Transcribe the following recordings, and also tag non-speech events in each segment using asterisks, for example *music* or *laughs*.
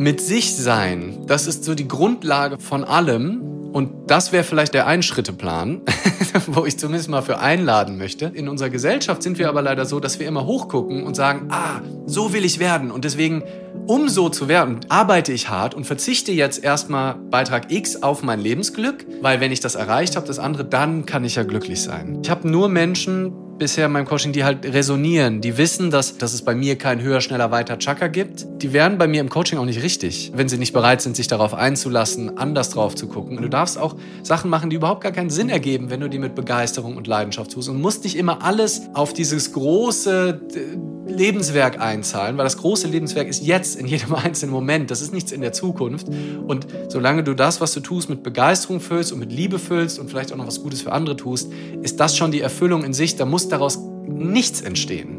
Mit sich sein, das ist so die Grundlage von allem. Und das wäre vielleicht der Einschritteplan, *laughs* wo ich zumindest mal für einladen möchte. In unserer Gesellschaft sind wir aber leider so, dass wir immer hochgucken und sagen, ah, so will ich werden. Und deswegen, um so zu werden, arbeite ich hart und verzichte jetzt erstmal Beitrag X auf mein Lebensglück, weil wenn ich das erreicht habe, das andere, dann kann ich ja glücklich sein. Ich habe nur Menschen bisher in meinem Coaching, die halt resonieren, die wissen, dass, dass es bei mir kein höher, schneller, weiter Chaka gibt. Die werden bei mir im Coaching auch nicht richtig, wenn sie nicht bereit sind, sich darauf einzulassen, anders drauf zu gucken. Und du darfst auch Sachen machen, die überhaupt gar keinen Sinn ergeben, wenn du die mit Begeisterung und Leidenschaft tust. Und musst nicht immer alles auf dieses große Lebenswerk einzahlen, weil das große Lebenswerk ist jetzt in jedem *laughs* einzelnen Moment. Das ist nichts in der Zukunft. Und solange du das, was du tust, mit Begeisterung füllst und mit Liebe füllst und vielleicht auch noch was Gutes für andere tust, ist das schon die Erfüllung in sich. Da muss daraus nichts entstehen.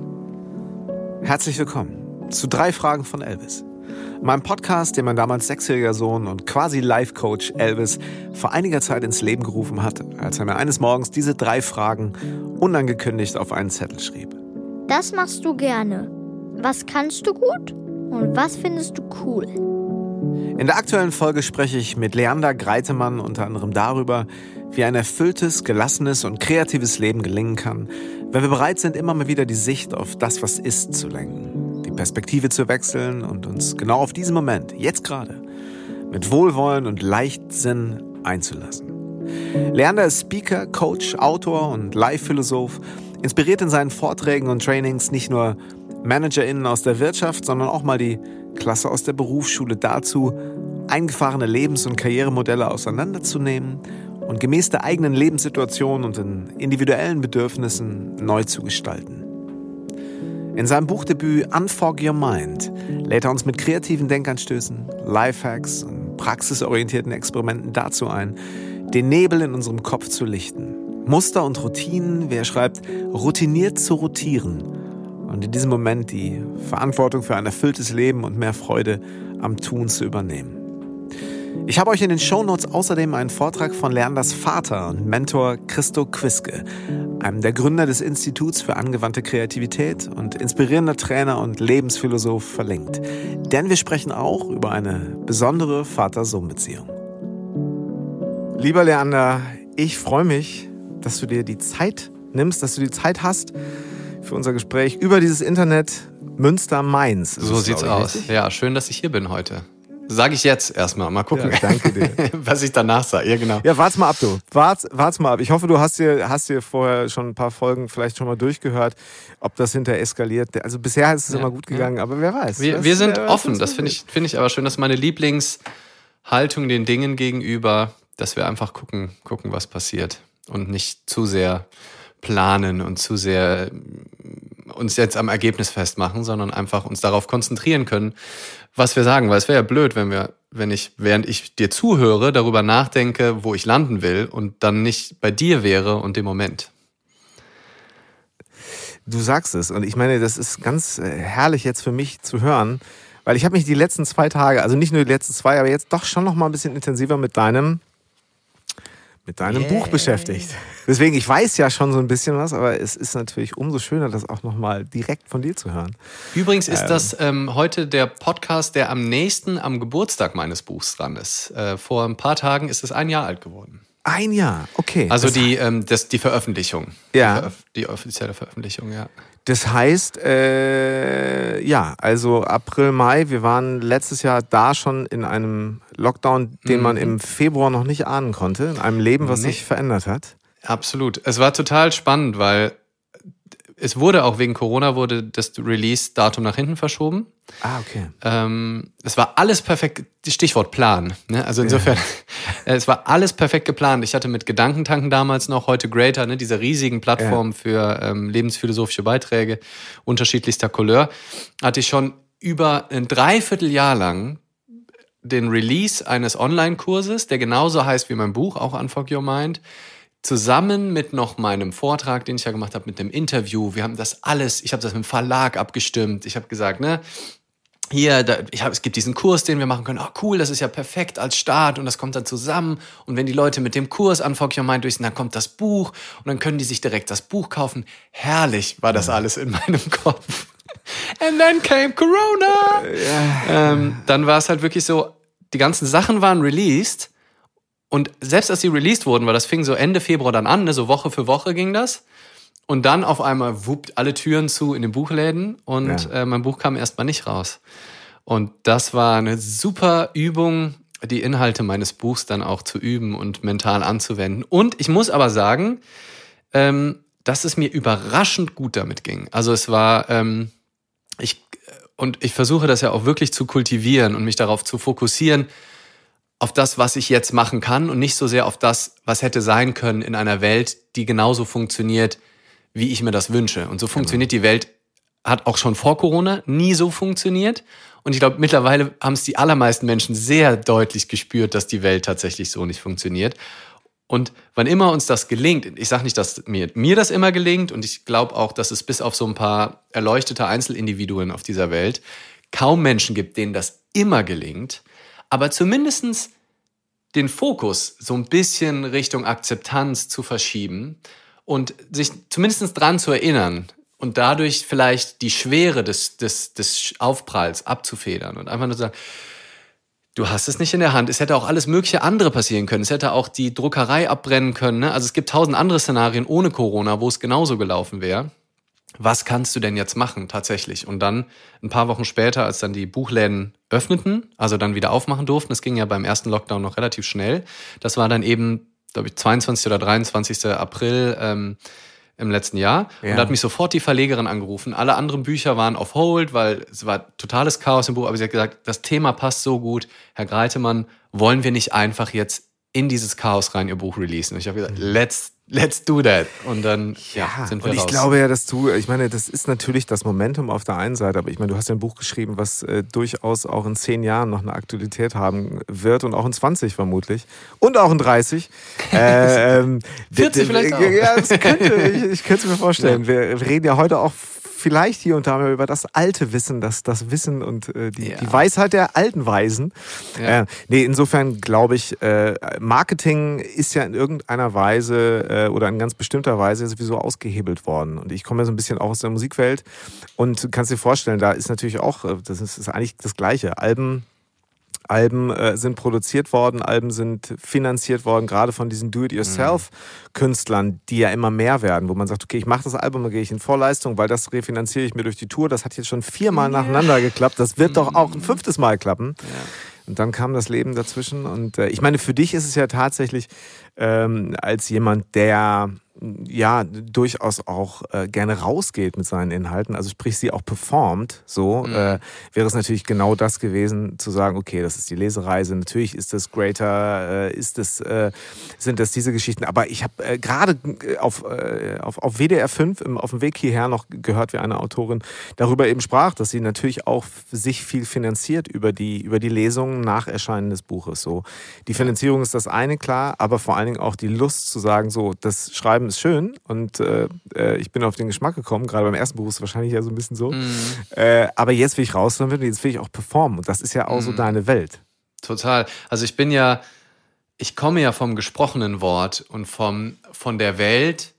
Herzlich willkommen zu drei Fragen von Elvis. Meinem Podcast, den mein damals sechsjähriger Sohn und quasi Life-Coach Elvis vor einiger Zeit ins Leben gerufen hat, als er mir eines Morgens diese drei Fragen unangekündigt auf einen Zettel schrieb. Das machst du gerne. Was kannst du gut und was findest du cool? In der aktuellen Folge spreche ich mit Leander Greitemann unter anderem darüber, wie ein erfülltes, gelassenes und kreatives Leben gelingen kann, wenn wir bereit sind, immer mal wieder die Sicht auf das, was ist, zu lenken, die Perspektive zu wechseln und uns genau auf diesen Moment, jetzt gerade, mit Wohlwollen und Leichtsinn einzulassen. Leander ist Speaker, Coach, Autor und Live-Philosoph inspiriert in seinen Vorträgen und Trainings nicht nur ManagerInnen aus der Wirtschaft, sondern auch mal die Klasse aus der Berufsschule dazu, eingefahrene Lebens- und Karrieremodelle auseinanderzunehmen und gemäß der eigenen Lebenssituation und den individuellen Bedürfnissen neu zu gestalten. In seinem Buchdebüt Unfog Your Mind lädt er uns mit kreativen Denkanstößen, Lifehacks und praxisorientierten Experimenten dazu ein, den Nebel in unserem Kopf zu lichten Muster und Routinen, wie er schreibt, routiniert zu rotieren und in diesem Moment die Verantwortung für ein erfülltes Leben und mehr Freude am Tun zu übernehmen. Ich habe euch in den Shownotes außerdem einen Vortrag von Leanders Vater und Mentor Christo Quiske, einem der Gründer des Instituts für angewandte Kreativität und inspirierender Trainer und Lebensphilosoph, verlinkt. Denn wir sprechen auch über eine besondere Vater-Sohn-Beziehung. Lieber Leander, ich freue mich, dass du dir die Zeit nimmst, dass du die Zeit hast für unser Gespräch über dieses Internet Münster-Mainz. So sieht's aus. Richtig? Ja, schön, dass ich hier bin heute. Sage ich jetzt erstmal. Mal gucken. Ja, danke dir. *laughs* Was ich danach sage. Ja, genau. Ja, wart's mal ab, du. Wart's, wart's mal ab. Ich hoffe, du hast dir, hast dir vorher schon ein paar Folgen vielleicht schon mal durchgehört, ob das hinter eskaliert. Also bisher ist es ja, immer gut gegangen, ja. aber wer weiß. Wir, wir sind offen. Das finde ich, finde ich aber schön. Das ist meine Lieblingshaltung den Dingen gegenüber, dass wir einfach gucken, gucken, was passiert und nicht zu sehr planen und zu sehr uns jetzt am Ergebnis festmachen, sondern einfach uns darauf konzentrieren können, was wir sagen. Weil es wäre ja blöd, wenn wir, wenn ich, während ich dir zuhöre, darüber nachdenke, wo ich landen will und dann nicht bei dir wäre und dem Moment. Du sagst es und ich meine, das ist ganz äh, herrlich jetzt für mich zu hören, weil ich habe mich die letzten zwei Tage, also nicht nur die letzten zwei, aber jetzt doch schon noch mal ein bisschen intensiver mit deinem mit deinem yeah. Buch beschäftigt. Deswegen, ich weiß ja schon so ein bisschen was, aber es ist natürlich umso schöner, das auch nochmal direkt von dir zu hören. Übrigens ist ähm. das ähm, heute der Podcast, der am nächsten am Geburtstag meines Buchs dran ist. Äh, vor ein paar Tagen ist es ein Jahr alt geworden. Ein Jahr, okay. Also die, ähm, das, die Veröffentlichung. Ja. Die, die offizielle Veröffentlichung, ja. Das heißt, äh, ja, also April, Mai, wir waren letztes Jahr da schon in einem Lockdown, den mhm. man im Februar noch nicht ahnen konnte, in einem Leben, was nee. sich verändert hat. Absolut. Es war total spannend, weil es wurde auch wegen Corona wurde das Release-Datum nach hinten verschoben. Ah, okay. Ähm, es war alles perfekt, Stichwort Plan. Ne? Also insofern, ja. *laughs* es war alles perfekt geplant. Ich hatte mit Gedankentanken damals noch, heute Greater, ne, dieser riesigen Plattform ja. für ähm, lebensphilosophische Beiträge unterschiedlichster Couleur, hatte ich schon über ein Dreivierteljahr lang den Release eines Online-Kurses, der genauso heißt wie mein Buch, auch Unfuck Your Mind, zusammen mit noch meinem Vortrag, den ich ja gemacht habe, mit dem Interview. Wir haben das alles, ich habe das mit dem Verlag abgestimmt. Ich habe gesagt, ne, hier, da, ich hab, es gibt diesen Kurs, den wir machen können. Oh, cool, das ist ja perfekt als Start und das kommt dann zusammen. Und wenn die Leute mit dem Kurs an Fuck Your Mind durch sind, dann kommt das Buch und dann können die sich direkt das Buch kaufen. Herrlich war das alles in *laughs* meinem Kopf. And then came Corona. Ähm, dann war es halt wirklich so, die ganzen Sachen waren released. Und selbst als sie released wurden, weil das fing so Ende Februar dann an, ne, so Woche für Woche ging das. Und dann auf einmal wuppt alle Türen zu in den Buchläden und ja. äh, mein Buch kam erstmal nicht raus. Und das war eine super Übung, die Inhalte meines Buchs dann auch zu üben und mental anzuwenden. Und ich muss aber sagen, ähm, dass es mir überraschend gut damit ging. Also es war, ähm, ich, und ich versuche das ja auch wirklich zu kultivieren und mich darauf zu fokussieren, auf das, was ich jetzt machen kann und nicht so sehr auf das, was hätte sein können in einer Welt, die genauso funktioniert, wie ich mir das wünsche. Und so genau. funktioniert genau. die Welt, hat auch schon vor Corona nie so funktioniert. Und ich glaube, mittlerweile haben es die allermeisten Menschen sehr deutlich gespürt, dass die Welt tatsächlich so nicht funktioniert. Und wann immer uns das gelingt, ich sage nicht, dass mir, mir das immer gelingt, und ich glaube auch, dass es bis auf so ein paar erleuchtete Einzelindividuen auf dieser Welt kaum Menschen gibt, denen das immer gelingt, aber zumindestens den Fokus so ein bisschen Richtung Akzeptanz zu verschieben und sich zumindest dran zu erinnern, und dadurch vielleicht die Schwere des, des, des Aufpralls abzufedern und einfach nur sagen, du hast es nicht in der Hand. Es hätte auch alles mögliche andere passieren können. Es hätte auch die Druckerei abbrennen können. Ne? Also es gibt tausend andere Szenarien ohne Corona, wo es genauso gelaufen wäre. Was kannst du denn jetzt machen tatsächlich? Und dann ein paar Wochen später, als dann die Buchläden öffneten, also dann wieder aufmachen durften, das ging ja beim ersten Lockdown noch relativ schnell. Das war dann eben, glaube ich, 22. oder 23. April. Ähm, im letzten Jahr. Ja. Und da hat mich sofort die Verlegerin angerufen. Alle anderen Bücher waren auf Hold, weil es war totales Chaos im Buch. Aber sie hat gesagt, das Thema passt so gut. Herr Greitemann, wollen wir nicht einfach jetzt in dieses Chaos rein ihr Buch releasen? Und ich habe gesagt, mhm. let's let's do that. Und dann ja, ja sind wir Und ich raus. glaube ja, dass du, ich meine, das ist natürlich das Momentum auf der einen Seite, aber ich meine, du hast ja ein Buch geschrieben, was äh, durchaus auch in zehn Jahren noch eine Aktualität haben wird und auch in 20 vermutlich und auch in 30. Äh, *laughs* ähm, 40 vielleicht auch. Ja, das könnte, ich, ich könnte es mir vorstellen. Ja. Wir reden ja heute auch vielleicht hier und da mal über das alte Wissen, das, das Wissen und äh, die, ja. die Weisheit der alten Weisen. Ja. Äh, nee, insofern glaube ich, äh, Marketing ist ja in irgendeiner Weise äh, oder in ganz bestimmter Weise sowieso ausgehebelt worden. Und ich komme ja so ein bisschen auch aus der Musikwelt und du kannst dir vorstellen, da ist natürlich auch, äh, das ist, ist eigentlich das Gleiche. Alben Alben äh, sind produziert worden, Alben sind finanziert worden, gerade von diesen Do-it-yourself-Künstlern, die ja immer mehr werden, wo man sagt, okay, ich mache das Album, dann gehe ich in Vorleistung, weil das refinanziere ich mir durch die Tour. Das hat jetzt schon viermal ja. nacheinander geklappt. Das wird doch auch ein mhm. fünftes Mal klappen. Ja. Und dann kam das Leben dazwischen. Und äh, ich meine, für dich ist es ja tatsächlich ähm, als jemand, der ja durchaus auch äh, gerne rausgeht mit seinen Inhalten, also sprich sie auch performt, so mhm. äh, wäre es natürlich genau das gewesen, zu sagen, okay, das ist die Lesereise, natürlich ist das Greater, äh, ist das, äh, sind das diese Geschichten, aber ich habe äh, gerade äh, auf, auf, auf WDR 5 im, auf dem Weg hierher noch gehört, wie eine Autorin darüber eben sprach, dass sie natürlich auch sich viel finanziert über die, über die Lesungen nach Erscheinen des Buches. So. Die Finanzierung ist das eine, klar, aber vor allen Dingen auch die Lust zu sagen, so, das Schreiben ist schön und äh, äh, ich bin auf den Geschmack gekommen. Gerade beim ersten Buch ist es wahrscheinlich ja so ein bisschen so. Mhm. Äh, aber jetzt will ich raus und jetzt will ich auch performen. Und das ist ja auch mhm. so deine Welt. Total. Also ich bin ja, ich komme ja vom gesprochenen Wort und vom, von der Welt,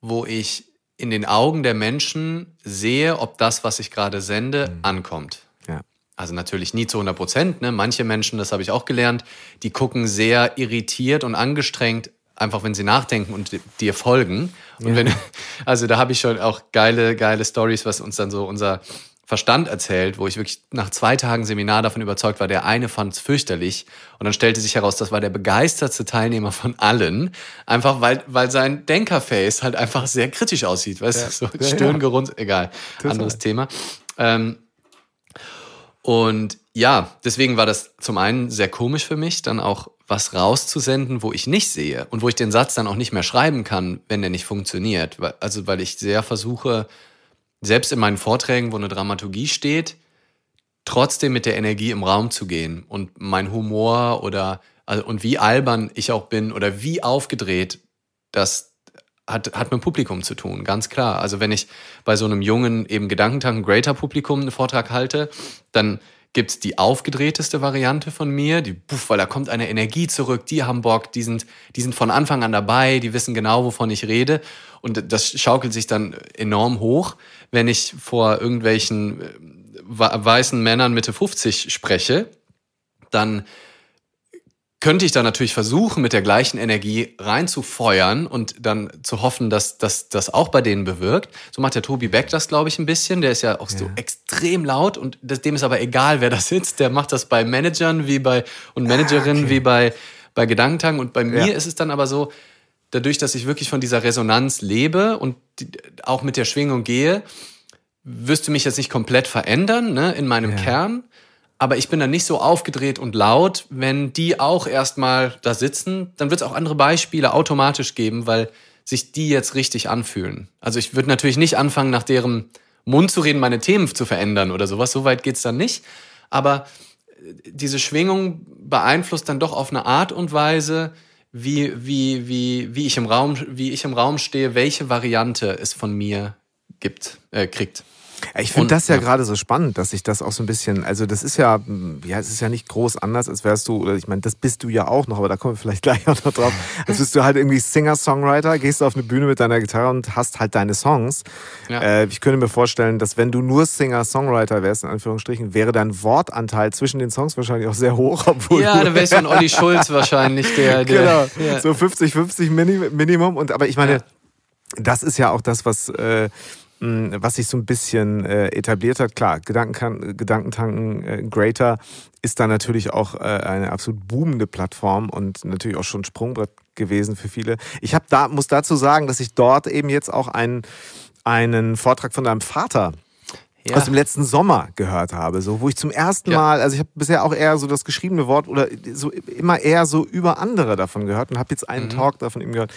wo ich in den Augen der Menschen sehe, ob das, was ich gerade sende, mhm. ankommt. Ja. Also natürlich nie zu 100 Prozent. Ne? Manche Menschen, das habe ich auch gelernt, die gucken sehr irritiert und angestrengt einfach wenn sie nachdenken und dir folgen. Und ja. wenn, *laughs* also da habe ich schon auch geile, geile Stories, was uns dann so unser Verstand erzählt, wo ich wirklich nach zwei Tagen Seminar davon überzeugt war, der eine fand es fürchterlich und dann stellte sich heraus, das war der begeistertste Teilnehmer von allen, einfach weil, weil sein Denkerface halt einfach sehr kritisch aussieht, weißt ja. du, so ja, Stirngerunz, egal, Total. anderes Thema. Ähm, und ja, deswegen war das zum einen sehr komisch für mich, dann auch was rauszusenden, wo ich nicht sehe und wo ich den Satz dann auch nicht mehr schreiben kann, wenn der nicht funktioniert. Also weil ich sehr versuche, selbst in meinen Vorträgen, wo eine Dramaturgie steht, trotzdem mit der Energie im Raum zu gehen und mein Humor oder also, und wie albern ich auch bin oder wie aufgedreht, das hat, hat mit Publikum zu tun, ganz klar. Also wenn ich bei so einem jungen, eben Gedankentanken Greater Publikum einen Vortrag halte, dann gibt es die aufgedrehteste Variante von mir, die, puff, weil da kommt eine Energie zurück, die haben Bock, die sind, die sind von Anfang an dabei, die wissen genau, wovon ich rede. Und das schaukelt sich dann enorm hoch, wenn ich vor irgendwelchen äh, weißen Männern Mitte 50 spreche, dann könnte ich da natürlich versuchen, mit der gleichen Energie reinzufeuern und dann zu hoffen, dass das auch bei denen bewirkt. So macht der Tobi Beck das, glaube ich, ein bisschen. Der ist ja auch ja. so extrem laut und dem ist aber egal, wer da sitzt. Der macht das bei Managern wie bei und Managerinnen ah, okay. wie bei, bei Gedankentang. Und bei mir ja. ist es dann aber so, dadurch, dass ich wirklich von dieser Resonanz lebe und die, auch mit der Schwingung gehe, wirst du mich jetzt nicht komplett verändern ne, in meinem ja. Kern aber ich bin dann nicht so aufgedreht und laut, wenn die auch erstmal da sitzen, dann wird es auch andere Beispiele automatisch geben, weil sich die jetzt richtig anfühlen. Also ich würde natürlich nicht anfangen, nach deren Mund zu reden, meine Themen zu verändern oder sowas. So weit geht's dann nicht. Aber äh, diese Schwingung beeinflusst dann doch auf eine Art und Weise, wie, wie, wie, wie, ich, im Raum, wie ich im Raum stehe, welche Variante es von mir gibt, äh, kriegt. Ich finde das ja, ja. gerade so spannend, dass sich das auch so ein bisschen, also das ist ja, ja, es ist ja nicht groß anders, als wärst du, oder ich meine, das bist du ja auch noch, aber da kommen wir vielleicht *laughs* gleich auch noch drauf. Als bist du halt irgendwie Singer-Songwriter, gehst auf eine Bühne mit deiner Gitarre und hast halt deine Songs. Ja. Äh, ich könnte mir vorstellen, dass wenn du nur Singer-Songwriter wärst, in Anführungsstrichen, wäre dein Wortanteil zwischen den Songs wahrscheinlich auch sehr hoch. Obwohl ja, da wärst du ein *laughs* Olli Schulz wahrscheinlich, der, der Genau, ja. so 50-50 Minimum. Und aber ich meine, das ist ja auch das, was äh, was sich so ein bisschen äh, etabliert hat. Klar, Gedanken, Gedankentanken äh, Greater ist da natürlich auch äh, eine absolut boomende Plattform und natürlich auch schon Sprungbrett gewesen für viele. Ich habe da muss dazu sagen, dass ich dort eben jetzt auch einen einen Vortrag von deinem Vater ja. aus dem letzten Sommer gehört habe, so wo ich zum ersten ja. Mal, also ich habe bisher auch eher so das geschriebene Wort oder so immer eher so über andere davon gehört und habe jetzt einen mhm. Talk davon ihm gehört,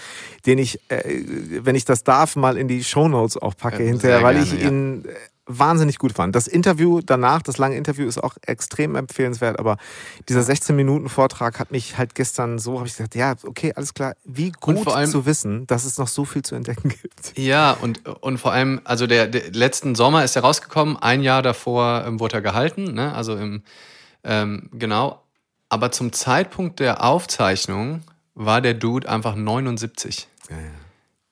den ich, äh, wenn ich das darf, mal in die Show Notes auch packe ja, hinterher, weil gerne, ich ihn wahnsinnig gut fand. Das Interview danach, das lange Interview ist auch extrem empfehlenswert, aber dieser 16 Minuten Vortrag hat mich halt gestern so, habe ich gesagt, ja, okay, alles klar, wie gut allem, zu wissen, dass es noch so viel zu entdecken gibt. Ja, und, und vor allem, also der, der letzten Sommer ist er rausgekommen, ein Jahr davor ähm, wurde er gehalten, ne? also im, ähm, genau, aber zum Zeitpunkt der Aufzeichnung war der Dude einfach 79. Ja, ja.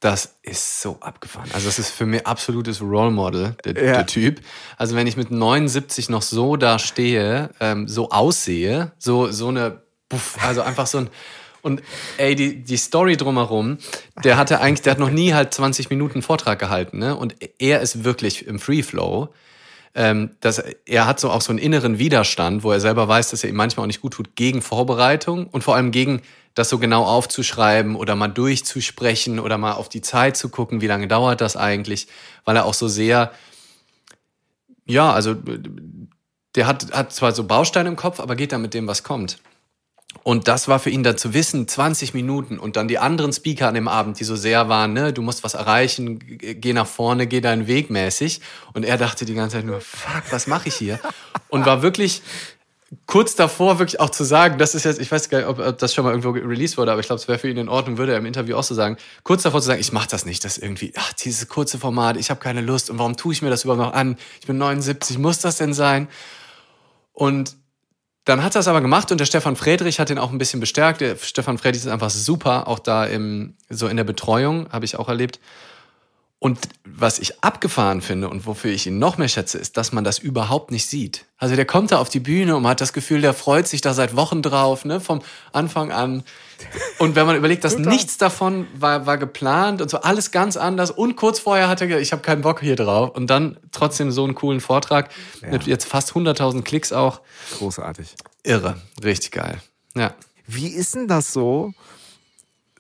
Das ist so abgefahren. Also das ist für mich absolutes Role Model, der, ja. der Typ. Also wenn ich mit 79 noch so da stehe, ähm, so aussehe, so, so eine, puff, also einfach so ein, und ey, die, die Story drumherum, der hatte eigentlich, der hat noch nie halt 20 Minuten Vortrag gehalten, ne? Und er ist wirklich im Free Flow. Ähm, dass er hat so auch so einen inneren Widerstand, wo er selber weiß, dass er ihm manchmal auch nicht gut tut, gegen Vorbereitung und vor allem gegen das so genau aufzuschreiben oder mal durchzusprechen oder mal auf die Zeit zu gucken, wie lange dauert das eigentlich, weil er auch so sehr, ja, also der hat, hat zwar so Bausteine im Kopf, aber geht dann mit dem, was kommt. Und das war für ihn dann zu wissen, 20 Minuten und dann die anderen Speaker an dem Abend, die so sehr waren, ne, du musst was erreichen, geh nach vorne, geh deinen Weg mäßig. Und er dachte die ganze Zeit nur, fuck, was mache ich hier? Und war wirklich kurz davor wirklich auch zu sagen, das ist jetzt, ich weiß gar nicht, ob, das schon mal irgendwo released wurde, aber ich glaube, es wäre für ihn in Ordnung, würde er im Interview auch so sagen, kurz davor zu sagen, ich mache das nicht, das irgendwie, ach, dieses kurze Format, ich habe keine Lust und warum tue ich mir das überhaupt noch an? Ich bin 79, muss das denn sein? Und dann hat er es aber gemacht und der Stefan Friedrich hat ihn auch ein bisschen bestärkt. Der Stefan Friedrich ist einfach super, auch da im, so in der Betreuung, habe ich auch erlebt. Und was ich abgefahren finde und wofür ich ihn noch mehr schätze, ist, dass man das überhaupt nicht sieht. Also der kommt da auf die Bühne und man hat das Gefühl, der freut sich da seit Wochen drauf, ne, vom Anfang an. Und wenn man überlegt, dass nichts davon war, war geplant und so alles ganz anders und kurz vorher hat er gesagt, ich habe keinen Bock hier drauf und dann trotzdem so einen coolen Vortrag ja. mit jetzt fast 100.000 Klicks auch. Großartig. Irre, richtig geil. Ja. Wie ist denn das so?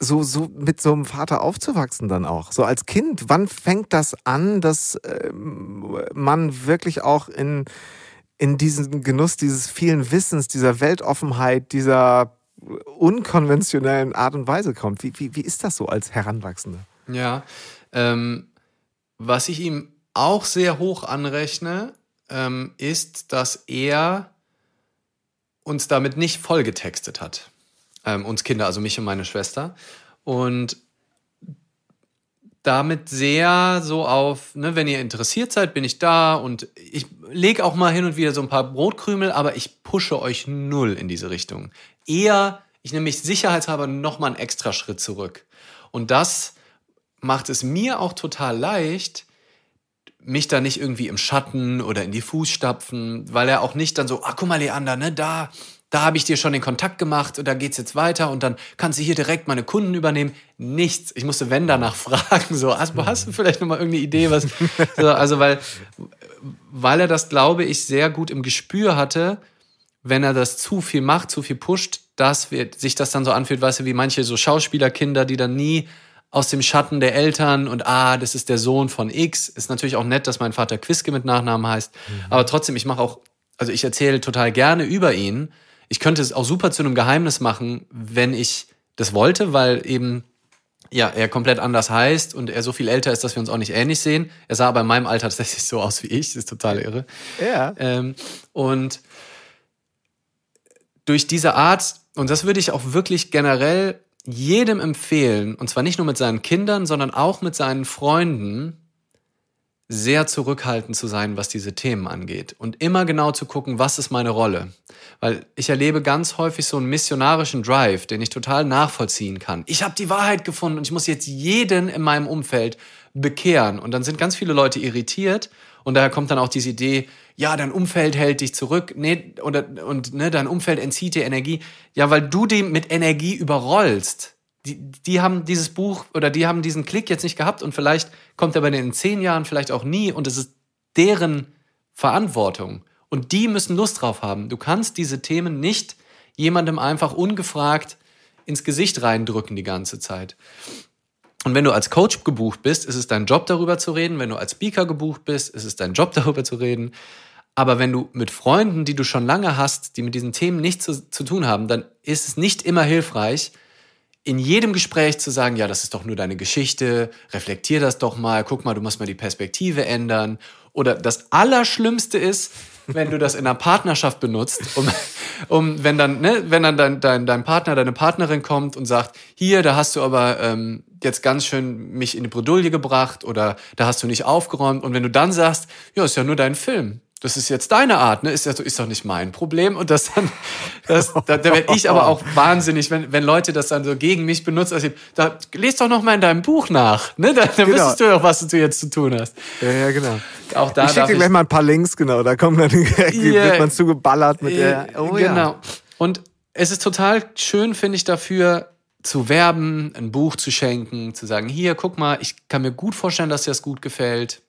So, so mit so einem Vater aufzuwachsen dann auch, so als Kind. Wann fängt das an, dass äh, man wirklich auch in, in diesen Genuss dieses vielen Wissens, dieser Weltoffenheit, dieser unkonventionellen Art und Weise kommt? Wie, wie, wie ist das so als Heranwachsender? Ja, ähm, was ich ihm auch sehr hoch anrechne, ähm, ist, dass er uns damit nicht vollgetextet hat ähm, uns Kinder, also mich und meine Schwester. Und damit sehr so auf, ne, wenn ihr interessiert seid, bin ich da und ich lege auch mal hin und wieder so ein paar Brotkrümel, aber ich pushe euch null in diese Richtung. Eher, ich nehme mich sicherheitshalber noch mal einen extra Schritt zurück. Und das macht es mir auch total leicht, mich da nicht irgendwie im Schatten oder in die Fußstapfen, weil er auch nicht dann so, ah, guck mal, Leander, ne, da, da habe ich dir schon den Kontakt gemacht und da geht's jetzt weiter und dann kannst du hier direkt meine Kunden übernehmen. Nichts. Ich musste wenn danach *laughs* fragen, so, hast, hast du vielleicht noch mal irgendeine Idee, was, *laughs* so, also weil, weil er das, glaube ich, sehr gut im Gespür hatte, wenn er das zu viel macht, zu viel pusht, dass wir, sich das dann so anfühlt, weißt du, wie manche so Schauspielerkinder, die dann nie aus dem Schatten der Eltern und ah, das ist der Sohn von X. Ist natürlich auch nett, dass mein Vater Quiske mit Nachnamen heißt. Mhm. Aber trotzdem, ich mache auch, also ich erzähle total gerne über ihn ich könnte es auch super zu einem Geheimnis machen, wenn ich das wollte, weil eben ja, er komplett anders heißt und er so viel älter ist, dass wir uns auch nicht ähnlich sehen. Er sah aber in meinem Alter tatsächlich so aus wie ich, das ist total irre. Ja. Ähm, und durch diese Art, und das würde ich auch wirklich generell jedem empfehlen, und zwar nicht nur mit seinen Kindern, sondern auch mit seinen Freunden, sehr zurückhaltend zu sein, was diese Themen angeht und immer genau zu gucken, was ist meine Rolle. Weil ich erlebe ganz häufig so einen missionarischen Drive, den ich total nachvollziehen kann. Ich habe die Wahrheit gefunden und ich muss jetzt jeden in meinem Umfeld bekehren. Und dann sind ganz viele Leute irritiert und daher kommt dann auch diese Idee, ja, dein Umfeld hält dich zurück, nee, oder, und ne, dein Umfeld entzieht dir Energie. Ja, weil du die mit Energie überrollst die, die haben dieses Buch oder die haben diesen Klick jetzt nicht gehabt und vielleicht kommt er bei denen in zehn Jahren, vielleicht auch nie und es ist deren Verantwortung. Und die müssen Lust drauf haben. Du kannst diese Themen nicht jemandem einfach ungefragt ins Gesicht reindrücken die ganze Zeit. Und wenn du als Coach gebucht bist, ist es dein Job darüber zu reden. Wenn du als Speaker gebucht bist, ist es dein Job *laughs* darüber zu reden. Aber wenn du mit Freunden, die du schon lange hast, die mit diesen Themen nichts zu, zu tun haben, dann ist es nicht immer hilfreich, in jedem Gespräch zu sagen, ja, das ist doch nur deine Geschichte, reflektier das doch mal, guck mal, du musst mal die Perspektive ändern. Oder das Allerschlimmste ist, wenn du das in einer Partnerschaft benutzt, um, um wenn dann, ne, wenn dann dein, dein, dein Partner, deine Partnerin kommt und sagt, hier, da hast du aber ähm, jetzt ganz schön mich in die Bredouille gebracht oder da hast du nicht aufgeräumt. Und wenn du dann sagst, ja, ist ja nur dein Film das ist jetzt deine Art, ne? Ist ja so, ist doch nicht mein Problem. Und das dann, das, da, da werde ich aber auch *laughs* wahnsinnig, wenn, wenn Leute das dann so gegen mich benutzen. Also, da lest doch noch mal in deinem Buch nach, ne? Da, da genau. wüsstest du doch, was du jetzt zu tun hast. Ja, ja, genau. Auch da ich schicke dir gleich mal ein paar Links, genau. Da kommt dann yeah, wird man zugeballert mit yeah, der. Oh, genau. Ja. Und es ist total schön, finde ich, dafür zu werben, ein Buch zu schenken, zu sagen, hier, guck mal, ich kann mir gut vorstellen, dass dir das gut gefällt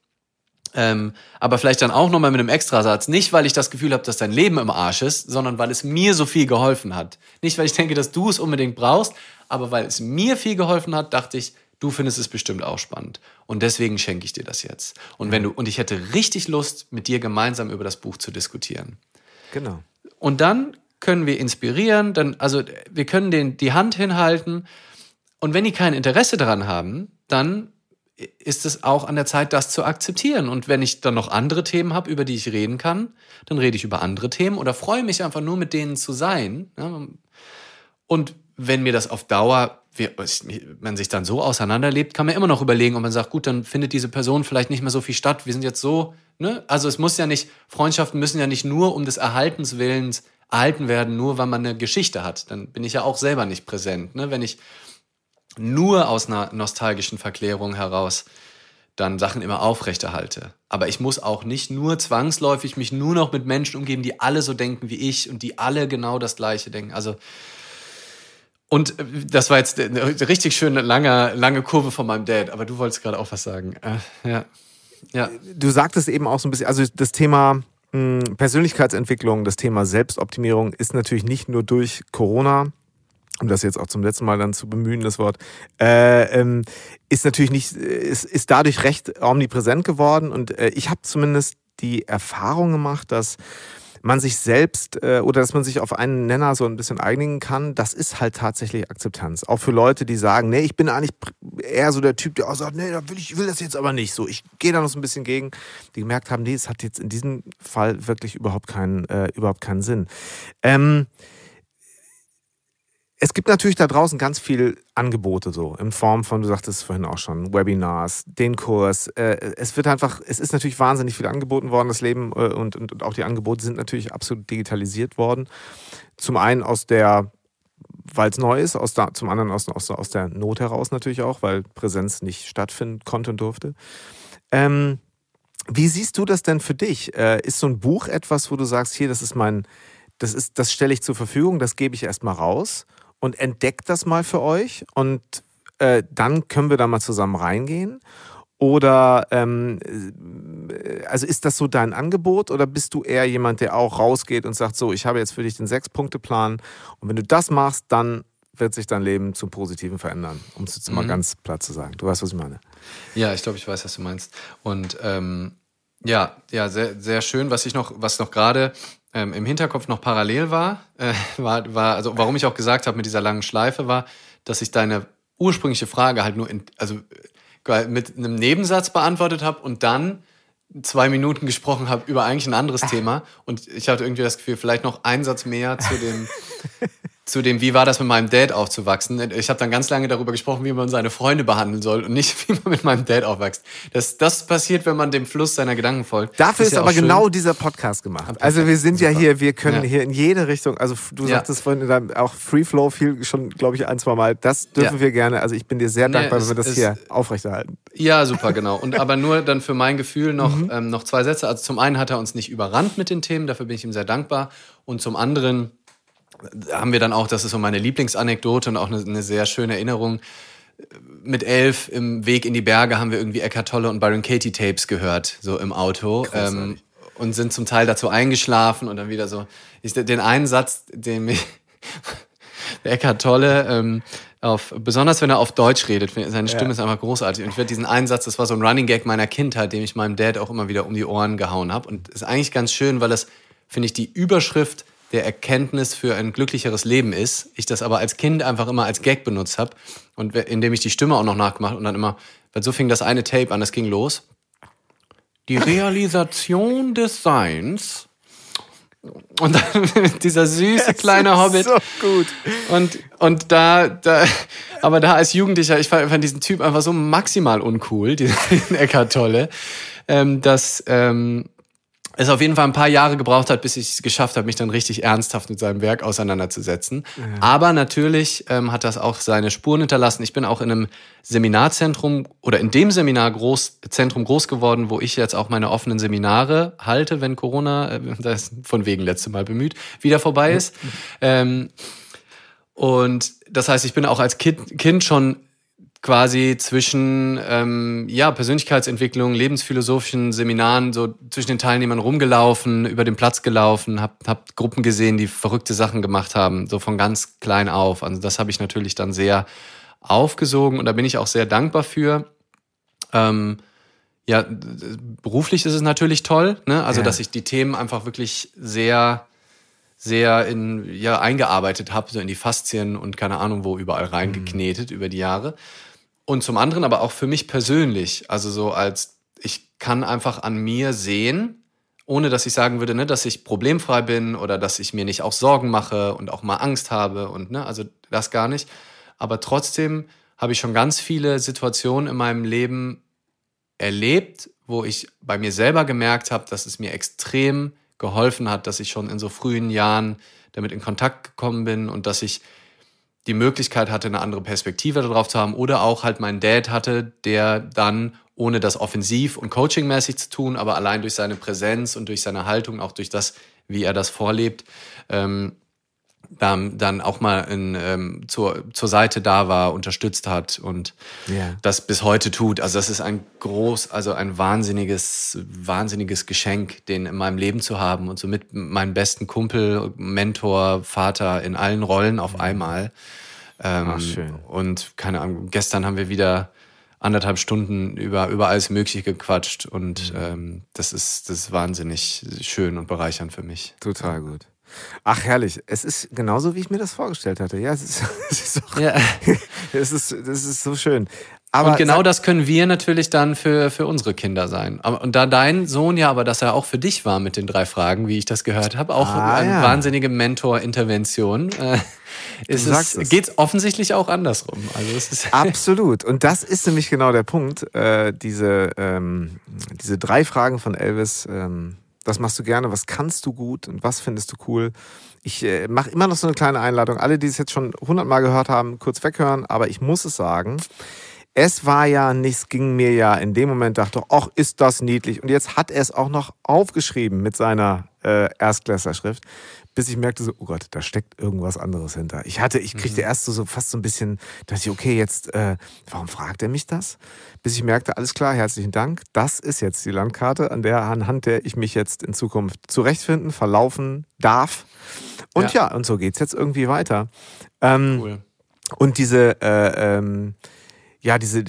ähm, aber vielleicht dann auch nochmal mit einem Extrasatz. Nicht, weil ich das Gefühl habe, dass dein Leben im Arsch ist, sondern weil es mir so viel geholfen hat. Nicht, weil ich denke, dass du es unbedingt brauchst, aber weil es mir viel geholfen hat, dachte ich, du findest es bestimmt auch spannend. Und deswegen schenke ich dir das jetzt. Und wenn du, und ich hätte richtig Lust, mit dir gemeinsam über das Buch zu diskutieren. Genau. Und dann können wir inspirieren, dann, also wir können den, die Hand hinhalten. Und wenn die kein Interesse daran haben, dann ist es auch an der Zeit, das zu akzeptieren. Und wenn ich dann noch andere Themen habe, über die ich reden kann, dann rede ich über andere Themen oder freue mich einfach nur mit denen zu sein. Und wenn mir das auf Dauer, man sich dann so auseinanderlebt, kann man immer noch überlegen, ob man sagt, gut, dann findet diese Person vielleicht nicht mehr so viel statt. Wir sind jetzt so, ne? Also es muss ja nicht, Freundschaften müssen ja nicht nur um des Erhaltens Willens erhalten werden, nur weil man eine Geschichte hat. Dann bin ich ja auch selber nicht präsent. Ne? Wenn ich nur aus einer nostalgischen Verklärung heraus dann Sachen immer aufrechterhalte. Aber ich muss auch nicht nur zwangsläufig mich nur noch mit Menschen umgeben, die alle so denken wie ich und die alle genau das Gleiche denken. Also und äh, das war jetzt eine richtig schöne lange, lange Kurve von meinem Dad, aber du wolltest gerade auch was sagen. Äh, ja. ja. Du sagtest eben auch so ein bisschen, also das Thema hm, Persönlichkeitsentwicklung, das Thema Selbstoptimierung ist natürlich nicht nur durch Corona um das jetzt auch zum letzten Mal dann zu bemühen, das Wort, äh, ähm, ist natürlich nicht, ist, ist dadurch recht omnipräsent geworden. Und äh, ich habe zumindest die Erfahrung gemacht, dass man sich selbst äh, oder dass man sich auf einen Nenner so ein bisschen einigen kann, das ist halt tatsächlich Akzeptanz. Auch für Leute, die sagen, nee, ich bin eigentlich eher so der Typ, der auch sagt, nee, da will ich will das jetzt aber nicht so. Ich gehe da noch so ein bisschen gegen, die gemerkt haben, nee, es hat jetzt in diesem Fall wirklich überhaupt keinen, äh, überhaupt keinen Sinn. Ähm, es gibt natürlich da draußen ganz viel Angebote so in Form von, du sagtest vorhin auch schon, Webinars, den Kurs. Äh, es wird einfach, es ist natürlich wahnsinnig viel angeboten worden, das Leben äh, und, und, und auch die Angebote sind natürlich absolut digitalisiert worden. Zum einen aus der, weil es neu ist, aus der, zum anderen aus, aus, aus der Not heraus natürlich auch, weil Präsenz nicht stattfinden konnte und durfte. Ähm, wie siehst du das denn für dich? Äh, ist so ein Buch etwas, wo du sagst, hier, das ist mein, das ist, das stelle ich zur Verfügung, das gebe ich erstmal raus? Und entdeckt das mal für euch und äh, dann können wir da mal zusammen reingehen. Oder ähm, äh, also ist das so dein Angebot oder bist du eher jemand, der auch rausgeht und sagt, so, ich habe jetzt für dich den Sechs-Punkte-Plan und wenn du das machst, dann wird sich dein Leben zum Positiven verändern, um es jetzt mhm. mal ganz platt zu sagen. Du weißt, was ich meine. Ja, ich glaube, ich weiß, was du meinst. Und ähm, ja, ja, sehr, sehr schön. Was ich noch, was noch gerade ähm, im Hinterkopf noch parallel war, äh, war, war, also warum ich auch gesagt habe mit dieser langen Schleife, war, dass ich deine ursprüngliche Frage halt nur in, also äh, mit einem Nebensatz beantwortet habe und dann zwei Minuten gesprochen habe über eigentlich ein anderes Thema. Und ich hatte irgendwie das Gefühl, vielleicht noch einen Satz mehr zu dem *laughs* zu dem, wie war das mit meinem Dad aufzuwachsen. Ich habe dann ganz lange darüber gesprochen, wie man seine Freunde behandeln soll und nicht, *laughs* wie man mit meinem Dad aufwächst. Das, das passiert, wenn man dem Fluss seiner Gedanken folgt. Dafür ist, ist ja aber genau dieser Podcast gemacht. Also wir sind Super. ja hier, wir können ja. hier in jede Richtung, also du ja. sagtest vorhin auch Free Flow viel schon, glaube ich, ein, zwei Mal. Das dürfen wir gerne. Also ich bin dir sehr dankbar, nee, wenn wir das hier aufrechterhalten. Ja, super, genau. Und *laughs* aber nur dann für mein Gefühl noch, mhm. ähm, noch zwei Sätze. Also zum einen hat er uns nicht überrannt mit den Themen, dafür bin ich ihm sehr dankbar. Und zum anderen haben wir dann auch, das ist so meine Lieblingsanekdote und auch eine, eine sehr schöne Erinnerung. Mit elf im Weg in die Berge haben wir irgendwie Eckhart Tolle und Byron Katie Tapes gehört, so im Auto. Ähm, und sind zum Teil dazu eingeschlafen und dann wieder so. Ich, den einen Satz, den mich *laughs* Eckhart Tolle, ähm, auf, besonders wenn er auf Deutsch redet, seine Stimme ja. ist einfach großartig. Und ich werde diesen einen Satz, das war so ein Running Gag meiner Kindheit, den ich meinem Dad auch immer wieder um die Ohren gehauen habe. Und ist eigentlich ganz schön, weil das, finde ich, die Überschrift der Erkenntnis für ein glücklicheres Leben ist. Ich das aber als Kind einfach immer als Gag benutzt habe und indem ich die Stimme auch noch nachgemacht und dann immer, weil so fing das eine Tape an, das ging los. Die Realisation des Seins. Und dann *laughs* dieser süße kleine Hobbit. So gut. Und, und da, da, aber da als Jugendlicher, ich fand, fand diesen Typ einfach so maximal uncool, diesen Eckart Tolle, ähm, dass, ähm, es auf jeden Fall ein paar Jahre gebraucht hat, bis ich es geschafft habe, mich dann richtig ernsthaft mit seinem Werk auseinanderzusetzen. Ja. Aber natürlich ähm, hat das auch seine Spuren hinterlassen. Ich bin auch in einem Seminarzentrum oder in dem Seminar groß, geworden, wo ich jetzt auch meine offenen Seminare halte, wenn Corona, äh, das ist von wegen letzte Mal bemüht, wieder vorbei ist. ähm, und das heißt, ich bin auch als Kind, kind schon quasi zwischen ähm, ja, Persönlichkeitsentwicklung, lebensphilosophischen Seminaren, so zwischen den Teilnehmern rumgelaufen, über den Platz gelaufen, hab, hab Gruppen gesehen, die verrückte Sachen gemacht haben, so von ganz klein auf. Also das habe ich natürlich dann sehr aufgesogen und da bin ich auch sehr dankbar für. Ähm, ja, beruflich ist es natürlich toll, ne? Also, ja. dass ich die Themen einfach wirklich sehr sehr in, ja, eingearbeitet habe, so in die Faszien und keine Ahnung wo überall reingeknetet mhm. über die Jahre. Und zum anderen aber auch für mich persönlich, also so als ich kann einfach an mir sehen, ohne dass ich sagen würde, ne, dass ich problemfrei bin oder dass ich mir nicht auch Sorgen mache und auch mal Angst habe und ne, also das gar nicht. Aber trotzdem habe ich schon ganz viele Situationen in meinem Leben erlebt, wo ich bei mir selber gemerkt habe, dass es mir extrem geholfen hat, dass ich schon in so frühen Jahren damit in Kontakt gekommen bin und dass ich die Möglichkeit hatte, eine andere Perspektive darauf zu haben oder auch halt meinen Dad hatte, der dann, ohne das offensiv und coachingmäßig zu tun, aber allein durch seine Präsenz und durch seine Haltung, auch durch das, wie er das vorlebt, ähm, dann, dann auch mal in, ähm, zur, zur Seite da war, unterstützt hat und yeah. das bis heute tut. Also das ist ein groß, also ein wahnsinniges, wahnsinniges Geschenk, den in meinem Leben zu haben und so mit meinem besten Kumpel, Mentor, Vater in allen Rollen auf mhm. einmal. Ähm, Ach, schön. Und keine Ahnung, gestern haben wir wieder anderthalb Stunden über, über alles Mögliche gequatscht und mhm. ähm, das, ist, das ist wahnsinnig schön und bereichernd für mich. Total gut. Ach, herrlich. Es ist genauso, wie ich mir das vorgestellt hatte. Ja, es ist, *laughs* es ist, auch, ja. *laughs* es ist, es ist so schön. Aber und genau sag- das können wir natürlich dann für, für unsere Kinder sein. Und da dein Sohn ja, aber dass er auch für dich war mit den drei Fragen, wie ich das gehört habe, auch Ah, eine ja. wahnsinnige Mentor-Intervention, *laughs* äh, ist sagst es, offensichtlich auch andersrum. Also es ist Absolut. Und das ist nämlich genau der Punkt. Äh, diese, ähm, diese drei Fragen von Elvis, ähm, was machst du gerne, was kannst du gut und was findest du cool? Ich äh, mache immer noch so eine kleine Einladung. Alle, die es jetzt schon hundertmal gehört haben, kurz weghören, aber ich muss es sagen. Es war ja nichts, ging mir ja in dem Moment, dachte, ach, ist das niedlich. Und jetzt hat er es auch noch aufgeschrieben mit seiner äh, Erstklässlerschrift, bis ich merkte so, oh Gott, da steckt irgendwas anderes hinter. Ich hatte, ich kriegte erst so, so fast so ein bisschen, dachte ich, okay, jetzt, äh, warum fragt er mich das? Bis ich merkte, alles klar, herzlichen Dank. Das ist jetzt die Landkarte, an der, anhand der ich mich jetzt in Zukunft zurechtfinden, verlaufen darf. Und ja, und so geht's jetzt irgendwie weiter. Ähm, cool. und diese, äh, ähm, ja, diese,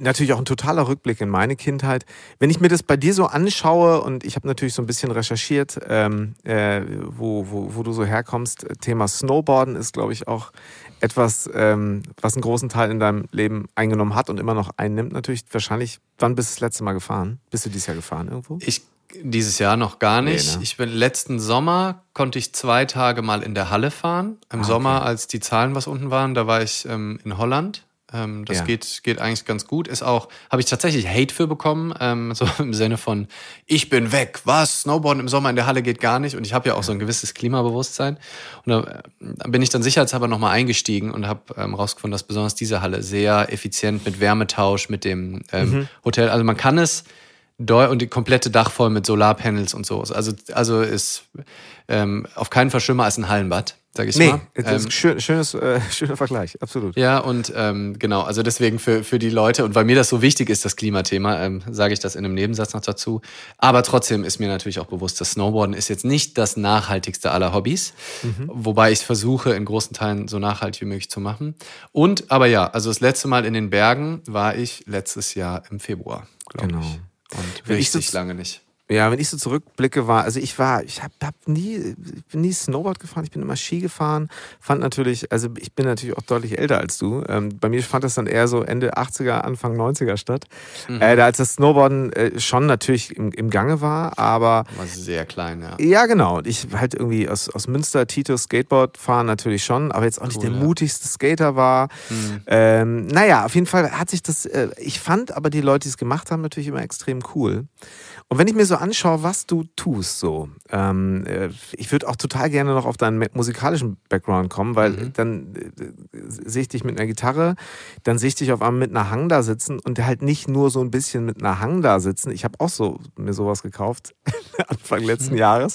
natürlich auch ein totaler Rückblick in meine Kindheit. Wenn ich mir das bei dir so anschaue und ich habe natürlich so ein bisschen recherchiert, ähm, äh, wo, wo, wo du so herkommst, Thema Snowboarden ist, glaube ich, auch etwas, ähm, was einen großen Teil in deinem Leben eingenommen hat und immer noch einnimmt. Natürlich wahrscheinlich, wann bist du das letzte Mal gefahren? Bist du dieses Jahr gefahren irgendwo? Ich dieses Jahr noch gar nicht. Nee, ne? Ich bin letzten Sommer konnte ich zwei Tage mal in der Halle fahren. Im Ah, Sommer, okay. als die Zahlen was unten waren, da war ich ähm, in Holland. Ähm, das Ja. geht, geht eigentlich ganz gut. Ist auch, habe ich tatsächlich Hate für bekommen, ähm, *laughs* so im Sinne von, ich bin weg, was? Snowboarden im Sommer in der Halle geht gar nicht. Und ich habe ja auch so ein gewisses Klimabewusstsein. Und da bin ich dann sicherheitshalber nochmal eingestiegen und habe ähm, rausgefunden, dass besonders diese Halle sehr effizient mit Wärmetausch, mit dem ähm, Hotel, also man kann es und die komplette Dach voll mit Solarpanels und so. Also, also ist ähm, auf keinen Fall schlimmer als ein Hallenbad, sag ich Nee, mal. das Ähm, schön, schönes, äh, *laughs* schöner Vergleich, absolut. ja, und ähm, genau, also deswegen für, für die Leute und weil mir das so wichtig ist, das Klimathema, ähm, sage ich das in einem Nebensatz noch dazu. Aber trotzdem ist mir natürlich auch bewusst, das Snowboarden ist jetzt nicht das nachhaltigste aller Hobbys, wobei ich versuche, in großen Teilen so nachhaltig wie möglich zu machen. Und, aber ja, also das letzte Mal in den Bergen war ich letztes Jahr im Februar, glaube Genau. ich. Und Wenn ich richtig so- lange nicht. Ja, wenn ich so zurückblicke, war, also ich war, ich habe hab nie, ich bin nie Snowboard gefahren, ich bin immer Ski gefahren, fand natürlich, also ich bin natürlich auch deutlich älter als du. Ähm, bei mir fand das dann eher so Ende 80er, Anfang 90er statt. Äh, da als das Snowboarden äh, schon natürlich im, im Gange war, aber War sehr klein, ja. ja, genau. Und Ich halt irgendwie aus, aus Münster, Tito, Skateboard fahren natürlich schon, aber jetzt auch nicht Cool, der ja. mutigste Skater war. Ähm, naja, auf jeden Fall hat sich das, äh, ich fand aber die Leute, die es gemacht haben, natürlich immer extrem cool. Und wenn ich mir so anschaue, was du tust, so, ähm, äh, ich würde auch total gerne noch auf deinen musikalischen Background kommen, weil dann äh, sehe ich dich mit einer Gitarre, dann sehe ich dich auf einmal mit einer Hang da sitzen und halt nicht nur so ein bisschen mit einer Hang da sitzen. Ich habe auch so mir sowas gekauft *laughs* Anfang letzten Jahres.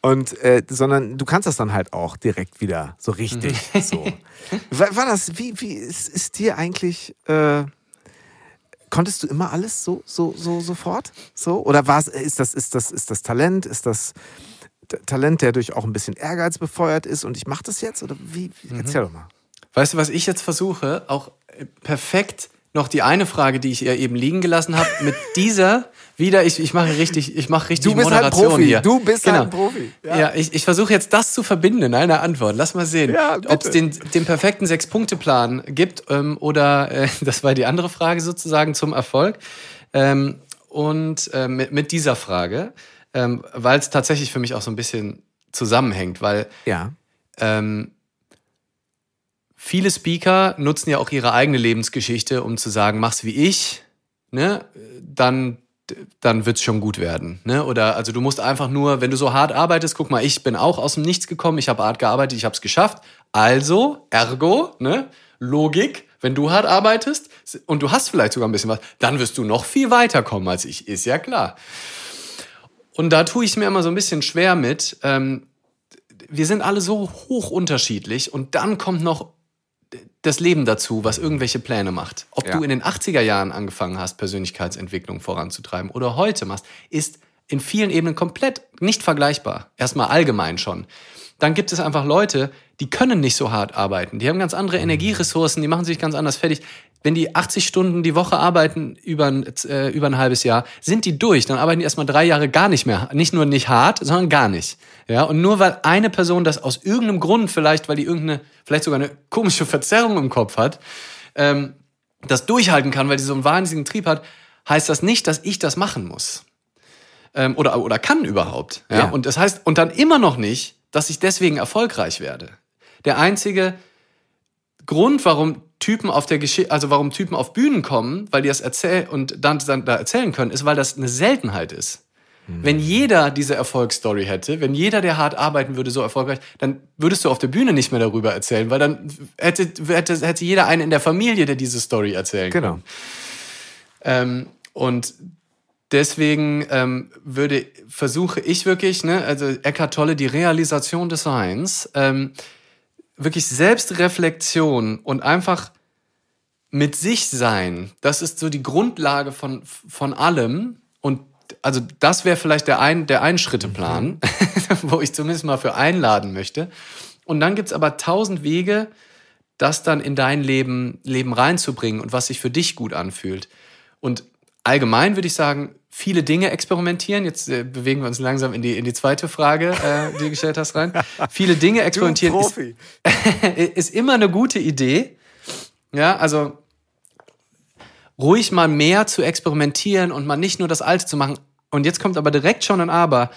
Und äh, sondern du kannst das dann halt auch direkt wieder so richtig. so. *laughs* War, war das, wie, wie ist, ist dir eigentlich, äh, konntest du immer alles so, so, so sofort? So? Oder war es, ist das, ist das, ist das Talent? Ist das Talent, der durch auch ein bisschen Ehrgeiz befeuert ist und ich mache das jetzt? Oder wie? wie Erzähl doch mal. Weißt du, was ich jetzt versuche? Auch äh, perfekt noch die eine Frage, die ich ihr eben liegen gelassen habe, mit *laughs* dieser wieder, ich, ich mache richtig, ich mache richtig Du bist halt Moderation Profi. hier. Du bist genau. halt ein Profi. Ja, Ja. ich, ich versuche jetzt das zu verbinden in einer Antwort. Lass mal sehen, Ja, ob es den, den perfekten Sechs-Punkte-Plan gibt ähm, oder, äh, *laughs* das war die andere Frage sozusagen zum Erfolg. Ähm, und äh, mit, mit dieser Frage, ähm, weil es tatsächlich für mich auch so ein bisschen zusammenhängt, weil Ja. ähm, viele Speaker nutzen ja auch ihre eigene Lebensgeschichte, um zu sagen, mach's wie ich, ne, dann dann wird's schon gut werden, ne? Oder also du musst einfach nur, wenn du so hart arbeitest, guck mal, ich bin auch aus dem Nichts gekommen, ich habe hart gearbeitet, ich habe es geschafft. Also, ergo, ne? Logik, wenn du hart arbeitest und du hast vielleicht sogar ein bisschen was, dann wirst du noch viel weiterkommen als ich, ist ja klar. Und da tue ich mir immer so ein bisschen schwer mit. Ähm, wir sind alle so hoch unterschiedlich und dann kommt noch das Leben dazu, was irgendwelche Pläne macht. Ob Ja. du in den 80er Jahren angefangen hast, Persönlichkeitsentwicklung voranzutreiben oder heute machst, ist in vielen Ebenen komplett nicht vergleichbar. Erstmal allgemein schon. Dann gibt es einfach Leute, die können nicht so hart arbeiten. Die haben ganz andere Energieressourcen, die machen sich ganz anders fertig. Wenn die 80 Stunden die Woche arbeiten über ein, äh, über ein halbes Jahr, sind die durch. Dann arbeiten die erstmal drei Jahre gar nicht mehr. Nicht nur nicht hart, sondern gar nicht. Ja, und nur weil eine Person das aus irgendeinem Grund, vielleicht weil die irgendeine, vielleicht sogar eine komische Verzerrung im Kopf hat, ähm, das durchhalten kann, weil die so einen wahnsinnigen Trieb hat, heißt das nicht, dass ich das machen muss. Ähm, oder, oder kann überhaupt. Ja? ja? Und das heißt, und dann immer noch nicht, dass ich deswegen erfolgreich werde. Der einzige Grund, warum Typen auf der Geschichte, also warum Typen auf Bühnen kommen, weil die das erzählen und dann, dann da erzählen können, ist, weil das eine Seltenheit ist. Wenn jeder diese Erfolgsstory hätte, wenn jeder, der hart arbeiten würde, so erfolgreich, dann würdest du auf der Bühne nicht mehr darüber erzählen, weil dann hätte, hätte, hätte jeder einen in der Familie, der diese Story erzählen genau. kann. Ähm, und deswegen ähm, würde, versuche ich wirklich, ne, also Eckhart Tolle, die Realisation des Seins, ähm, wirklich Selbstreflexion und einfach mit sich sein, das ist so die Grundlage von, von allem. Und also das wäre vielleicht der ein, der Einschritteplan, mhm. *laughs* wo ich zumindest mal für einladen möchte. Und dann gibt's aber tausend Wege, das dann in dein Leben, Leben reinzubringen und was sich für dich gut anfühlt. Und allgemein würde ich sagen, viele Dinge experimentieren. Jetzt äh, bewegen wir uns langsam in die, in die zweite Frage, äh, die du gestellt hast, rein. viele Dinge experimentieren ist, *laughs* ist immer eine gute Idee. Ja, also ruhig mal mehr zu experimentieren und mal nicht nur das Alte zu machen. Und jetzt kommt aber direkt schon ein Aber.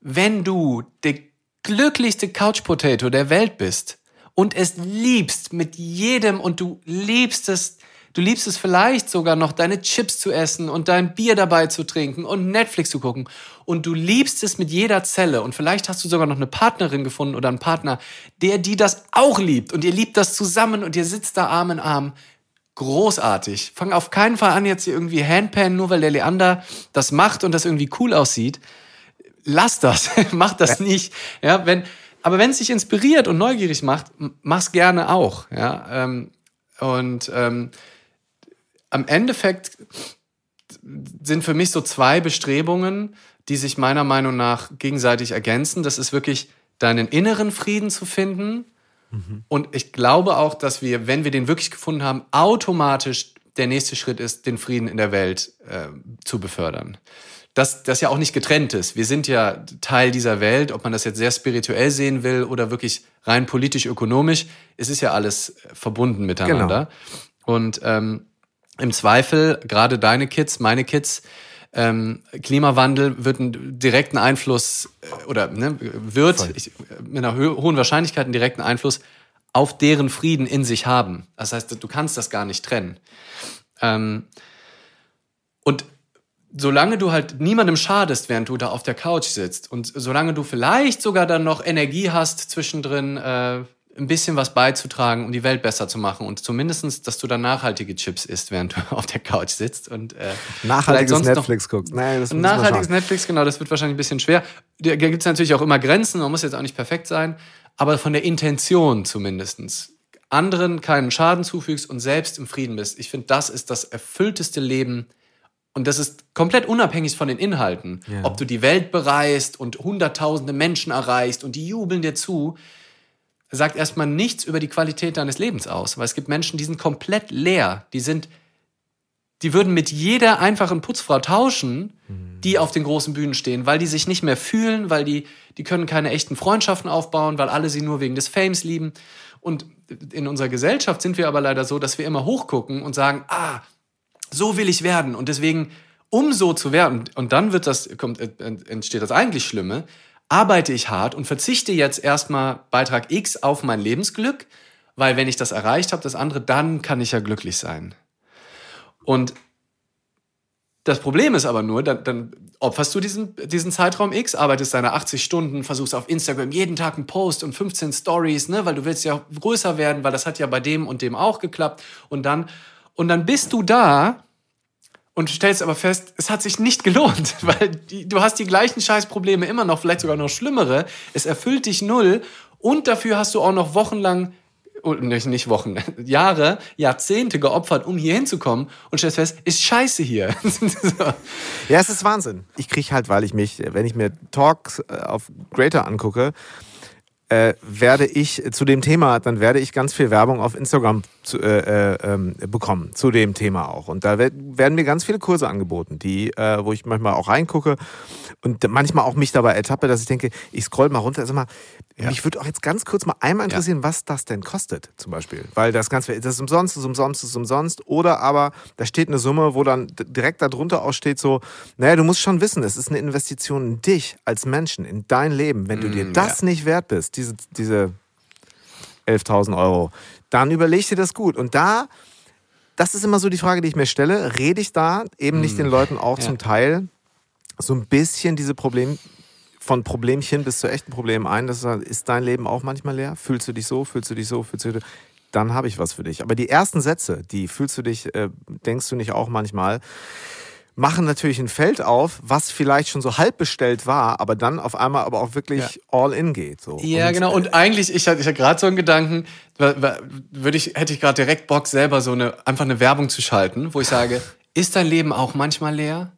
Wenn du der glücklichste Couch Potato der Welt bist und es liebst mit jedem und du liebst es, du liebst es vielleicht sogar noch, deine Chips zu essen und dein Bier dabei zu trinken und Netflix zu gucken und du liebst es mit jeder Zelle und vielleicht hast du sogar noch eine Partnerin gefunden oder einen Partner, der die das auch liebt und ihr liebt das zusammen und ihr sitzt da Arm in Arm großartig. Fang auf keinen Fall an, jetzt hier irgendwie Handpan, nur weil der Leander das macht und das irgendwie cool aussieht. Lass das, *laughs* mach das nicht. Ja, wenn, aber wenn es dich inspiriert und neugierig macht, mach's gerne auch. Ja, ähm, und ähm, am Endeffekt sind für mich so zwei Bestrebungen, die sich meiner Meinung nach gegenseitig ergänzen. Das ist wirklich deinen inneren Frieden zu finden und ich glaube auch, dass wir, wenn wir den wirklich gefunden haben, automatisch der nächste Schritt ist, den Frieden in der Welt äh, zu befördern. Dass das ja auch nicht getrennt ist. Wir sind ja Teil dieser Welt, ob man das jetzt sehr spirituell sehen will oder wirklich rein politisch-ökonomisch. Es ist ja alles verbunden miteinander. Genau. Und ähm, im Zweifel, gerade deine Kids, meine Kids, ähm, Klimawandel wird einen direkten Einfluss äh, oder ne, wird ich, mit einer hohen Wahrscheinlichkeit einen direkten Einfluss auf deren Frieden in sich haben. Das heißt, du kannst das gar nicht trennen. Ähm, und solange du halt niemandem schadest, während du da auf der Couch sitzt und solange du vielleicht sogar dann noch Energie hast zwischendrin, äh, ein bisschen was beizutragen, um die Welt besser zu machen und zumindestens, dass du dann nachhaltige Chips isst, während du *laughs* auf der Couch sitzt und äh, nachhaltiges Netflix guckst. Nein, das nachhaltiges Netflix, genau, das wird wahrscheinlich ein bisschen schwer. Da gibt es natürlich auch immer Grenzen, man muss jetzt auch nicht perfekt sein, aber von der Intention zumindestens anderen keinen Schaden zufügst und selbst im Frieden bist. Ich finde, das ist das erfüllteste Leben, und das ist komplett unabhängig von den Inhalten. Ja. Ob du die Welt bereist und hunderttausende Menschen erreichst und die jubeln dir zu sagt erstmal nichts über die Qualität deines Lebens aus, weil es gibt Menschen, die sind komplett leer, die sind die würden mit jeder einfachen Putzfrau tauschen, die auf den großen Bühnen stehen, weil die sich nicht mehr fühlen, weil die die können keine echten Freundschaften aufbauen, weil alle sie nur wegen des Fames lieben. Und in unserer Gesellschaft sind wir aber leider so, dass wir immer hochgucken und sagen, ah, so will ich werden und deswegen um so zu werden und dann wird das kommt entsteht das eigentlich Schlimme, arbeite ich hart und verzichte jetzt erstmal Beitrag X auf mein Lebensglück, weil wenn ich das erreicht habe, das andere, dann kann ich ja glücklich sein. Und das Problem ist aber nur, dann, dann opferst du diesen, diesen Zeitraum X, arbeitest deine 80 Stunden, versuchst auf Instagram jeden Tag einen Post und 15 Stories, ne, weil du willst ja größer werden, weil das hat ja bei dem und dem auch geklappt. Und dann, und dann bist du da und stellst aber fest, es hat sich nicht gelohnt, *laughs* weil die, du hast die gleichen Scheißprobleme immer noch, vielleicht sogar noch schlimmere. Es erfüllt dich null und dafür hast du auch noch wochenlang oh, nicht, Wochen, *laughs* Jahre, Jahrzehnte geopfert, um hier hinzukommen und stellst fest, ist scheiße hier. so. *laughs* Ja, es ist Wahnsinn. Ich kriege halt, weil ich mich, wenn ich mir Talks äh, auf Greater angucke, äh, werde ich zu dem Thema, dann werde ich ganz viel Werbung auf Instagram zu, äh, äh, ähm, bekommen zu dem Thema auch. Und da werden mir ganz viele Kurse angeboten, die, äh, wo ich manchmal auch reingucke und manchmal auch mich dabei ertappe, dass ich denke, ich scroll mal runter. Also mal, ja. mich würde auch jetzt ganz kurz mal einmal interessieren, ja. was das denn kostet, zum Beispiel. Weil das Ganze, das ist umsonst, ist umsonst, ist umsonst. Oder aber da steht eine Summe, wo dann direkt darunter auch steht so, naja, du musst schon wissen, es ist eine Investition in dich als Menschen, in dein Leben. Wenn du mm, dir das ja. nicht wert bist, diese, diese 11.000 Euro, dann überleg dir das gut. Und da, das ist immer so die Frage, die ich mir stelle, rede ich da eben nicht den mm. Leuten auch ja. zum Teil so ein bisschen diese Problem von Problemchen bis zu echten Problemen ein. Das ist dein Leben auch manchmal leer? Fühlst du dich so? Fühlst du dich so? Fühlst du dich dann habe ich was für dich. Aber die ersten Sätze, die fühlst du dich, äh, denkst du nicht auch manchmal, machen natürlich ein Feld auf, was vielleicht schon so halb bestellt war, aber dann auf einmal aber auch wirklich ja. all in geht. So. Ja, und, genau. Und eigentlich, ich hatte, ich hatte gerade so einen Gedanken, würde ich, hätte ich gerade direkt Bock, selber so eine, einfach eine Werbung zu schalten, wo ich sage, ist dein Leben auch manchmal leer?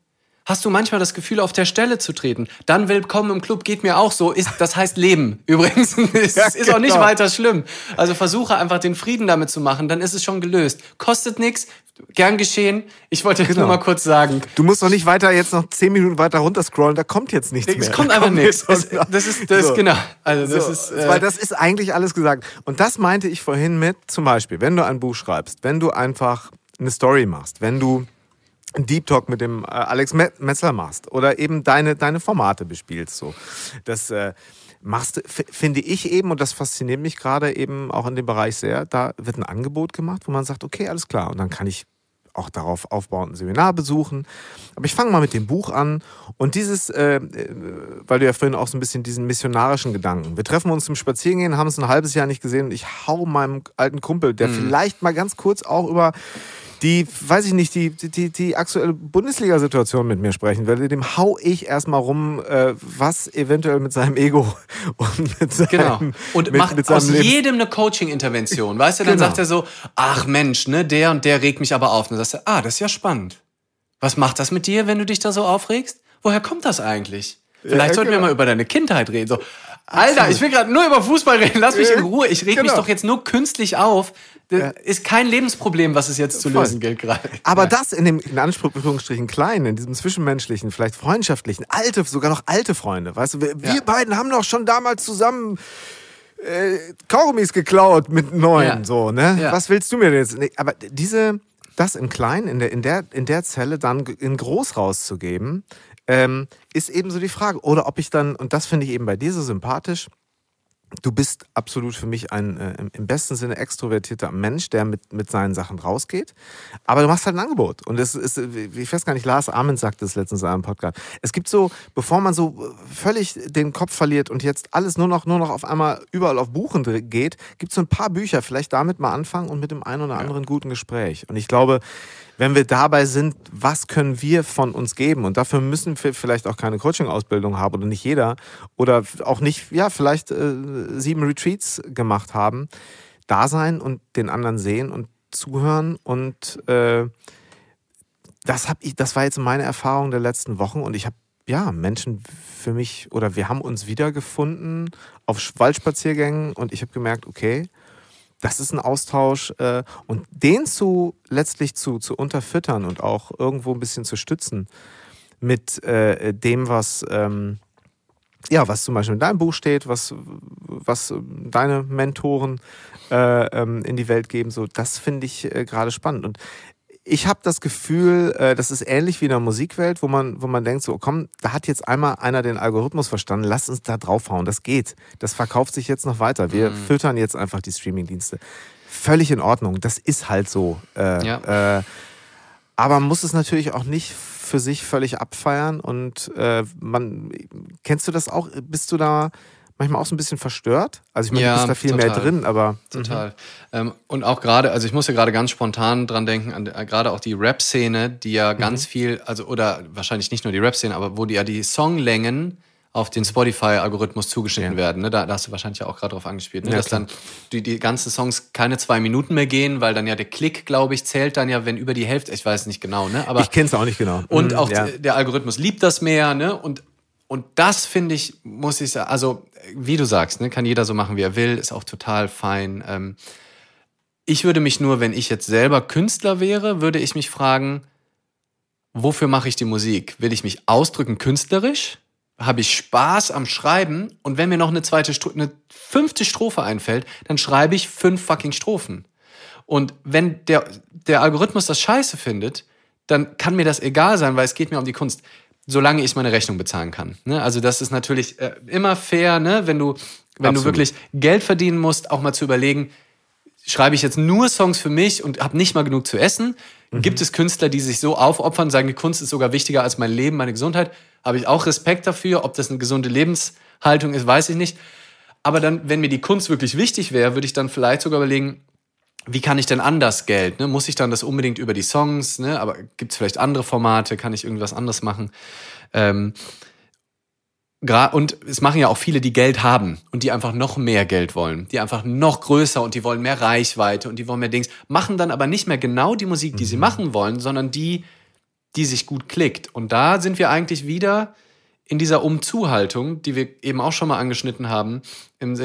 Hast du manchmal das Gefühl, auf der Stelle zu treten? Dann willkommen im Club geht mir auch so. Ist, das heißt Leben. *laughs* Übrigens, es ja, ist auch nicht genau. weiter schlimm. Also versuche einfach den Frieden damit zu machen, dann ist es schon gelöst. Kostet nichts, gern geschehen. Ich wollte genau. nur mal kurz sagen. Du musst doch nicht weiter jetzt noch zehn Minuten weiter runterscrollen, da kommt jetzt nichts mehr. Es kommt einfach nichts. Es, das ist, das so. ist genau. Also das so. ist, äh Weil das ist eigentlich alles gesagt. Und das meinte ich vorhin mit, zum Beispiel, wenn du ein Buch schreibst, wenn du einfach eine Story machst, wenn du Deep Talk mit dem äh, Alex Metzler machst oder eben deine, deine Formate bespielst. So. Das äh, machst finde ich eben, und das fasziniert mich gerade eben auch in dem Bereich sehr, da wird ein Angebot gemacht, wo man sagt, okay, alles klar, und dann kann ich auch darauf aufbauend ein Seminar besuchen. Aber ich fange mal mit dem Buch an. Und dieses, äh, äh, weil du ja vorhin auch so ein bisschen diesen missionarischen Gedanken. Wir treffen uns zum Spazierengehen, haben es ein halbes Jahr nicht gesehen und ich hau meinem alten Kumpel, der mhm. vielleicht mal ganz kurz auch über die, weiß ich nicht, die, die, die aktuelle Bundesliga-Situation mit mir sprechen würde, dem hau ich erstmal rum, äh, was eventuell mit seinem Ego *laughs* und mit seinem Genau. Und mit, macht mit aus Leben. jedem eine Coaching-Intervention. Weißt du, dann genau. sagt er so, ach Mensch, ne, der und der regt mich aber auf. Und dann sagst du, ah, das ist ja spannend. Was macht das mit dir, wenn du dich da so aufregst? Woher kommt das eigentlich? Vielleicht ja, sollten genau. wir mal über deine Kindheit reden. So, Alter, ich will gerade nur über Fußball reden. Lass mich in Ruhe. Ich reg genau. mich doch jetzt nur künstlich auf. Das ja. ist kein Lebensproblem, was es jetzt zu lösen gilt gerade. Aber ja. das in dem, in Anführungsstrichen kleinen, in diesem zwischenmenschlichen, vielleicht freundschaftlichen, alte, sogar noch alte Freunde, weißt du, wir, ja. wir beiden haben doch schon damals zusammen äh, Kaugummis geklaut mit neun, so, ne? Was willst du mir denn jetzt? Nee, aber diese, das im Kleinen, in der, in der, in der Zelle dann in groß rauszugeben, ähm, ist eben so die Frage. Oder ob ich dann, und das finde ich eben bei dir so sympathisch, du bist absolut für mich ein äh, im besten Sinne extrovertierter Mensch, der mit, mit seinen Sachen rausgeht. Aber du machst halt ein Angebot. Und es ist, ich weiß gar nicht, Lars Armin sagte es letztens in einem Podcast. Es gibt so, bevor man so völlig den Kopf verliert und jetzt alles nur noch, nur noch auf einmal überall auf Buchen geht, gibt es so ein paar Bücher. Vielleicht damit mal anfangen und mit dem einen oder anderen ja. guten Gespräch. Und ich glaube, wenn wir dabei sind, was können wir von uns geben? Und dafür müssen wir vielleicht auch keine Coaching-Ausbildung haben oder nicht jeder oder auch nicht, ja, vielleicht äh, sieben Retreats gemacht haben. Da sein und den anderen sehen und zuhören und äh, das habe ich, das war jetzt meine Erfahrung der letzten Wochen und ich habe ja Menschen für mich oder wir haben uns wiedergefunden auf Waldspaziergängen und ich habe gemerkt, okay, das ist ein Austausch äh, und den zu letztlich zu, zu unterfüttern und auch irgendwo ein bisschen zu stützen mit äh, dem, was ähm, ja, was zum Beispiel in deinem Buch steht, was, was deine Mentoren äh, ähm, in die Welt geben, so das finde ich äh, gerade spannend. Und ich habe das Gefühl, äh, das ist ähnlich wie in der Musikwelt, wo man, wo man denkt, so komm, da hat jetzt einmal einer den Algorithmus verstanden, lass uns da draufhauen, das geht. Das verkauft sich jetzt noch weiter. Wir mhm. füttern jetzt einfach die Streamingdienste. Völlig in Ordnung, das ist halt so. Äh, ja. äh, aber man muss es natürlich auch nicht für sich völlig abfeiern und äh, man, kennst du das auch? Bist du da manchmal auch so ein bisschen verstört. Also ich meine, ja, du bist da viel total. mehr drin, aber. Total. Mhm. Ähm, und auch gerade, also ich muss ja gerade ganz spontan dran denken, an äh, gerade auch die Rap-Szene, die ja mhm. ganz viel, also oder wahrscheinlich nicht nur die Rap-Szene, aber wo die ja die Songlängen auf den Spotify-Algorithmus zugeschnitten ja. werden. Ne? Da, da, hast du wahrscheinlich auch gerade drauf angespielt, ne? Ja, dass klar. dann die, die ganzen Songs keine zwei Minuten mehr gehen, weil dann ja der Klick, glaube ich, zählt dann ja, wenn über die Hälfte, ich weiß nicht genau, ne? Aber, ich kenne es auch nicht genau. Und mhm, auch ja. der Algorithmus liebt das mehr, ne? Und und das finde ich, muss ich sagen, also wie du sagst, ne, kann jeder so machen, wie er will, ist auch total fein. Ähm, Ich würde mich nur, wenn ich jetzt selber Künstler wäre, würde ich mich fragen, wofür mache ich die Musik? Will ich mich ausdrücken künstlerisch? Habe ich Spaß am Schreiben? Und wenn mir noch eine zweite, Stro eine fünfte Strophe einfällt, dann schreibe ich fünf fucking Strophen. Und wenn der, der Algorithmus das scheiße findet, dann kann mir das egal sein, weil es geht mir um die Kunst solange ich meine Rechnung bezahlen kann. Ne? Also das ist natürlich äh, immer fair, ne? wenn du wenn Absolut. du wirklich Geld verdienen musst, auch mal zu überlegen, schreibe ich jetzt nur Songs für mich und habe nicht mal genug zu essen? Mhm. Gibt es Künstler, die sich so aufopfern, sagen, die Kunst ist sogar wichtiger als mein Leben, meine Gesundheit? Habe ich auch Respekt dafür. Ob das eine gesunde Lebenshaltung ist, weiß ich nicht. Aber dann, wenn mir die Kunst wirklich wichtig wäre, würde ich dann vielleicht sogar überlegen, wie kann ich denn anders Geld? Ne? Muss ich dann das unbedingt über die Songs? Ne? Aber gibt es vielleicht andere Formate? Kann ich irgendwas anderes machen? Ähm, und es machen ja auch viele, die Geld haben und die einfach noch mehr Geld wollen, die einfach noch größer und die wollen mehr Reichweite und die wollen mehr Dings, machen dann aber nicht mehr genau die Musik, die mhm. sie machen wollen, sondern die, die sich gut klickt. Und da sind wir eigentlich wieder in dieser Umzuhaltung, die wir eben auch schon mal angeschnitten haben,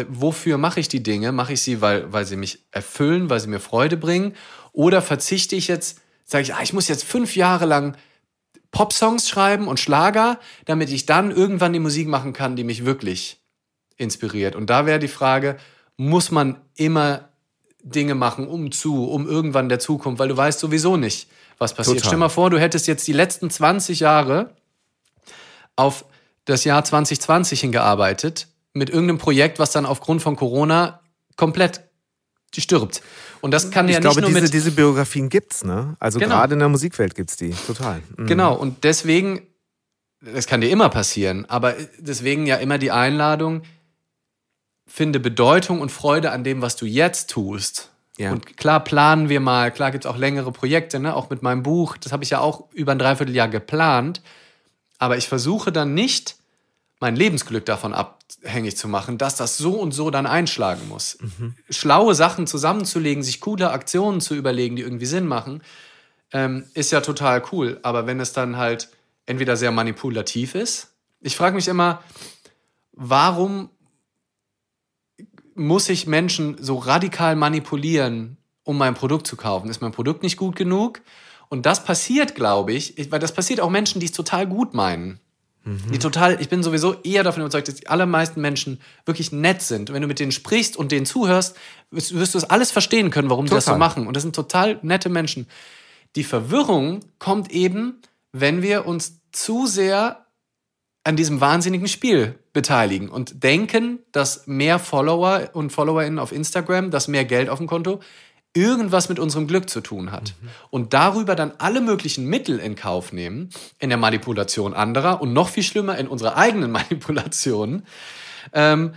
wofür mache ich die Dinge? Mache ich sie, weil, weil sie mich erfüllen, weil sie mir Freude bringen? Oder verzichte ich jetzt, sage ich, ah, ich muss jetzt fünf Jahre lang Popsongs schreiben und Schlager, damit ich dann irgendwann die Musik machen kann, die mich wirklich inspiriert. Und da wäre die Frage, muss man immer Dinge machen, um zu, um irgendwann der Zukunft, weil du weißt sowieso nicht, was passiert. Total. Stell mal vor, du hättest jetzt die letzten 20 Jahre auf das Jahr 2020 hingearbeitet mit irgendeinem Projekt, was dann aufgrund von Corona komplett stirbt. Und das kann ich ja glaube, nicht nur diese, mit diese Biografien gibt's, ne? Also genau. gerade in der Musikwelt gibt's die, total. Mhm. Genau. Und deswegen, das kann dir immer passieren, aber deswegen ja immer die Einladung, finde Bedeutung und Freude an dem, was du jetzt tust. Ja. Und klar planen wir mal, klar gibt's auch längere Projekte, ne? auch mit meinem Buch. Das habe ich ja auch über ein Dreivierteljahr geplant. Aber ich versuche dann nicht, mein Lebensglück davon abhängig zu machen, dass das so und so dann einschlagen muss. Mhm. Schlaue Sachen zusammenzulegen, sich coole Aktionen zu überlegen, die irgendwie Sinn machen, ähm, ist ja total cool. Aber wenn es dann halt entweder sehr manipulativ ist, ich frage mich immer, warum muss ich Menschen so radikal manipulieren, um mein Produkt zu kaufen? Ist mein Produkt nicht gut genug? Und das passiert, glaube ich, weil das passiert auch Menschen, die es total gut meinen. Mhm. Die total, ich bin sowieso eher davon überzeugt, dass die allermeisten Menschen wirklich nett sind. Und wenn du mit denen sprichst und denen zuhörst, wirst, wirst du es alles verstehen können, warum total. die das so machen. Und das sind total nette Menschen. Die Verwirrung kommt eben, wenn wir uns zu sehr an diesem wahnsinnigen Spiel beteiligen und denken, dass mehr Follower und FollowerInnen auf Instagram, dass mehr Geld auf dem Konto irgendwas mit unserem Glück zu tun hat. Mhm. Und darüber dann alle möglichen Mittel in Kauf nehmen, in der Manipulation anderer und noch viel schlimmer in unserer eigenen *laughs* Manipulation, ähm,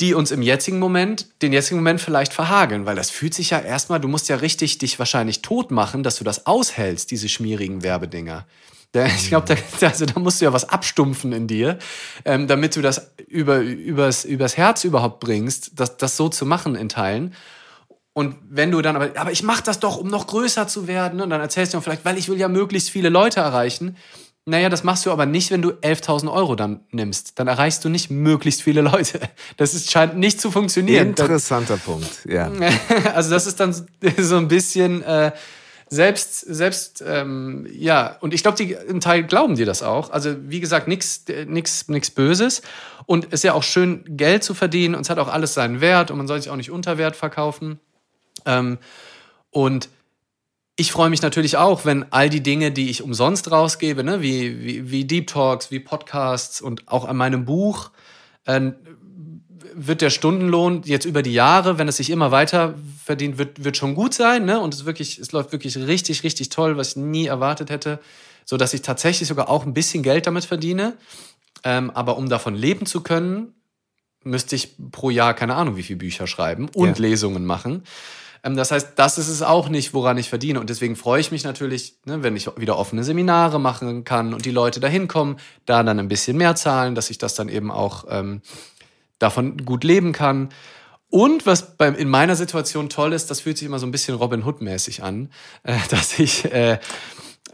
die uns im jetzigen Moment, den jetzigen Moment vielleicht verhageln, weil das fühlt sich ja erstmal, du musst ja richtig dich wahrscheinlich tot machen, dass du das aushältst, diese schmierigen Werbedinger. *laughs* Ich glaube, da, also, da musst du ja was abstumpfen in dir, ähm, damit du das über, übers, übers Herz überhaupt bringst, das, das so zu machen in Teilen. Und wenn du dann aber, aber ich mache das doch, um noch größer zu werden, und dann erzählst du mir vielleicht, weil ich will ja möglichst viele Leute erreichen. Naja, das machst du aber nicht, wenn du 11.000 Euro dann nimmst. Dann erreichst du nicht möglichst viele Leute. Das ist, scheint nicht zu funktionieren. Interessanter Punkt, ja. *laughs* Also das ist dann so ein bisschen äh, selbst, selbst ähm, ja. Und ich glaube, die im Teil glauben dir das auch. Also wie gesagt, nichts nix, nix Böses. Und es ist ja auch schön, Geld zu verdienen. Und es hat auch alles seinen Wert. Und man soll sich auch nicht unter Wert verkaufen. Ähm, und ich freue mich natürlich auch, wenn all die Dinge, die ich umsonst rausgebe, ne, wie, wie, wie Deep Talks, wie Podcasts und auch an meinem Buch, äh, wird der Stundenlohn jetzt über die Jahre, wenn es sich immer weiter verdient, wird, wird schon gut sein. Ne? Und es, wirklich, es läuft wirklich richtig, richtig toll, was ich nie erwartet hätte, so dass ich tatsächlich sogar auch ein bisschen Geld damit verdiene. Ähm, aber um davon leben zu können, müsste ich pro Jahr keine Ahnung, wie viele Bücher schreiben und ja. Lesungen machen. Ähm, das heißt, das ist es auch nicht, woran ich verdiene. Und deswegen freue ich mich natürlich, ne, wenn ich wieder offene Seminare machen kann und die Leute da hinkommen, da dann ein bisschen mehr zahlen, dass ich das dann eben auch ähm, davon gut leben kann. Und was bei, in meiner Situation toll ist, das fühlt sich immer so ein bisschen Robin Hood-mäßig an, *laughs* äh, dass ich äh,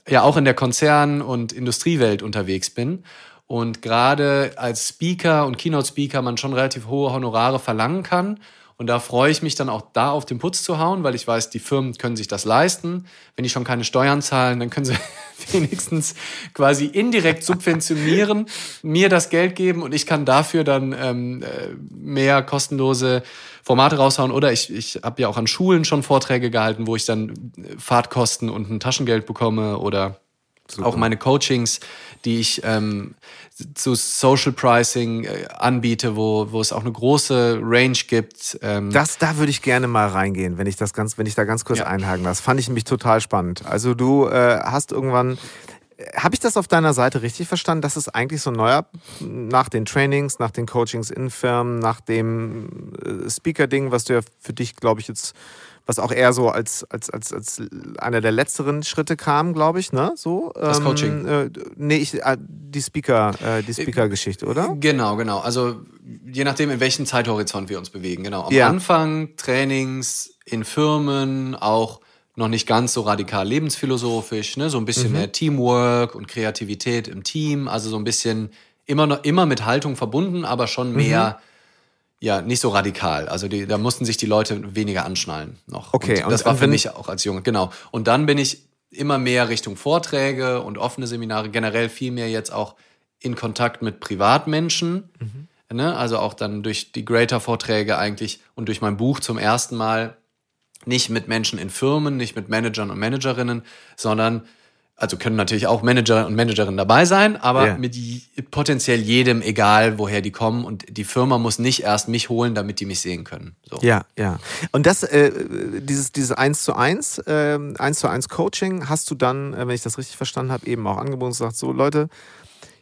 ja auch in der Konzern- und Industriewelt unterwegs bin Und gerade als Speaker und Keynote-Speaker man schon relativ hohe Honorare verlangen kann. Und da freue ich mich dann auch da auf den Putz zu hauen, weil ich weiß, die Firmen können sich das leisten. Wenn die schon keine Steuern zahlen, dann können sie *laughs* wenigstens quasi indirekt subventionieren, *laughs* mir das Geld geben und ich kann dafür dann ähm, äh, mehr kostenlose Formate raushauen. Oder ich, ich habe ja auch an Schulen schon Vorträge gehalten, wo ich dann Fahrtkosten und ein Taschengeld bekomme oder Super. auch meine Coachings, die ich ähm, zu Social Pricing äh, anbiete, wo, wo es auch eine große Range gibt. Ähm das, da würde ich gerne mal reingehen, wenn ich das ganz, wenn ich da ganz kurz ja. einhaken lasse. Fand ich nämlich total spannend. Also du äh, hast irgendwann habe ich das auf deiner Seite richtig verstanden, dass es eigentlich so neuer, nach den Trainings, nach den Coachings in Firmen, nach dem äh, Speaker-Ding, was du ja für dich, glaube ich, jetzt was auch eher so als, als, als, als einer der letzteren Schritte kam, glaube ich, ne? So, das ähm, Coaching. Äh, nee, ich, äh, die Speaker, äh, die Speaker-Geschichte, oder? Genau, genau. Also je nachdem, in welchem Zeithorizont wir uns bewegen, genau. Am ja. Anfang Trainings in Firmen, auch noch nicht ganz so radikal lebensphilosophisch, ne? so ein bisschen mhm. mehr Teamwork und Kreativität im Team, also so ein bisschen immer noch immer mit Haltung verbunden, aber schon mehr mhm ja, nicht so radikal. Also die, da mussten sich die Leute weniger anschnallen noch. Okay. Und das und war für mich auch als Junge, genau. Und dann bin ich immer mehr Richtung Vorträge und offene Seminare, generell viel mehr jetzt auch in Kontakt mit Privatmenschen. Mhm. Ne? Also auch dann durch die Greater-Vorträge eigentlich und durch mein Buch zum ersten Mal nicht mit Menschen in Firmen, nicht mit Managern und Managerinnen, sondern also können natürlich auch Manager und Managerinnen dabei sein, aber yeah. mit potenziell jedem, egal woher die kommen. Und die Firma muss nicht erst mich holen, damit die mich sehen können. So. Ja, ja. Und das, äh, dieses, dieses 1 zu 1, äh, 1 zu 1 Coaching hast du dann, äh, wenn ich das richtig verstanden habe, eben auch angeboten und gesagt, so Leute,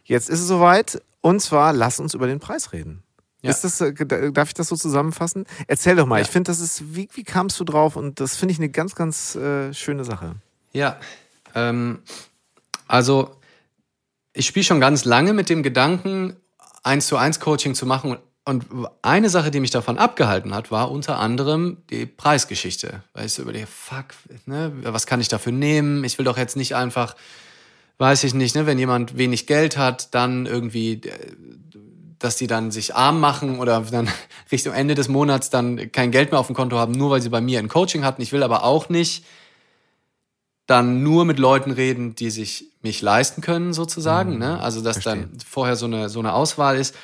jetzt ist es soweit. Und zwar, lass uns über den Preis reden. Ja. Ist das, äh, darf ich das so zusammenfassen? Erzähl doch mal. Ja. Ich finde, das ist, wie, wie kamst du drauf? Und das finde ich eine ganz, ganz äh, schöne Sache. Ja, ähm, also, ich spiele schon ganz lange mit dem Gedanken, eins zu eins Coaching zu machen. Und eine Sache, die mich davon abgehalten hat, war unter anderem die Preisgeschichte. Weil ich so überlege, fuck, ne, was kann ich dafür nehmen? Ich will doch jetzt nicht einfach, weiß ich nicht, ne, wenn jemand wenig Geld hat, dann irgendwie, dass die dann sich arm machen oder dann *laughs* Richtung Ende des Monats dann kein Geld mehr auf dem Konto haben, nur weil sie bei mir ein Coaching hatten. Ich will aber auch nicht dann nur mit Leuten reden, die sich mich leisten können, sozusagen. Mhm, ne? Also, dass verstehe. dann vorher so eine, so eine Auswahl ist.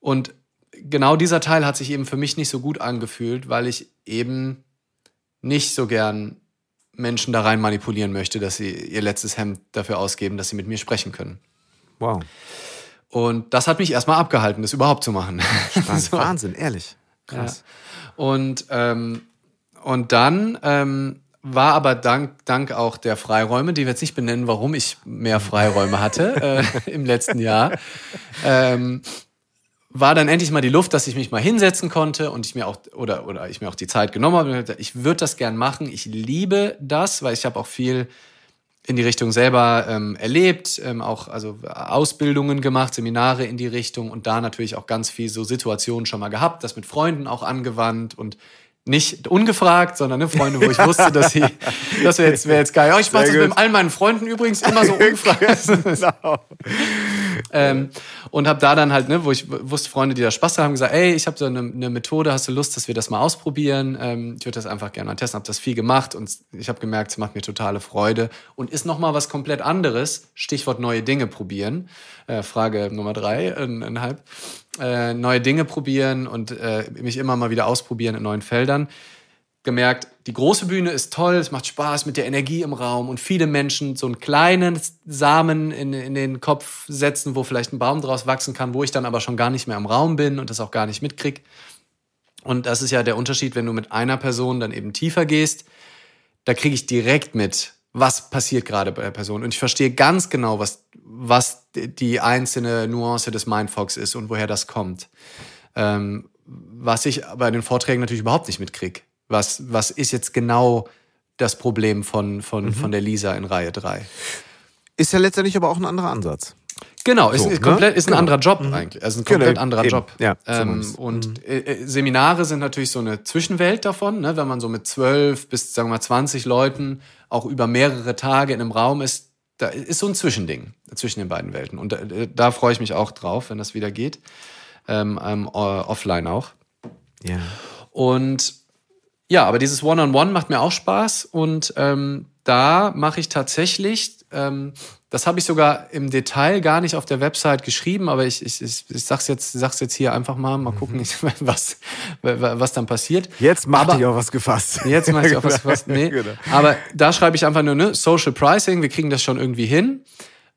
Und genau dieser Teil hat sich eben für mich nicht so gut angefühlt, weil ich eben nicht so gern Menschen da rein manipulieren möchte, dass sie ihr letztes Hemd dafür ausgeben, dass sie mit mir sprechen können. Wow. Und das hat mich erstmal abgehalten, das überhaupt zu machen. *laughs* so. Wahnsinn, ehrlich. Krass. Ja. Und, ähm, und dann ähm, war aber dank, dank auch der Freiräume, die wir jetzt nicht benennen, warum ich mehr Freiräume hatte *laughs* äh, im letzten Jahr, ähm, war dann endlich mal die Luft, dass ich mich mal hinsetzen konnte und ich mir auch oder oder ich mir auch die Zeit genommen habe. Ich würde das gern machen. Ich liebe das, weil ich habe auch viel in die Richtung selber ähm, erlebt, ähm, auch also Ausbildungen gemacht, Seminare in die Richtung und da natürlich auch ganz viel so Situationen schon mal gehabt, das mit Freunden auch angewandt und nicht ungefragt, sondern ne, Freunde, wo ich wusste, dass sie, das wäre jetzt, wär jetzt geil. Ja, ich mache das mit all meinen Freunden übrigens immer so *laughs* ungefragt. genau. *laughs* ähm, und habe da dann halt, ne, wo ich wusste, Freunde, die da Spaß haben, gesagt, ey, ich habe so eine, eine, Methode, hast du Lust, dass wir das mal ausprobieren? Ähm, ich würde das einfach gerne mal testen, habe das viel gemacht und ich habe gemerkt, es macht mir totale Freude und ist nochmal was komplett anderes. Stichwort neue Dinge probieren. Äh, Frage Nummer drei, äh, halb äh, neue Dinge probieren und äh, mich immer mal wieder ausprobieren in neuen Feldern. Gemerkt, die große Bühne ist toll, es macht Spaß mit der Energie im Raum und viele Menschen so einen kleinen Samen in, in den Kopf setzen, wo vielleicht ein Baum draus wachsen kann, wo ich dann aber schon gar nicht mehr im Raum bin und das auch gar nicht mitkrieg. Und das ist ja der Unterschied, wenn du mit einer Person dann eben tiefer gehst. Da kriege ich direkt mit, was passiert gerade bei der Person. Und ich verstehe ganz genau, was, was die einzelne Nuance des Mindfox ist und woher das kommt. Ähm, was ich bei den Vorträgen natürlich überhaupt nicht mitkriege. Was, was ist jetzt genau das Problem von, von, mhm. von der Lisa in Reihe 3? Ist ja letztendlich aber auch ein anderer Ansatz. Genau, ist, so, ist, komplett, ne? ist ein genau. anderer Job mhm. eigentlich. Also ein komplett genau, anderer eben. Job. Ja, ähm, und mhm. Äh, äh, Seminare sind natürlich so eine Zwischenwelt davon, ne? wenn man so mit zwölf bis sagen wir mal 20 Leuten auch über mehrere Tage in einem Raum ist, da ist so ein Zwischending zwischen den beiden Welten. Und da, da freue ich mich auch drauf, wenn das wieder geht. Ähm, ähm, offline auch. Ja. Und ja, aber dieses One-on-One macht mir auch Spaß und ähm, da mache ich tatsächlich, ähm, das habe ich sogar im Detail gar nicht auf der Website geschrieben, aber ich, ich, ich, ich sag's jetzt, sag's jetzt hier einfach mal, mal gucken, mhm. *laughs* was, was dann passiert. Jetzt mache ich auch was gefasst. Jetzt mache ich *laughs* auch was gefasst. Nee. genau. Aber da schreibe ich einfach nur, ne, Social Pricing, wir kriegen das schon irgendwie hin.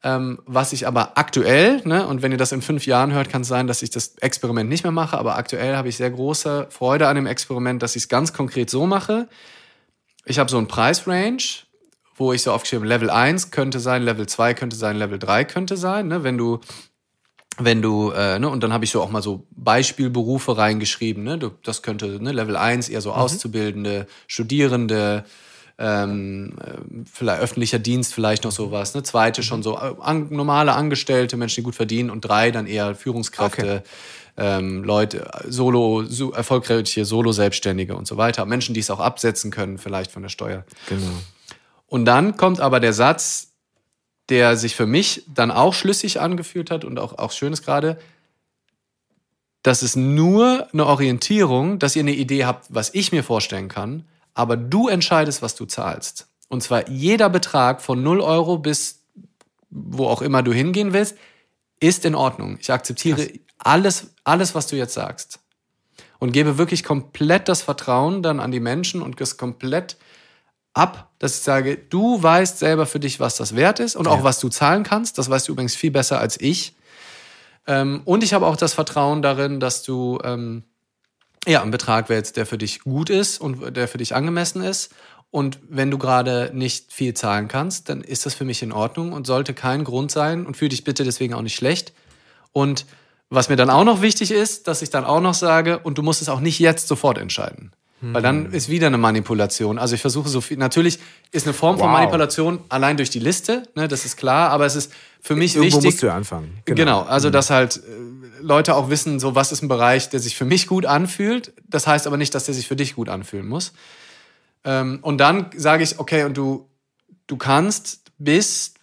Ähm, was ich aber aktuell, ne, und wenn ihr das in fünf Jahren hört, kann es sein, dass ich das Experiment nicht mehr mache, aber aktuell habe ich sehr große Freude an dem Experiment, dass ich es ganz konkret so mache. Ich habe so einen Preisrange, wo ich so aufgeschrieben Level 1 könnte sein, Level 2 könnte sein, Level 3 könnte sein, ne, wenn du wenn du, äh, ne, und dann habe ich so auch mal so Beispielberufe reingeschrieben, ne, du, das könnte ne, Level 1 eher so mhm. Auszubildende, Studierende, ähm, äh, vielleicht öffentlicher Dienst, vielleicht noch sowas. Ne? Zweite schon so äh, an, normale Angestellte, Menschen, die gut verdienen und drei dann eher Führungskräfte. Okay. Ähm, Leute, Solo, so, erfolgreiche Solo-Selbstständige und so weiter. Menschen, die es auch absetzen können, vielleicht von der Steuer. Genau. Und dann kommt aber der Satz, der sich für mich dann auch schlüssig angefühlt hat und auch, auch schön ist gerade, das ist nur eine Orientierung, dass ihr eine Idee habt, was ich mir vorstellen kann, aber du entscheidest, was du zahlst. Und zwar jeder Betrag von 0 Euro bis wo auch immer du hingehen willst, ist in Ordnung. Ich akzeptiere Krass. alles, alles, was du jetzt sagst. Und gebe wirklich komplett das Vertrauen dann an die Menschen und es komplett ab, dass ich sage, du weißt selber für dich, was das wert ist und ja. auch was du zahlen kannst. Das weißt du übrigens viel besser als ich. Ähm, und ich habe auch das Vertrauen darin, dass du ähm, ja, ein Betrag wählst, der für dich gut ist und der für dich angemessen ist. Und wenn du gerade nicht viel zahlen kannst, dann ist das für mich in Ordnung und sollte kein Grund sein und fühl dich bitte deswegen auch nicht schlecht. Und was mir dann auch noch wichtig ist, dass ich dann auch noch sage, und du musst es auch nicht jetzt sofort entscheiden. Weil dann hm. ist wieder eine Manipulation. Also ich versuche so viel. Natürlich ist eine Form wow. von Manipulation allein durch die Liste, ne, das ist klar, aber es ist für mich Irgendwo wichtig. musst du ja anfangen. Genau, genau also mhm. dass halt äh, Leute auch wissen, so was ist ein Bereich, der sich für mich gut anfühlt. Das heißt aber nicht, dass der sich für dich gut anfühlen muss. Ähm, und dann sage ich, okay, und du, du kannst bis,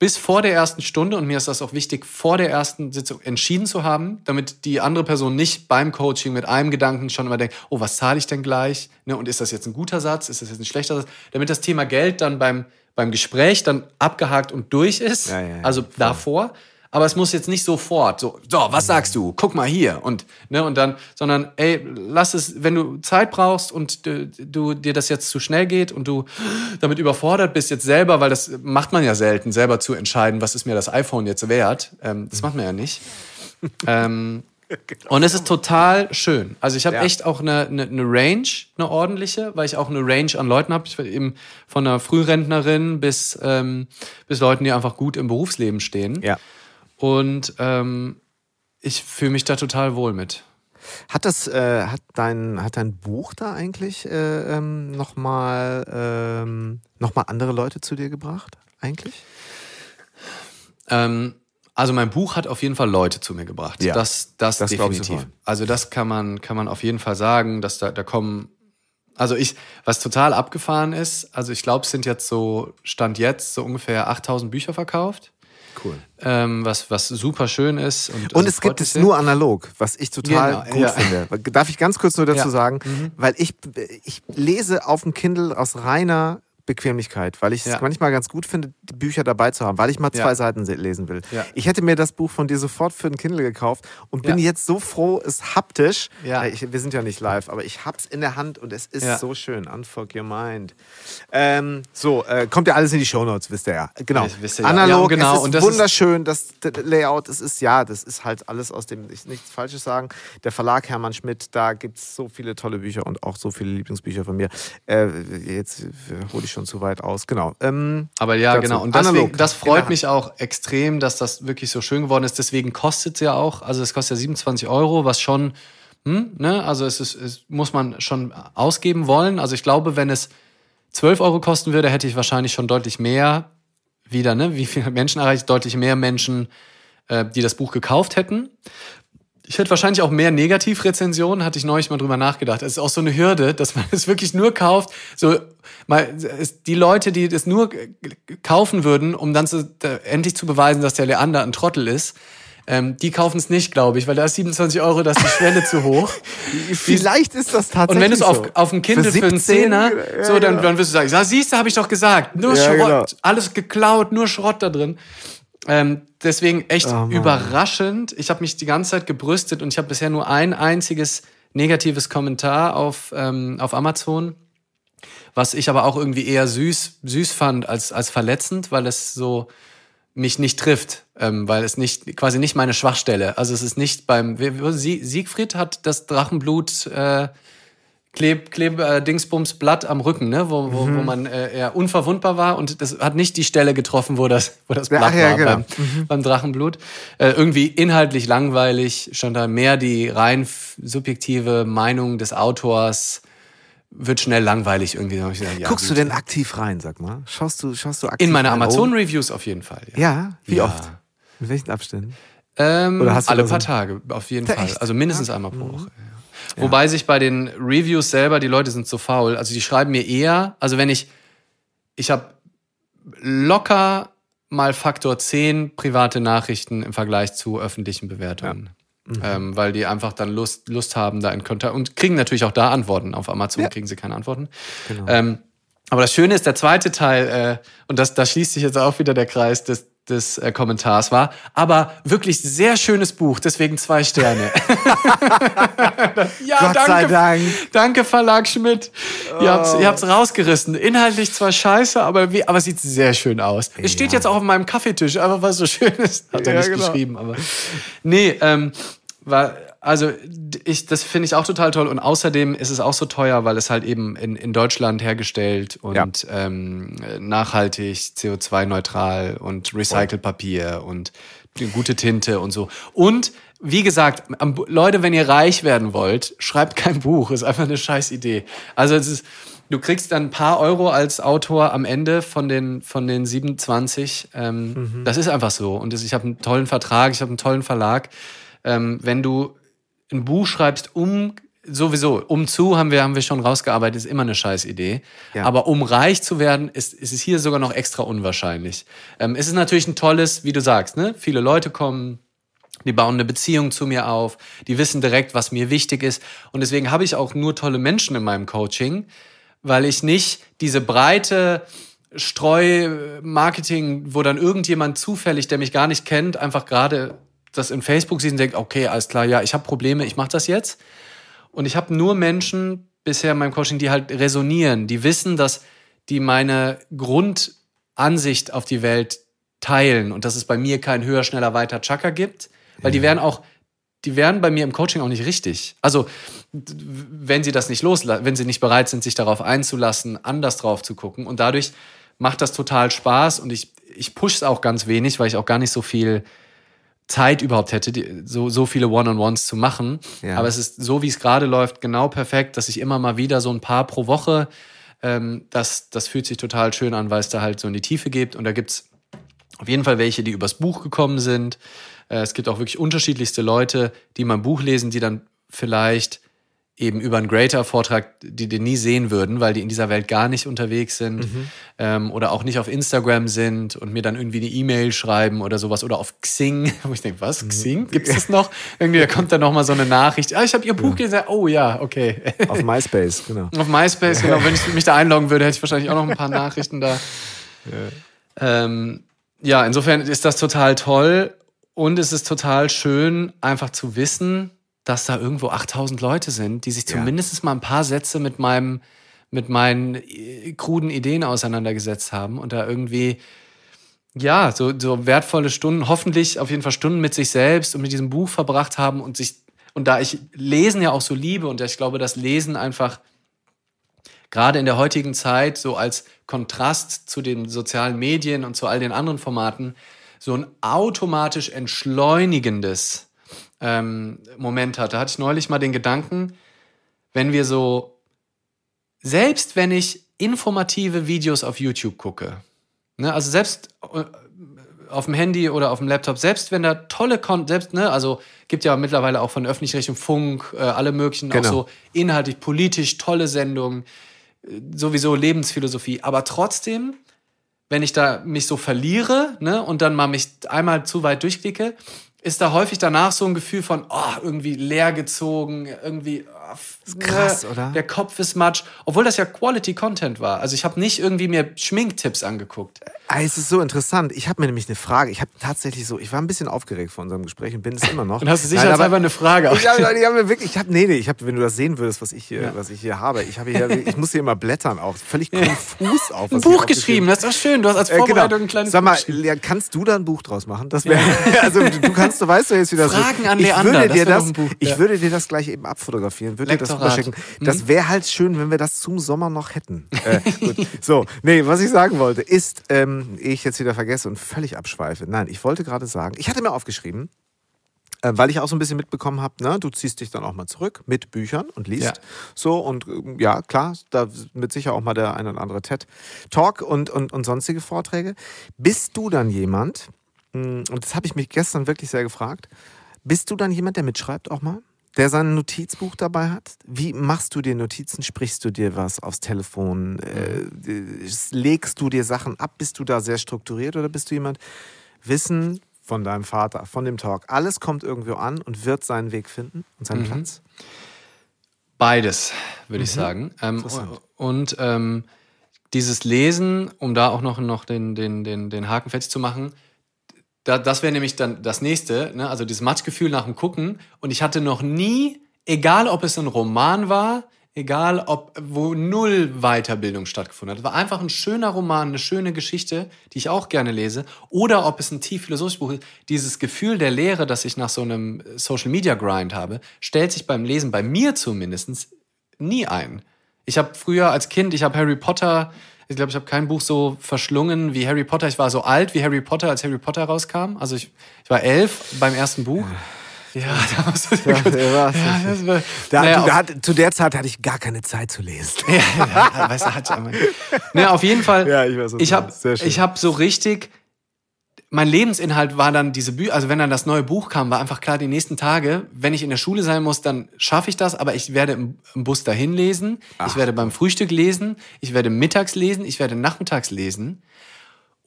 bis vor der ersten Stunde, und mir ist das auch wichtig, vor der ersten Sitzung entschieden zu haben, damit die andere Person nicht beim Coaching mit einem Gedanken schon immer denkt, oh, was zahle ich denn gleich? Ne, und ist das jetzt ein guter Satz? Ist das jetzt ein schlechter Satz? Damit das Thema Geld dann beim, beim Gespräch dann abgehakt und durch ist. Ja, ja, ja, also davor aber es muss jetzt nicht sofort so, so, was sagst du? Guck mal hier und ne und dann, sondern ey, lass es, wenn du Zeit brauchst und du, du dir das jetzt zu schnell geht und du damit überfordert bist jetzt selber, weil das macht man ja selten, selber zu entscheiden, was ist mir das iPhone jetzt wert? Ähm, das macht man ja nicht. ähm, *laughs* und es ist total schön. Also ich habe ja. echt auch eine, eine, eine, Range, eine ordentliche, weil ich auch eine Range an Leuten habe. Ich eben von einer Frührentnerin bis, ähm, bis Leuten, die einfach gut im Berufsleben stehen. Ja. Und ähm, ich fühle mich da total wohl mit. Hat das, äh, hat dein, hat dein Buch da eigentlich äh, ähm, nochmal ähm, noch andere Leute zu dir gebracht? Eigentlich? Ähm, also mein Buch hat auf jeden Fall Leute zu mir gebracht. Ja, das, das, das definitiv. Also das kann man, kann man auf jeden Fall sagen, dass da, da kommen. Also ich, was total abgefahren ist, also ich glaube, es sind jetzt so, Stand jetzt, so ungefähr 8000 Bücher verkauft. Cool. Ähm, was, was super schön ist. Und, und es gibt es nur analog, was ich total genau, gut ja. finde. Darf ich ganz kurz nur dazu ja. sagen, mhm. weil ich, ich lese auf dem Kindle aus reiner Bequemlichkeit, weil ich es manchmal ganz gut finde, die Bücher dabei zu haben, weil ich mal zwei ja. Seiten lesen will. Ja. Ich hätte mir das Buch von dir sofort für ein Kindle gekauft und bin jetzt so froh, es haptisch, ich, wir sind ja nicht live, aber ich hab's in der Hand und es ist so schön. Unfuck your mind. Ähm, so, äh, kommt ja alles in die Shownotes, wisst ihr ja. Genau. Ja, Analog, genau. es ist und das wunderschön, das Layout, es ist ja, das ist halt alles aus dem, ich nichts Falsches sagen. Der Verlag Hermann Schmidt, da gibt es so viele tolle Bücher und auch so viele Lieblingsbücher von mir. Äh, jetzt hole ich schon zu weit aus, genau. Ähm, Aber ja, dazu. genau. Und deswegen, das freut mich auch extrem, dass das wirklich so schön geworden ist. Deswegen kostet es ja auch, also es kostet ja 27 Euro, was schon, hm, ne, also es, ist, es muss man schon ausgeben wollen. Also ich glaube, wenn es 12 Euro kosten würde, hätte ich wahrscheinlich schon deutlich mehr wieder, ne? Wie viele Menschen erreicht? Deutlich mehr Menschen, äh, die das Buch gekauft hätten. Ich hätte wahrscheinlich auch mehr Negativrezensionen, hatte ich neulich mal drüber nachgedacht. Es ist auch so eine Hürde, dass man *laughs* es wirklich nur kauft. So, mal, es, die Leute, die das nur kaufen würden, um dann zu, da, endlich zu beweisen, dass der Leander ein Trottel ist, ähm, die kaufen es nicht, glaube ich, weil da ist 27 Euro, da ist die Schwelle zu hoch. *laughs* Vielleicht ist das tatsächlich Und wenn du es auf, so. auf ein Kindle für, Für einen 17, Zehner, ja, so, dann, genau. dann wirst du sagen, siehst du, habe ich doch gesagt. Nur Ja, Schrott, genau. alles geklaut, nur Schrott da drin. Ähm, deswegen echt Oh, überraschend. Ich habe mich die ganze Zeit gebrüstet und ich habe bisher nur ein einziges negatives Kommentar auf, ähm, auf Amazon, was ich aber auch irgendwie eher süß, süß fand als, als verletzend, weil es so mich nicht trifft, ähm, weil es nicht quasi nicht meine Schwachstelle. Also es ist nicht beim Siegfried hat das Drachenblut äh, Kleb, Kleb äh, Dingsbums Blatt am Rücken, ne, wo, wo, Mhm. wo man äh, eher unverwundbar war und das hat nicht die Stelle getroffen, wo das wo das Ja, Blatt ach ja, war genau. beim, beim Drachenblut. Äh, irgendwie inhaltlich langweilig, stand da mehr die rein subjektive Meinung des Autors wird schnell langweilig irgendwie. Gedacht, ja, Guckst du gut. denn aktiv rein, sag mal? Schaust du, schaust du aktiv in meine? Amazon-Reviews auf jeden Fall. Oh. Ja, wie Ja. oft? Mit welchen Abständen? Ähm, Oder hast du alle so paar Tage, auf jeden Ja, Fall. echt? Mhm. Also mindestens einmal pro Woche. Ja. Wobei sich bei den Reviews selber, die Leute sind so faul. Also die schreiben mir eher, also wenn ich, ich habe locker mal Faktor 10 private Nachrichten im Vergleich zu öffentlichen Bewertungen. Mhm. Ähm, weil die einfach dann Lust, Lust haben, da in Kontakt und kriegen natürlich auch da Antworten. Auf Amazon kriegen sie keine Antworten. Genau. Ähm, aber das Schöne ist, der zweite Teil, äh, und das, da schließt sich jetzt auch wieder der Kreis des, des äh, Kommentars war, aber wirklich sehr schönes Buch, deswegen zwei Sterne. *laughs* ja, Gott danke, sei Dank. Danke, Verlag Schmidt. Ihr habt's, ihr habt's rausgerissen. Inhaltlich zwar scheiße, aber, wie, aber sieht sehr schön aus. Es steht jetzt auch auf meinem Kaffeetisch, einfach weil es so schön ist. Hat er Ja, nicht genau. geschrieben, aber. Nee, ähm, war, also ich, das finde ich auch total toll. Und außerdem ist es auch so teuer, weil es halt eben in, in Deutschland hergestellt und ähm, nachhaltig, CO2-neutral und Recycelpapier und gute Tinte und so. Und wie gesagt, Leute, wenn ihr reich werden wollt, schreibt kein Buch. Ist einfach eine scheiß Idee. Also es ist, du kriegst dann ein paar Euro als Autor am Ende von den, von den 27. Ähm, Das ist einfach so. Und ich habe einen tollen Vertrag, ich habe einen tollen Verlag. Ähm, wenn du ein Buch schreibst, um sowieso, um zu haben wir, haben wir schon rausgearbeitet, ist immer eine scheiß Idee. Ja. Aber um reich zu werden, ist, ist es hier sogar noch extra unwahrscheinlich. Ähm, es ist natürlich ein tolles, wie du sagst, ne? Viele Leute kommen, die bauen eine Beziehung zu mir auf, die wissen direkt, was mir wichtig ist. Und deswegen habe ich auch nur tolle Menschen in meinem Coaching, weil ich nicht diese breite Streu-Marketing, wo dann irgendjemand zufällig, der mich gar nicht kennt, einfach gerade das in Facebook sieht und denkt, okay, alles klar, ja, ich habe Probleme, ich mache das jetzt. Und ich habe nur Menschen bisher in meinem Coaching, die halt resonieren, die wissen, dass die meine Grundansicht auf die Welt teilen und dass es bei mir kein höher, schneller, weiter Chaka gibt, weil die wären auch, die wären bei mir im Coaching auch nicht richtig. Also wenn sie das nicht loslassen, wenn sie nicht bereit sind, sich darauf einzulassen, anders drauf zu gucken und dadurch macht das total Spaß und ich, ich push es auch ganz wenig, weil ich auch gar nicht so viel Zeit überhaupt hätte, die, so, so viele One-on-Ones zu machen. Ja. Aber es ist so, wie es gerade läuft, genau perfekt, dass ich immer mal wieder so ein paar pro Woche, ähm, das, das fühlt sich total schön an, weil es da halt so in die Tiefe gibt. Und da gibt's auf jeden Fall welche, die übers Buch gekommen sind. Äh, es gibt auch wirklich unterschiedlichste Leute, die mein Buch lesen, die dann vielleicht eben über einen Greater-Vortrag, die den nie sehen würden, weil die in dieser Welt gar nicht unterwegs sind ähm, oder auch nicht auf Instagram sind und mir dann irgendwie eine E-Mail schreiben oder sowas oder auf Xing, *laughs* wo ich denke, was, Xing? Gibt's das noch? Irgendwie, da kommt dann nochmal so eine Nachricht, ah, ich habe Ihr Buch gelesen, oh ja, okay. Auf MySpace, genau. *laughs* Auf MySpace, genau. Wenn ich mich da einloggen würde, hätte ich wahrscheinlich auch noch ein paar Nachrichten da. Ähm, ja, insofern ist das total toll und es ist total schön, einfach zu wissen, dass da irgendwo 8000 Leute sind, die sich Ja. zumindest mal ein paar Sätze mit meinem, mit meinen äh, kruden Ideen auseinandergesetzt haben und da irgendwie, ja, so, so wertvolle Stunden, hoffentlich auf jeden Fall Stunden mit sich selbst und mit diesem Buch verbracht haben und sich, und da ich Lesen ja auch so liebe und ich glaube, dass Lesen einfach gerade in der heutigen Zeit so als Kontrast zu den sozialen Medien und zu all den anderen Formaten so ein automatisch entschleunigendes ähm, Moment hat. Da hatte ich neulich mal den Gedanken, wenn wir so, selbst wenn ich informative Videos auf YouTube gucke, ne, also selbst äh, auf dem Handy oder auf dem Laptop, selbst wenn da tolle Content, selbst, ne, also gibt ja mittlerweile auch von öffentlich-rechtlichem Funk, äh, alle möglichen, Genau. auch so inhaltlich, politisch tolle Sendungen, sowieso Lebensphilosophie. Aber trotzdem, wenn ich da mich so verliere, ne, und dann mal mich einmal zu weit durchklicke, ist da häufig danach so ein Gefühl von, oh, irgendwie leergezogen, irgendwie. Oh, ist krass, oder? Der Kopf ist matsch. Obwohl das ja Quality Content war. Also ich habe nicht irgendwie mir Schminktipps angeguckt. Ah, es ist so interessant. Ich habe mir nämlich eine Frage. Ich habe tatsächlich so, ich war ein bisschen aufgeregt vor unserem Gespräch und bin es immer noch. Und hast du sicher einfach eine Frage Ich habe ich hab mir wirklich, ich habe, nee, nee, ich habe, wenn du das sehen würdest, was ich hier, was ich hier habe, ich habe hier, ich muss hier immer blättern auch, völlig konfus auf. Ein ich Buch geschrieben, das ist doch schön. Du hast als Äh, Vorbereitung genau. ein kleines Sag mal, Buch kannst du da ein Buch draus machen? Das wäre, *laughs* also du du kannst, du weißt doch jetzt wieder Fragen so. an ich Leander, würde das dir das, Buch, ich ja. würde dir das gleich eben abfotografieren, würde dir das Lektorat. rüberschicken. Das wäre halt schön, wenn wir das zum Sommer noch hätten. Äh. So, nee, was ich sagen wollte, ist, ähm, ehe ich jetzt wieder vergesse und völlig abschweife. Nein, ich wollte gerade sagen, ich hatte mir aufgeschrieben, äh, weil ich auch so ein bisschen mitbekommen habe, ne, du ziehst dich dann auch mal zurück mit Büchern und liest. Ja. So und ähm, ja, klar, da mit sicher auch mal der ein oder andere TED-Talk und, und, und sonstige Vorträge. Bist du dann jemand, mh, und das habe ich mich gestern wirklich sehr gefragt, bist du dann jemand, der mitschreibt auch mal? Der sein Notizbuch dabei hat? Wie machst du dir Notizen? Sprichst du dir was aufs Telefon? Äh, legst du dir Sachen ab? Bist du da sehr strukturiert oder bist du jemand, Wissen von deinem Vater, von dem Talk, alles kommt irgendwo an und wird seinen Weg finden und seinen Platz? Beides, würde ich sagen. Ähm, und ähm, dieses Lesen, um da auch noch, noch den, den, den, den Haken fertig zu machen, da, das wäre nämlich dann das nächste, ne? also dieses Matschgefühl nach dem Gucken. Und ich hatte noch nie, egal ob es ein Roman war, egal ob wo null Weiterbildung stattgefunden hat, war einfach ein schöner Roman, eine schöne Geschichte, die ich auch gerne lese, oder ob es ein tief philosophisches Buch ist. Dieses Gefühl der Leere, das ich nach so einem Social Media Grind habe, stellt sich beim Lesen bei mir zumindest nie ein. Ich habe früher als Kind, ich habe Harry Potter, ich glaube, ich habe kein Buch so verschlungen wie Harry Potter. Ich war so alt wie Harry Potter, als Harry Potter rauskam. Also ich, ich war elf beim ersten Buch. Ja, da musst du Ja, ja, das war, Da, naja, du, auf- da hat, zu der Zeit hatte ich gar keine Zeit zu lesen. ja, weißt du, hat schon einmal. Ne, auf jeden Fall. Ja, ich weiß, was du ich habe ich habe so richtig mein Lebensinhalt war dann diese Bücher, also wenn dann das neue Buch kam, war einfach klar, die nächsten Tage, wenn ich in der Schule sein muss, dann schaffe ich das, aber ich werde im, im Bus dahin lesen, ich werde beim Frühstück lesen, ich werde mittags lesen, ich werde nachmittags lesen.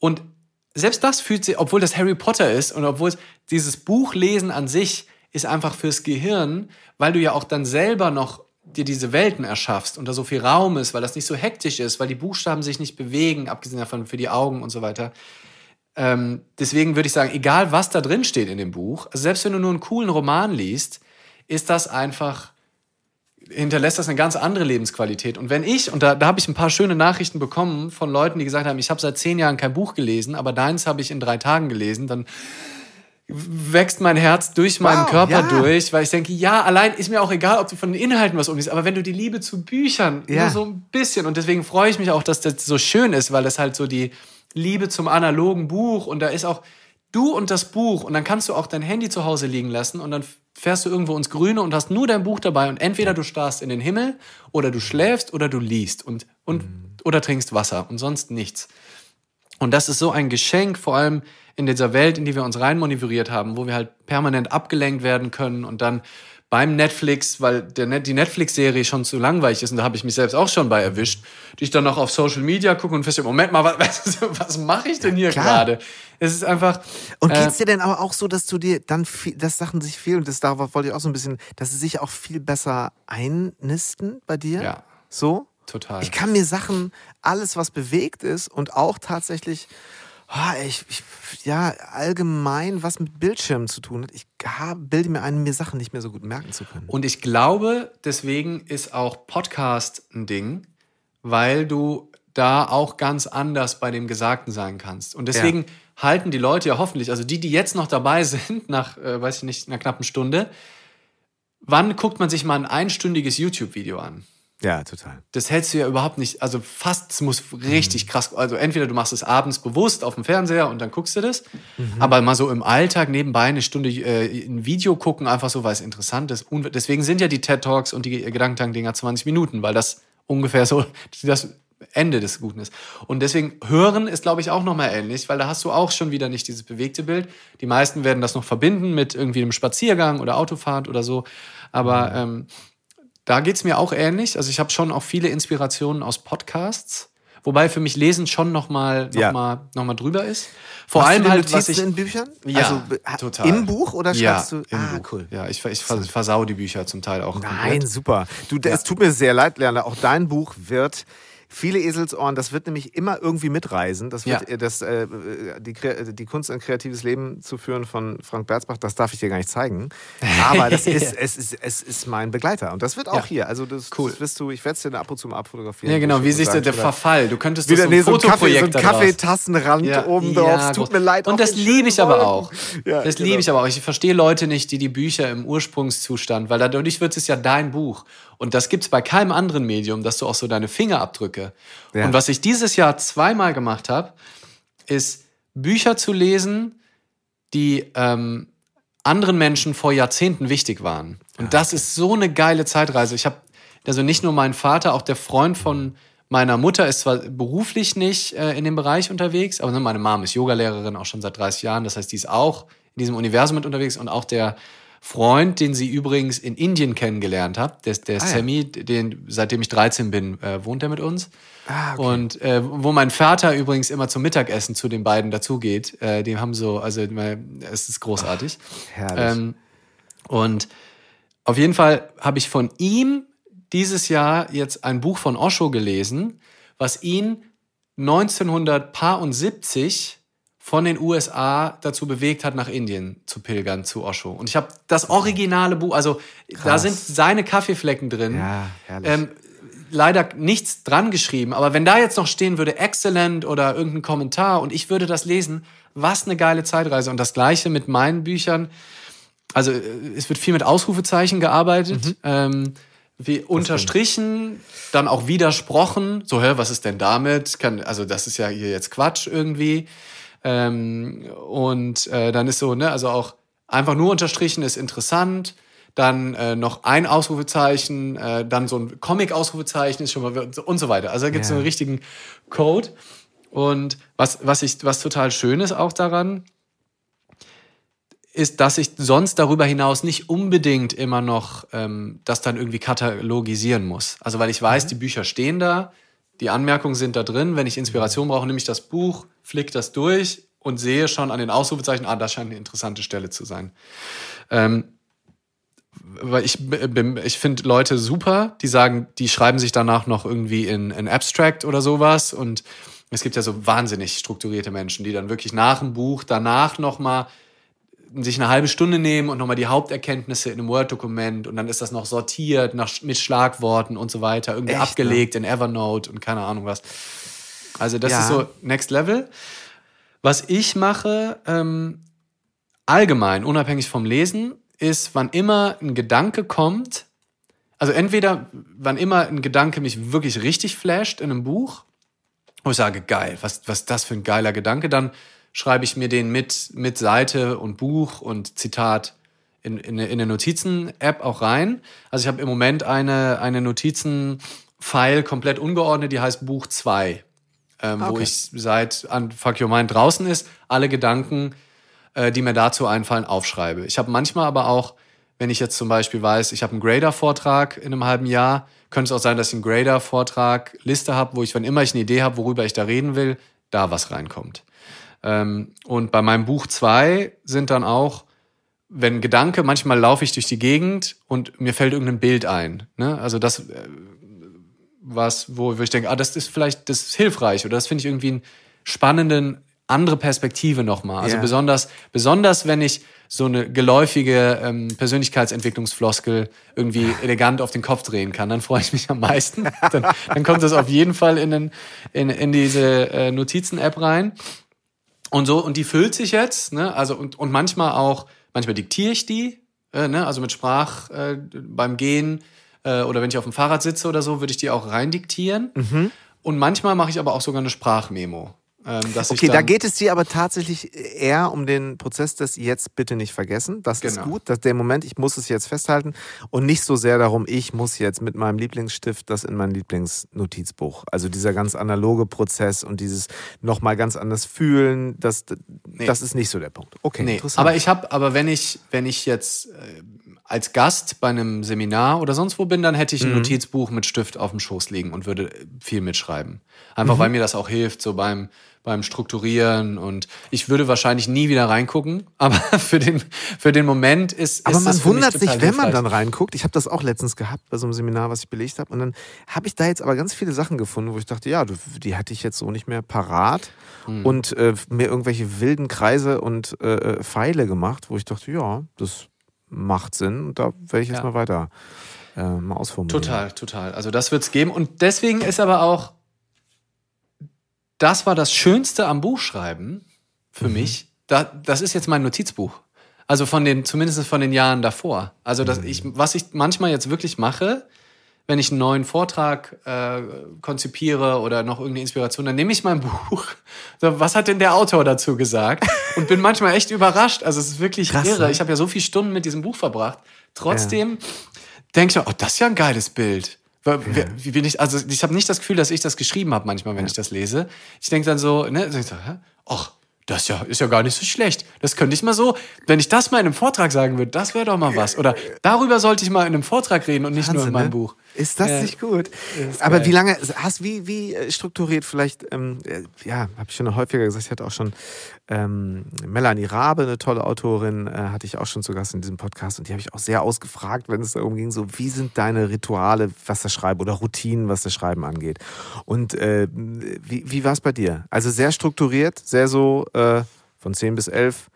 Und selbst das fühlt sich, obwohl das Harry Potter ist und obwohl es dieses Buchlesen an sich ist einfach fürs Gehirn, weil du ja auch dann selber noch dir diese Welten erschaffst und da so viel Raum ist, weil das nicht so hektisch ist, weil die Buchstaben sich nicht bewegen, abgesehen davon für die Augen und so weiter. Ähm, deswegen würde ich sagen, egal was da drin steht in dem Buch, also selbst wenn du nur einen coolen Roman liest, ist das einfach, hinterlässt das eine ganz andere Lebensqualität. Und wenn ich, und da, da habe ich ein paar schöne Nachrichten bekommen von Leuten, die gesagt haben, ich habe seit zehn Jahren kein Buch gelesen, aber deins habe ich in drei Tagen gelesen, dann wächst mein Herz durch meinen Wow, Körper ja. durch, weil ich denke, ja, allein ist mir auch egal, ob du von den Inhalten was umliest, aber wenn du die Liebe zu Büchern Ja. nur so ein bisschen, und deswegen freue ich mich auch, dass das so schön ist, weil das halt so die Liebe zum analogen Buch und da ist auch du und das Buch und dann kannst du auch dein Handy zu Hause liegen lassen und dann fährst du irgendwo ins Grüne und hast nur dein Buch dabei und entweder du starrst in den Himmel oder du schläfst oder du liest und, und oder trinkst Wasser und sonst nichts. Und das ist so ein Geschenk, vor allem in dieser Welt, in die wir uns reinmanövriert haben, wo wir halt permanent abgelenkt werden können und dann beim Netflix, weil der die Netflix-Serie schon zu langweilig ist und da habe ich mich selbst auch schon bei erwischt, die ich dann noch auf Social Media gucke und feststelle, Moment mal, *laughs* was, was mache ich denn hier klar. gerade? Es ist einfach... Und äh, geht's dir denn aber auch so, dass du dir dann viel, dass Sachen sich viel, und das darauf wollte ich auch so ein bisschen, dass sie sich auch viel besser einnisten bei dir? Ja. So? Total. Ich kann mir Sachen, alles was bewegt ist und auch tatsächlich, ah, ich, ich, ja, allgemein was mit Bildschirmen zu tun hat, ich hab, bilde mir ein, mir Sachen nicht mehr so gut merken zu können. Und ich glaube, deswegen ist auch Podcast ein Ding, weil du da auch ganz anders bei dem Gesagten sein kannst. Und deswegen halten die Leute ja hoffentlich, also die, die jetzt noch dabei *laughs* sind, nach, äh, weiß ich nicht, einer knappen Stunde, wann guckt man sich mal ein einstündiges YouTube-Video an? Ja, total. Das hältst du ja überhaupt nicht, also fast, es muss Mhm. richtig krass, also entweder du machst es abends bewusst auf dem Fernseher und dann guckst du das, Mhm. aber mal so im Alltag nebenbei eine Stunde äh, ein Video gucken, einfach so, weil es interessant ist. Und deswegen sind ja die TED Talks und die Gedankentank-Dinger 20 Minuten, weil das ungefähr so, *laughs* das Ende des Guten ist. Und deswegen hören ist, glaube ich, auch nochmal ähnlich, weil da hast du auch schon wieder nicht dieses bewegte Bild. Die meisten werden das noch verbinden mit irgendwie einem Spaziergang oder Autofahrt oder so. Aber mhm. ähm, da geht's mir auch ähnlich. Also ich habe schon auch viele Inspirationen aus Podcasts. Wobei für mich Lesen schon nochmal noch, ja. mal, noch mal drüber ist. Vor Machst allem halt, was ich in Büchern? Ja, also, total. Im Buch oder schreibst ja, du? ah, Buch. cool. Ja, ich, ich versau die Bücher zum Teil auch. Nein, komplett. super. Du, ja. es tut mir sehr leid, Lerner. Auch dein Buch wird Viele Eselsohren, das wird nämlich immer irgendwie mitreisen. Das wird ja. das, äh, die, die, Kunst, ein kreatives Leben zu führen von Frank Berzbach, das darf ich dir gar nicht zeigen. Aber das *laughs* ist, es, ist, es ist mein Begleiter. Und das wird auch ja. hier. Also das, cool. das wirst du, ich werde es dir ab und zu mal abfotografieren. Ja, genau. Wie sich der, der Verfall? Du könntest wieder, das so ein nee, Fotoprojekt so ein Kaffeetassenrand ja. oben drauf. Es tut mir leid. Und das liebe ich aber auch. *laughs* das liebe genau. ich aber auch. Ich verstehe Leute nicht, die die Bücher im Ursprungszustand, weil dadurch wird es ja dein Buch. Und das gibt es bei keinem anderen Medium, dass du auch so deine Fingerabdrücke. Ja. Und was ich dieses Jahr zweimal gemacht habe, ist Bücher zu lesen, die ähm, anderen Menschen vor Jahrzehnten wichtig waren. Und ja. das ist so eine geile Zeitreise. Ich habe also nicht nur mein Vater, auch der Freund von meiner Mutter ist zwar beruflich nicht äh, in dem Bereich unterwegs, aber ne, meine Mom ist Yogalehrerin auch schon seit 30 Jahren. Das heißt, die ist auch in diesem Universum mit unterwegs und auch der Freund, den sie übrigens in Indien kennengelernt hat, der, der ah, Sammy, ja. den, seitdem ich 13 bin, äh, wohnt er mit uns. Ah, okay. Und äh, wo mein Vater übrigens immer zum Mittagessen zu den beiden dazugeht. Äh, die haben so, also es ist großartig. Ach, herrlich. Ähm, und auf jeden Fall habe ich von ihm dieses Jahr jetzt ein Buch von Osho gelesen, was ihn 1970 von den USA dazu bewegt hat, nach Indien zu pilgern, zu Osho. Und ich habe das originale Buch, also Krass. da sind seine Kaffeeflecken drin. Ja. Ähm, leider nichts dran geschrieben, aber wenn da jetzt noch stehen würde, excellent oder irgendein Kommentar und ich würde das lesen, was eine geile Zeitreise. Und das gleiche mit meinen Büchern. Also äh, es wird viel mit Ausrufezeichen gearbeitet. Mhm. Ähm, wie unterstrichen, dann auch widersprochen. So, hä, was ist denn damit? Kann, also das ist ja hier jetzt Quatsch irgendwie. Ähm, und äh, dann ist so, ne, also auch einfach nur unterstrichen ist interessant. Dann äh, noch ein Ausrufezeichen, äh, dann so ein Comic-Ausrufezeichen ist schon mal und so weiter. Also da gibt es ja. einen richtigen Code. Und was, was, ich, was total schön ist auch daran, ist, dass ich sonst darüber hinaus nicht unbedingt immer noch ähm, das dann irgendwie katalogisieren muss. Also weil ich weiß, mhm. die Bücher stehen da, die Anmerkungen sind da drin. Wenn ich Inspiration brauche, nehme ich das Buch, flick das durch und sehe schon an den Ausrufezeichen, ah, das scheint eine interessante Stelle zu sein. Ähm, weil ich, ich finde Leute super, die sagen, die schreiben sich danach noch irgendwie in, in Abstract oder sowas und es gibt ja so wahnsinnig strukturierte Menschen, die dann wirklich nach dem Buch danach nochmal sich eine halbe Stunde nehmen und nochmal die Haupterkenntnisse in einem Word-Dokument und dann ist das noch sortiert nach, mit Schlagworten und so weiter, irgendwie Echt, abgelegt ne? in Evernote und keine Ahnung was. Also das ja. ist so Next Level. Was ich mache, ähm, allgemein, unabhängig vom Lesen, ist, wann immer ein Gedanke kommt, also entweder, wann immer ein Gedanke mich wirklich richtig flasht in einem Buch, wo ich sage, geil, was, was ist das für ein geiler Gedanke, dann schreibe ich mir den mit, mit Seite und Buch und Zitat in, in, in eine Notizen-App auch rein. Also ich habe im Moment eine, eine Notizen-File komplett ungeordnet, die heißt Buch 2, ähm, okay. wo ich seit an Fuck Your Mind draußen ist, alle Gedanken, äh, die mir dazu einfallen, aufschreibe. Ich habe manchmal aber auch, wenn ich jetzt zum Beispiel weiß, ich habe einen Grader-Vortrag in einem halben Jahr, könnte es auch sein, dass ich einen Grader-Vortrag Liste habe, wo ich, wenn immer ich eine Idee habe, worüber ich da reden will, da was reinkommt. Ähm, und bei meinem Buch 2 sind dann auch, wenn Gedanke, manchmal laufe ich durch die Gegend und mir fällt irgendein Bild ein. Ne? Also das, äh, was, wo, wo ich denke, ah, das ist vielleicht, das ist hilfreich oder das finde ich irgendwie einen spannenden, andere Perspektive nochmal. Also yeah. besonders, besonders wenn ich so eine geläufige ähm, Persönlichkeitsentwicklungsfloskel irgendwie elegant auf den Kopf drehen kann, dann freue ich mich am meisten. *laughs* dann, dann kommt das auf jeden Fall in, den, in, in diese äh, Notizen-App rein. Und so, und die füllt sich jetzt, ne? Also, und, und manchmal auch, manchmal diktiere ich die, äh, ne? Also mit Sprach äh, beim Gehen äh, oder wenn ich auf dem Fahrrad sitze oder so, würde ich die auch rein diktieren. Mhm. Und manchmal mache ich aber auch sogar eine Sprachmemo. Ähm, Okay, da geht es dir aber tatsächlich eher um den Prozess des jetzt bitte nicht vergessen. Das ist Genau. gut, dass der Moment, ich muss es jetzt festhalten und nicht so sehr darum, ich muss jetzt mit meinem Lieblingsstift das in mein Lieblingsnotizbuch. Also dieser ganz analoge Prozess und dieses nochmal ganz anders fühlen, das, das ist nicht so der Punkt. Okay, Nee, interessant. aber ich habe, aber wenn ich, wenn ich jetzt äh, als Gast bei einem Seminar oder sonst wo bin, dann hätte ich Mhm. ein Notizbuch mit Stift auf dem Schoß liegen und würde viel mitschreiben. Mhm. Einfach weil mir das auch hilft, so beim, beim Strukturieren und ich würde wahrscheinlich nie wieder reingucken, *laughs* aber für den, für den Moment ist, Aber ist man wundert sich, wenn man dann reinguckt. Ich habe das auch letztens gehabt bei so einem Seminar, was ich belegt habe. Und dann habe ich da jetzt aber ganz viele Sachen gefunden, wo ich dachte, ja, die hatte ich jetzt so nicht mehr parat. Hm. Und äh, mir irgendwelche wilden Kreise und äh, äh, Pfeile gemacht, wo ich dachte, ja, das macht Sinn. Und da werde ich jetzt Ja. mal weiter äh, mal ausformulieren. Total, total. Also das wird's geben. Und deswegen ist aber auch, das war das Schönste am Buchschreiben für mich. Da, das ist jetzt mein Notizbuch. Also von den, zumindest von den Jahren davor. Also dass ich, was ich manchmal jetzt wirklich mache, wenn ich einen neuen Vortrag äh, konzipiere oder noch irgendeine Inspiration, dann nehme ich mein *laughs* Buch. So, was hat denn der Autor dazu gesagt? Und bin manchmal echt überrascht. Also es ist wirklich Krass, irre. ne? Ich habe ja so viele Stunden mit diesem Buch verbracht. Trotzdem denke ich, mir, oh, das ist ja ein geiles Bild. Bin ich, also ich habe nicht das Gefühl, dass ich das geschrieben habe manchmal, wenn ich das lese. Ich denke dann so, ne, so, ich so, hä? ach, das ist ja, ist ja gar nicht so schlecht. Das könnte ich mal so, wenn ich das mal in einem Vortrag sagen würde, das wäre doch mal was. Oder darüber sollte ich mal in einem Vortrag reden und nicht nur in Wahnsinn, meinem ne? Buch. Ist das Ja. nicht gut? Aber geil. wie lange hast wie wie äh, strukturiert vielleicht? Ähm, äh, ja, habe ich schon häufiger gesagt. Ich hatte auch schon ähm, Melanie Rabe, eine tolle Autorin, äh, hatte ich auch schon zu Gast in diesem Podcast und die habe ich auch sehr ausgefragt, wenn es darum ging, so wie sind deine Rituale, was das Schreiben oder Routinen, was das Schreiben angeht. Und äh, wie wie war es bei dir? Also sehr strukturiert, sehr so äh, von 10 bis 11,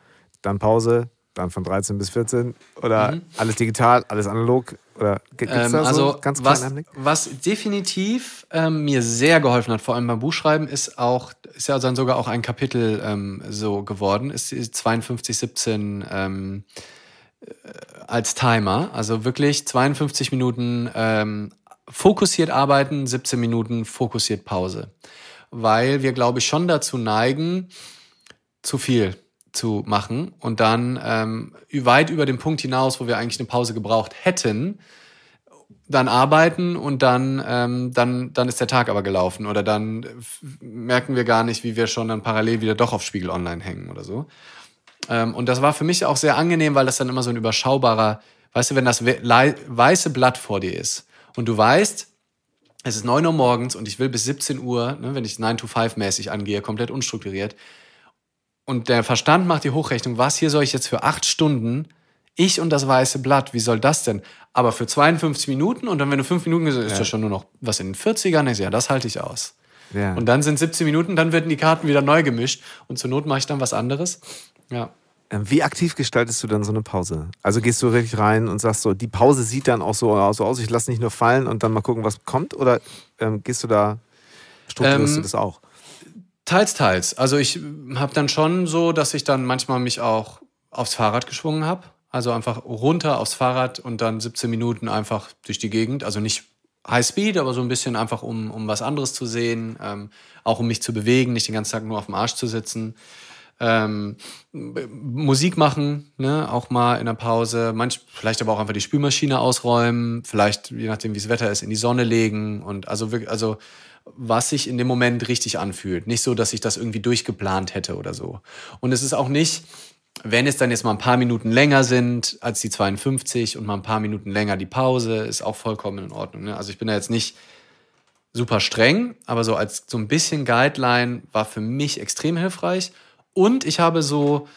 dann Pause. Dann von 13 bis 14 oder alles digital, alles analog oder gibt es Ähm, da so also ganz was, Einblick? was definitiv ähm, mir sehr geholfen hat, vor allem beim Buchschreiben, ist auch, ist ja dann sogar auch ein Kapitel ähm, so geworden, ist die 5217 ähm, äh, als Timer. Also wirklich 52 Minuten ähm, fokussiert arbeiten, 17 Minuten fokussiert Pause. Weil wir, glaube ich, schon dazu neigen, zu viel zu machen und dann ähm, weit über den Punkt hinaus, wo wir eigentlich eine Pause gebraucht hätten, dann arbeiten und dann, ähm, dann, dann ist der Tag aber gelaufen oder dann merken wir gar nicht, wie wir schon dann parallel wieder doch auf Spiegel Online hängen oder so. Ähm, und das war für mich auch sehr angenehm, weil das dann immer so ein überschaubarer, weißt du, wenn das weiße Blatt vor dir ist und du weißt, es ist 9 Uhr morgens und ich will bis 17 Uhr, ne, wenn ich 9-to-5-mäßig angehe, komplett unstrukturiert. Und der Verstand macht die Hochrechnung, was hier soll ich jetzt für acht Stunden, ich und das weiße Blatt, wie soll das denn? Aber für 52 Minuten und dann, wenn du fünf Minuten gesagt hast, ist das schon nur noch was in den 40ern, ich so, ja, das halte ich aus. Ja. Und dann sind 17 Minuten, dann werden die Karten wieder neu gemischt und zur Not mache ich dann was anderes. Ja. Ähm, Wie aktiv gestaltest du dann so eine Pause? Also gehst du richtig rein und sagst so, die Pause sieht dann auch so, so aus, ich lasse nicht nur fallen und dann mal gucken, was kommt? Oder ähm, gehst du da, strukturierst Ähm, du das auch? Teils, teils. Also ich habe dann schon so, dass ich dann manchmal mich auch aufs Fahrrad geschwungen habe. Also einfach runter aufs Fahrrad und dann 17 Minuten einfach durch die Gegend. Also nicht High Speed, aber so ein bisschen einfach, um, um was anderes zu sehen. Ähm, auch um mich zu bewegen, nicht den ganzen Tag nur auf dem Arsch zu sitzen. Ähm, Musik machen, ne, auch mal in der Pause, manch, vielleicht aber auch einfach die Spülmaschine ausräumen, vielleicht, je nachdem wie das Wetter ist, in die Sonne legen und also wirklich, also was sich in dem Moment richtig anfühlt. Nicht so, dass ich das irgendwie durchgeplant hätte oder so. Und es ist auch nicht, wenn es dann jetzt mal ein paar Minuten länger sind als die 52 und mal ein paar Minuten länger die Pause, ist auch vollkommen in Ordnung. Ne? Also ich bin da jetzt nicht super streng, aber so als so ein bisschen Guideline war für mich extrem hilfreich. Und ich habe so,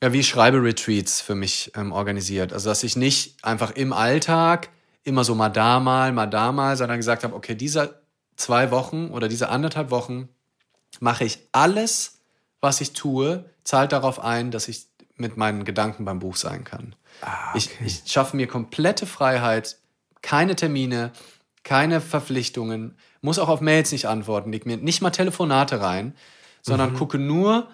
ja, wie Schreiberetreats für mich ähm, organisiert. Also, dass ich nicht einfach im Alltag immer so mal da mal, mal da mal, sondern gesagt habe, okay, diese zwei Wochen oder diese anderthalb Wochen mache ich alles, was ich tue, zahlt darauf ein, dass ich mit meinen Gedanken beim Buch sein kann. ich, ich schaffe mir komplette Freiheit, keine Termine, keine Verpflichtungen, muss auch auf Mails nicht antworten, leg mir nicht mal Telefonate rein, sondern gucke nur,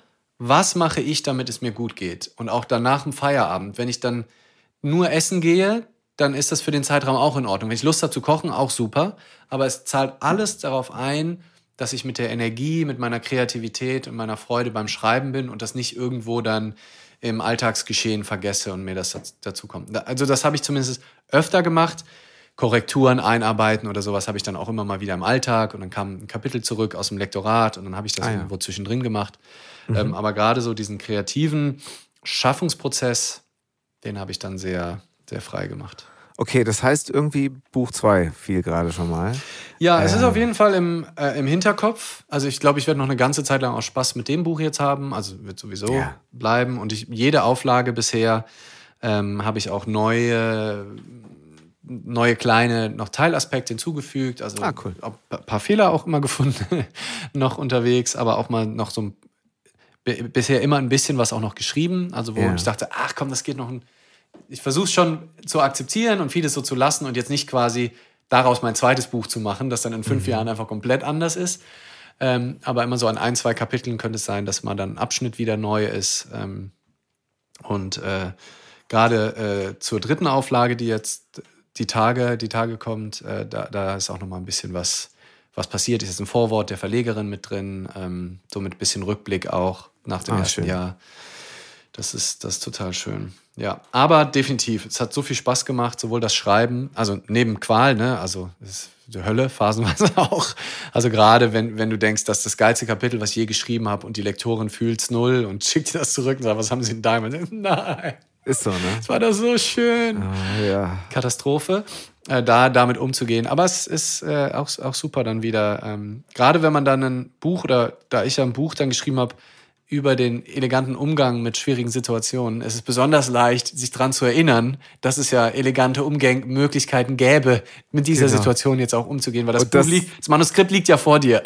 was mache ich, damit es mir gut geht. Und auch danach im Feierabend, wenn ich dann nur essen gehe, dann ist das für den Zeitraum auch in Ordnung. Wenn ich Lust habe zu kochen, auch super. Aber es zahlt alles darauf ein, dass ich mit der Energie, mit meiner Kreativität und meiner Freude beim Schreiben bin und das nicht irgendwo dann im Alltagsgeschehen vergesse und mir das dazu kommt. Also das habe ich zumindest öfter gemacht. Korrekturen einarbeiten oder sowas habe ich dann auch immer mal wieder im Alltag und dann kam ein Kapitel zurück aus dem Lektorat und dann habe ich das ah, irgendwo ja. zwischendrin gemacht. Mhm. Ähm, aber gerade so diesen kreativen Schaffungsprozess, den habe ich dann sehr, sehr frei gemacht. Okay, das heißt irgendwie Buch 2 fiel gerade schon mal. Ja, es ist auf ähm. jeden Fall im, äh, im Hinterkopf. Also ich glaube, ich werde noch eine ganze Zeit lang auch Spaß mit dem Buch jetzt haben. Also wird sowieso ja. bleiben. Und ich, jede Auflage bisher ähm, habe ich auch neue, neue kleine noch Teilaspekte hinzugefügt. Also ah, cool. ein paar Fehler auch immer *laughs* gefunden noch unterwegs, aber auch mal noch so ein, bisher immer ein bisschen was auch noch geschrieben. Also wo ja. ich dachte, ach komm, das geht noch ein ich versuche es schon zu akzeptieren und vieles so zu lassen und jetzt nicht quasi daraus mein zweites Buch zu machen, das dann in fünf mhm. Jahren einfach komplett anders ist. Ähm, aber immer so an ein, zwei Kapiteln könnte es sein, dass mal dann ein Abschnitt wieder neu ist. Ähm, und äh, gerade äh, zur dritten Auflage, die jetzt die Tage, die Tage kommt, äh, da, da ist auch noch mal ein bisschen was, was passiert. Ist jetzt ein Vorwort der Verlegerin mit drin, ähm, so mit ein bisschen Rückblick auch nach dem ah, ersten schön. Jahr. Das ist, das ist total schön. Ja, aber definitiv. Es hat so viel Spaß gemacht, sowohl das Schreiben, also neben Qual, ne, also ist die Hölle phasenweise *laughs* auch. Also gerade wenn, wenn du denkst, dass das geilste Kapitel, was ich je geschrieben habe, und die Lektorin fühlt's null und *laughs* schickt dir das zurück und sagt, was haben sie denn da? *laughs* Nein. Ist so, ne? Es war doch so schön. Ah, ja. Katastrophe, äh, da damit umzugehen. Aber es ist äh, auch, auch super dann wieder. Ähm, gerade wenn man dann ein Buch oder da ich ja ein Buch dann geschrieben habe, über den eleganten Umgang mit schwierigen Situationen. Es ist besonders leicht, sich daran zu erinnern, dass es ja elegante Umgänge-Möglichkeiten gäbe, mit dieser genau. Situation jetzt auch umzugehen, weil das, das, liegt, das, Manuskript liegt ja vor dir.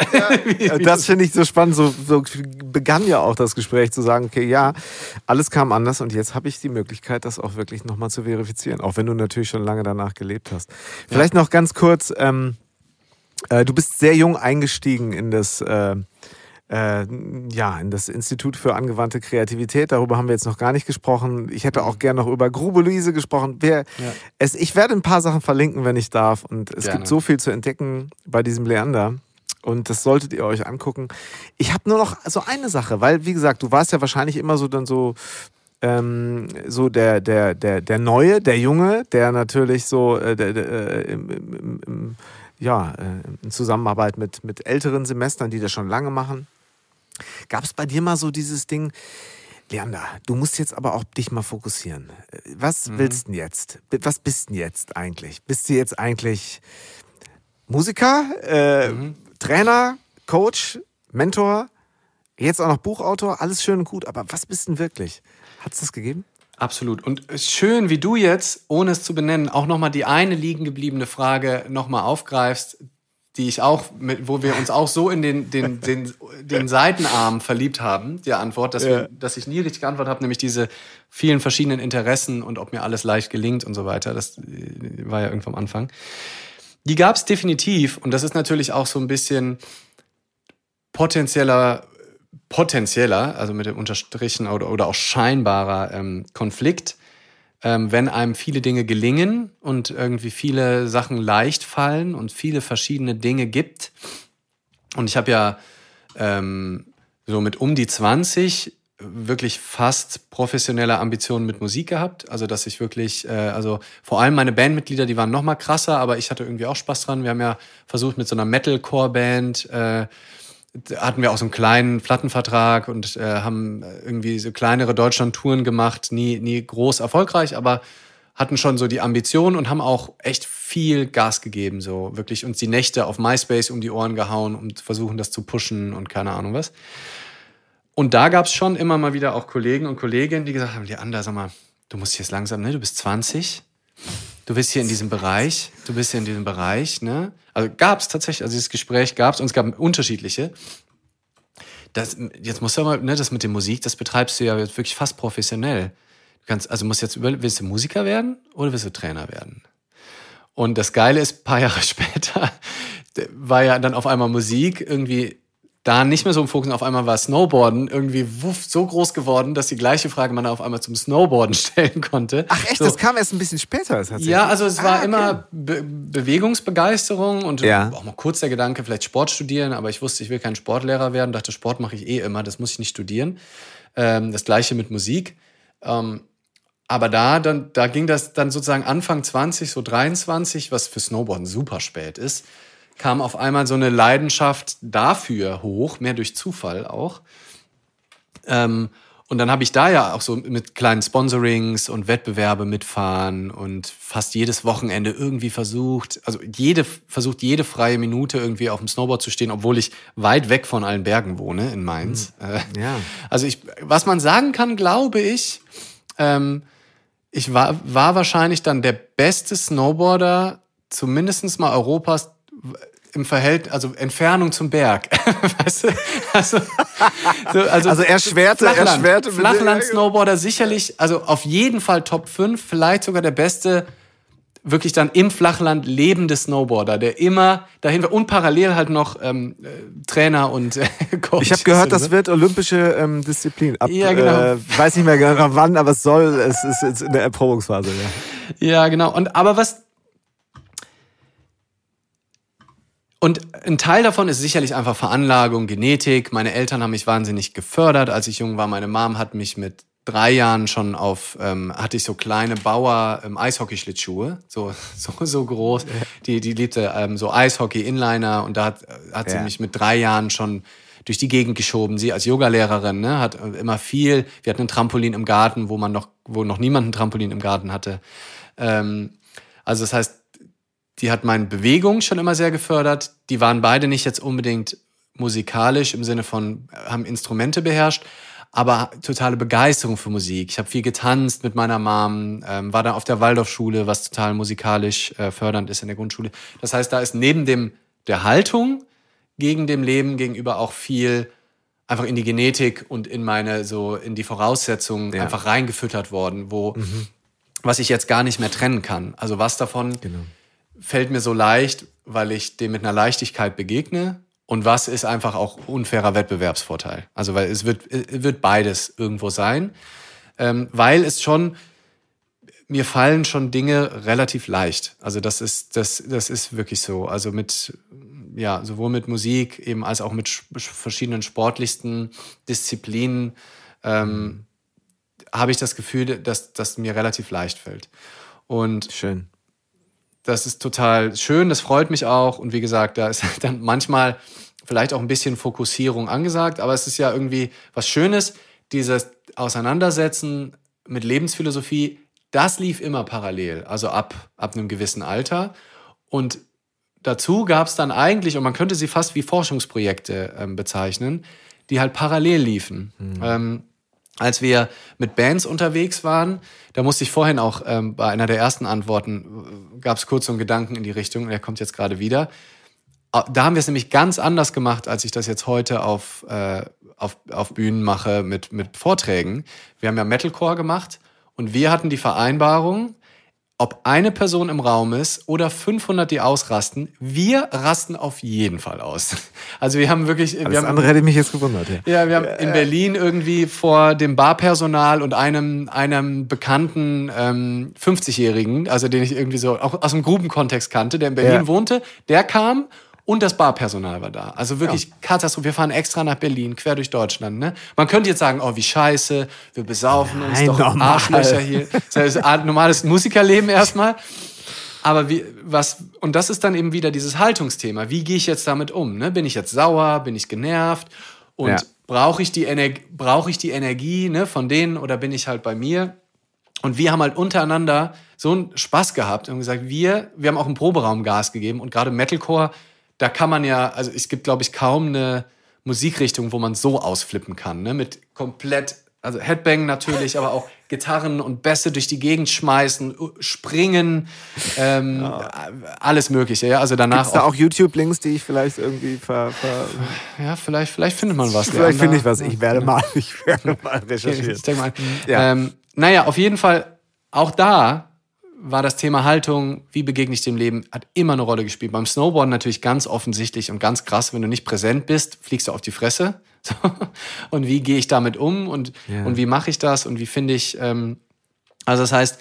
Ja, das finde ich so spannend. So, so begann ja auch das Gespräch zu sagen, okay, ja, alles kam anders und jetzt habe ich die Möglichkeit, das auch wirklich nochmal zu verifizieren, auch wenn du natürlich schon lange danach gelebt hast. Vielleicht ja. noch ganz kurz, ähm, äh, du bist sehr jung eingestiegen in das äh, äh, ja, in das Institut für angewandte Kreativität. Darüber haben wir jetzt noch gar nicht gesprochen. Ich hätte auch gerne noch über Grube Luise gesprochen. Wer, ja. es, ich werde ein paar Sachen verlinken, wenn ich darf. Und es gerne. gibt so viel zu entdecken bei diesem Leander. Und das solltet ihr euch angucken. Ich habe nur noch so eine Sache, weil, wie gesagt, du warst ja wahrscheinlich immer so dann so ähm, so der, der, der, der Neue, der Junge, der natürlich so äh, der, der, äh, im, im, im, ja, äh, in Zusammenarbeit mit, mit älteren Semestern, die das schon lange machen. Gab es bei dir mal so dieses Ding, Leander, du musst jetzt aber auch dich mal fokussieren. Was mhm. willst du denn jetzt? Was bist du denn jetzt eigentlich? Bist du jetzt eigentlich Musiker, äh, mhm. Trainer, Coach, Mentor, jetzt auch noch Buchautor? Alles schön und gut, aber was bist du denn wirklich? Hat es das gegeben? Absolut. Und schön, wie du jetzt, ohne es zu benennen, auch nochmal die eine liegen gebliebene Frage nochmal aufgreifst, die ich auch, mit, wo wir uns auch so in den, den, *laughs* den, den Seitenarm verliebt haben, die Antwort, dass, ja. wir, dass ich nie richtig geantwortet habe, nämlich diese vielen verschiedenen Interessen und ob mir alles leicht gelingt und so weiter. Das äh, war ja irgendwo am Anfang. Die gab es definitiv und das ist natürlich auch so ein bisschen potenzieller, potenzieller, also mit dem Unterstrichen oder, oder auch scheinbarer ähm, Konflikt ähm, wenn einem viele Dinge gelingen und irgendwie viele Sachen leicht fallen und viele verschiedene Dinge gibt. Und ich habe ja ähm, so mit um die 20 wirklich fast professionelle Ambitionen mit Musik gehabt. Also dass ich wirklich, äh, also vor allem meine Bandmitglieder, die waren noch mal krasser, aber ich hatte irgendwie auch Spaß dran. Wir haben ja versucht mit so einer Metalcore-Band äh, hatten wir auch so einen kleinen Plattenvertrag und äh, haben irgendwie so kleinere Deutschland-Touren gemacht, nie, nie groß erfolgreich, aber hatten schon so die Ambition und haben auch echt viel Gas gegeben, so wirklich uns die Nächte auf MySpace um die Ohren gehauen, um versuchen, das zu pushen und keine Ahnung was. Und da gab es schon immer mal wieder auch Kollegen und Kolleginnen, die gesagt haben, Leander, sag mal, du musst jetzt langsam, ne, du bist 20, du bist hier in diesem Bereich, du bist hier in diesem Bereich, ne? Also gab es tatsächlich, also dieses Gespräch gab es und es gab unterschiedliche. Das, jetzt musst du mal, ne, das mit der Musik, das betreibst du ja wirklich fast professionell. Du kannst, also musst jetzt über, willst du Musiker werden oder willst du Trainer werden? Und das Geile ist, paar *laughs* Jahre später war ja dann auf einmal Musik irgendwie da nicht mehr so im Fokus. Auf einmal war Snowboarden irgendwie wuff, so groß geworden, dass die gleiche Frage man auf einmal zum Snowboarden *laughs* stellen konnte. Ach echt, so. das kam erst ein bisschen später. tatsächlich. Ja, also es war Ah, okay. immer Be Bewegungsbegeisterung und Ja. auch mal kurz der Gedanke, vielleicht Sport studieren, aber ich wusste, ich will kein Sportlehrer werden, dachte, Sport mache ich eh immer, das muss ich nicht studieren. Ähm, das gleiche mit Musik. Ähm, aber da, dann, da ging das dann sozusagen Anfang 20, so 23, was für Snowboarden super spät ist, kam auf einmal so eine Leidenschaft dafür hoch, mehr durch Zufall auch. Ähm, und dann habe ich da ja auch so mit kleinen Sponsorings und Wettbewerbe mitfahren und fast jedes Wochenende irgendwie versucht, also jede, versucht jede freie Minute irgendwie auf dem Snowboard zu stehen, obwohl ich weit weg von allen Bergen wohne in Mainz. Äh, Ja. Also ich, was man sagen kann, glaube ich, ähm, ich war, war wahrscheinlich dann der beste Snowboarder, zumindest mal Europas, im Verhältnis, also Entfernung zum Berg. *laughs* weißt du? Also, so, also, Also erschwerte- Flachland, erschwerte. Flachland-Snowboarder sicherlich, also auf jeden Fall Top 5, vielleicht sogar der beste wirklich dann im Flachland lebende Snowboarder, der immer dahin war und parallel halt noch ähm, äh, Trainer und äh, *laughs* Coach. Ich habe gehört, das so. wird olympische ähm, Disziplin. Ab, Ja, genau. Äh, weiß nicht mehr genau wann, aber es soll, es ist jetzt in der Erprobungsphase. Ja. Ja, genau. Und aber was. Und ein Teil davon ist sicherlich einfach Veranlagung, Genetik. Meine Eltern haben mich wahnsinnig gefördert, als ich jung war. Meine Mom hat mich mit drei Jahren schon auf, ähm, hatte ich so kleine Bauer ähm, Eishockey-Schlittschuhe, so, *laughs* so, so groß. Die, die liebte ähm, so Eishockey-Inliner und da hat, hat sie Ja. mich mit drei Jahren schon durch die Gegend geschoben. Sie als Yogalehrerin ne, hat äh, immer viel. Wir hatten ein Trampolin im Garten, wo man noch, wo noch niemand ein Trampolin im Garten hatte. Ähm, also das heißt, die hat meine Bewegung schon immer sehr gefördert. Die waren beide nicht jetzt unbedingt musikalisch im Sinne von, äh, haben Instrumente beherrscht, aber totale Begeisterung für Musik. Ich habe viel getanzt mit meiner Mom, ähm, war da auf der Waldorfschule, was total musikalisch äh, fördernd ist in der Grundschule. Das heißt, da ist neben dem der Haltung gegen dem Leben gegenüber auch viel einfach in die Genetik und in meine so in die Voraussetzungen Ja. einfach reingefüttert worden, wo was ich jetzt gar nicht mehr trennen kann. Also was davon Genau. Fällt mir so leicht, weil ich dem mit einer Leichtigkeit begegne und was ist einfach auch unfairer Wettbewerbsvorteil. Also weil es wird, es wird beides irgendwo sein, ähm, weil es schon mir fallen schon Dinge relativ leicht. Also das ist das das ist wirklich so. Also mit ja sowohl mit Musik eben als auch mit sch- verschiedenen sportlichsten Disziplinen ähm, habe ich das Gefühl, dass das mir relativ leicht fällt. Und Schön. Das ist total schön, das freut mich auch. Und wie gesagt, da ist *laughs* dann manchmal vielleicht auch ein bisschen Fokussierung angesagt, aber es ist ja irgendwie was Schönes, dieses Auseinandersetzen mit Lebensphilosophie, das lief immer parallel, also ab, ab einem gewissen Alter. Und dazu gab es dann eigentlich, und man könnte sie fast wie Forschungsprojekte ähm, bezeichnen, die halt parallel liefen. Ähm, als wir mit Bands unterwegs waren, da musste ich vorhin auch ähm, bei einer der ersten Antworten, gab es kurz so einen Gedanken in die Richtung, der kommt jetzt gerade wieder. Da haben wir es nämlich ganz anders gemacht, als ich das jetzt heute auf, äh, auf, auf Bühnen mache mit, mit Vorträgen. Wir haben ja Metalcore gemacht und wir hatten die Vereinbarung, ob eine Person im Raum ist oder 500, die ausrasten, wir rasten auf jeden Fall aus. *laughs* Also wir haben wirklich, wir Alles haben andere hätte mich jetzt gewundert. Ja. ja, wir haben in Berlin irgendwie vor dem Barpersonal und einem, einem bekannten ähm, 50-Jährigen, also den ich irgendwie so auch aus dem Grubenkontext kannte, der in Berlin Ja. wohnte, der kam und das Barpersonal war da. Also wirklich Katastrophe. Wir fahren extra nach Berlin, quer durch Deutschland. Ne? Man könnte jetzt sagen, oh, wie scheiße, wir besaufen uns Nein, doch normal. Arschlöcher hier. Das ist ein normales Musikerleben erstmal. Aber wie, was, und das ist dann eben wieder dieses Haltungsthema. Wie gehe ich jetzt damit um? Ne? Bin ich jetzt sauer? Bin ich genervt? Und Ja. brauche ich die Energie, brauche ich die Energie ne, von denen oder bin ich halt bei mir? Und wir haben halt untereinander so einen Spaß gehabt und gesagt, wir, wir haben auch im Proberaum Gas gegeben und gerade Metalcore, da kann man ja, also es gibt, glaube ich, kaum eine Musikrichtung, wo man so ausflippen kann, ne? Mit komplett, also Headbang natürlich, aber auch *laughs* Gitarren und Bässe durch die Gegend schmeißen, springen, ähm, alles Mögliche, ja. Also danach Gibt's da auch YouTube-Links, die ich vielleicht irgendwie ver... ver ja, vielleicht, vielleicht findet man was. vielleicht finde ich was. Ich werde mal, *laughs* ich werde mal recherchieren. ich denke mal. Ja. Ähm, naja, auf jeden Fall, auch da war das Thema Haltung, wie begegne ich dem Leben, hat immer eine Rolle gespielt. Beim Snowboarden natürlich ganz offensichtlich und ganz krass, wenn du nicht präsent bist, fliegst du auf die Fresse. *laughs* Und wie gehe ich damit um und, Ja. und wie mache ich das und wie finde ich, ähm, also das heißt,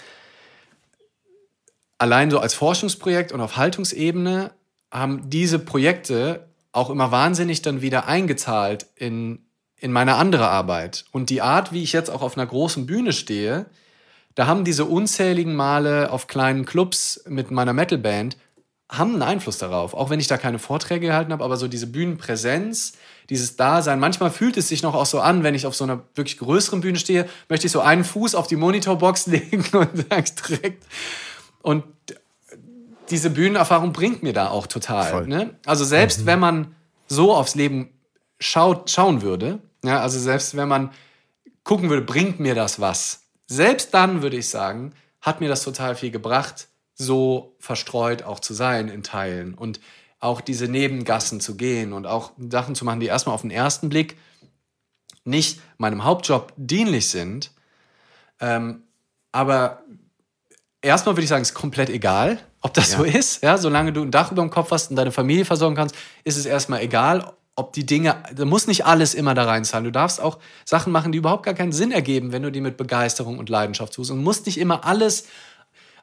allein so als Forschungsprojekt und auf Haltungsebene haben diese Projekte auch immer wahnsinnig dann wieder eingezahlt in, in meine andere Arbeit. Und die Art, wie ich jetzt auch auf einer großen Bühne stehe, da haben diese unzähligen Male auf kleinen Clubs mit meiner Metalband haben einen Einfluss darauf, auch wenn ich da keine Vorträge gehalten habe, aber so diese Bühnenpräsenz, dieses Dasein. Manchmal fühlt es sich noch auch so an, wenn ich auf so einer wirklich größeren Bühne stehe, möchte ich so einen Fuß auf die Monitorbox *laughs* legen und sage direkt. Und diese Bühnenerfahrung bringt mir da auch total. Ne? Also selbst wenn man so aufs Leben schaut, schauen würde, ja, also selbst wenn man gucken würde, bringt mir das was? Selbst dann würde ich sagen, hat mir das total viel gebracht, so verstreut auch zu sein in Teilen und auch diese Nebengassen zu gehen und auch Sachen zu machen, die erstmal auf den ersten Blick nicht meinem Hauptjob dienlich sind. Ähm, aber erstmal würde ich sagen, ist komplett egal, ob das so ist. Ja, solange du ein Dach über dem Kopf hast und deine Familie versorgen kannst, ist es erstmal egal, ob die Dinge, da muss nicht alles immer da reinzahlen. Du darfst auch Sachen machen, die überhaupt gar keinen Sinn ergeben, wenn du die mit Begeisterung und Leidenschaft tust. Und musst nicht immer alles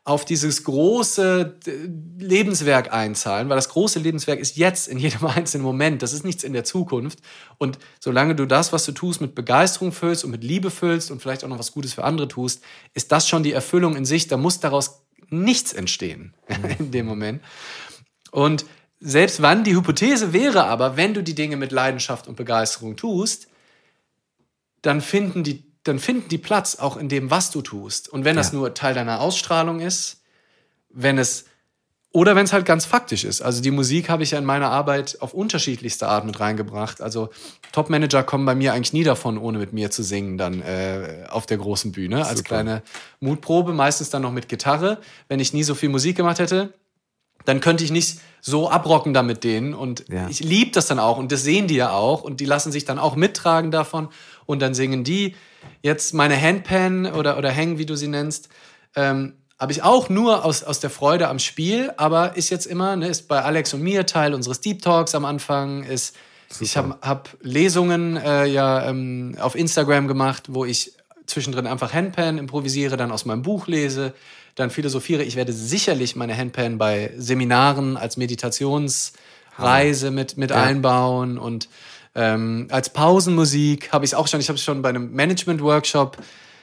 auf dieses große äh, Lebenswerk einzahlen, weil das große Lebenswerk ist jetzt in jedem *laughs* einzelnen Moment. Das ist nichts in der Zukunft. Und solange du das, was du tust, mit Begeisterung füllst und mit Liebe füllst und vielleicht auch noch was Gutes für andere tust, ist das schon die Erfüllung in sich. Da muss daraus nichts entstehen *laughs* in dem Moment. Und selbst wann die Hypothese wäre aber, wenn du die Dinge mit Leidenschaft und Begeisterung tust, dann finden die, dann finden die Platz auch in dem, was du tust. Und wenn das Ja. nur Teil deiner Ausstrahlung ist, wenn es oder wenn es halt ganz faktisch ist. Also die Musik habe ich ja in meiner Arbeit auf unterschiedlichste Art mit reingebracht. Also Top-Manager kommen bei mir eigentlich nie davon, ohne mit mir zu singen, dann äh, auf der großen Bühne. Als Super. kleine Mutprobe, meistens dann noch mit Gitarre. Wenn ich nie so viel Musik gemacht hätte, dann könnte ich nicht so abrocken da mit denen. Und Ja. ich liebe das dann auch. Und das sehen die ja auch. Und die lassen sich dann auch mittragen davon. Und dann singen die jetzt meine Handpan oder, oder Hang, wie du sie nennst. Ähm, habe ich auch nur aus, aus der Freude am Spiel, aber ist jetzt immer, ne, ist bei Alex und mir Teil unseres Deep Talks am Anfang, ist, ich habe hab Lesungen äh, ja ähm, auf Instagram gemacht, wo ich zwischendrin einfach Handpan improvisiere, dann aus meinem Buch lese, dann philosophiere. Ich werde sicherlich meine Handpan bei Seminaren als Meditationsreise mit, mit einbauen und ähm, als Pausenmusik habe ich es auch schon, ich habe es schon bei einem Management-Workshop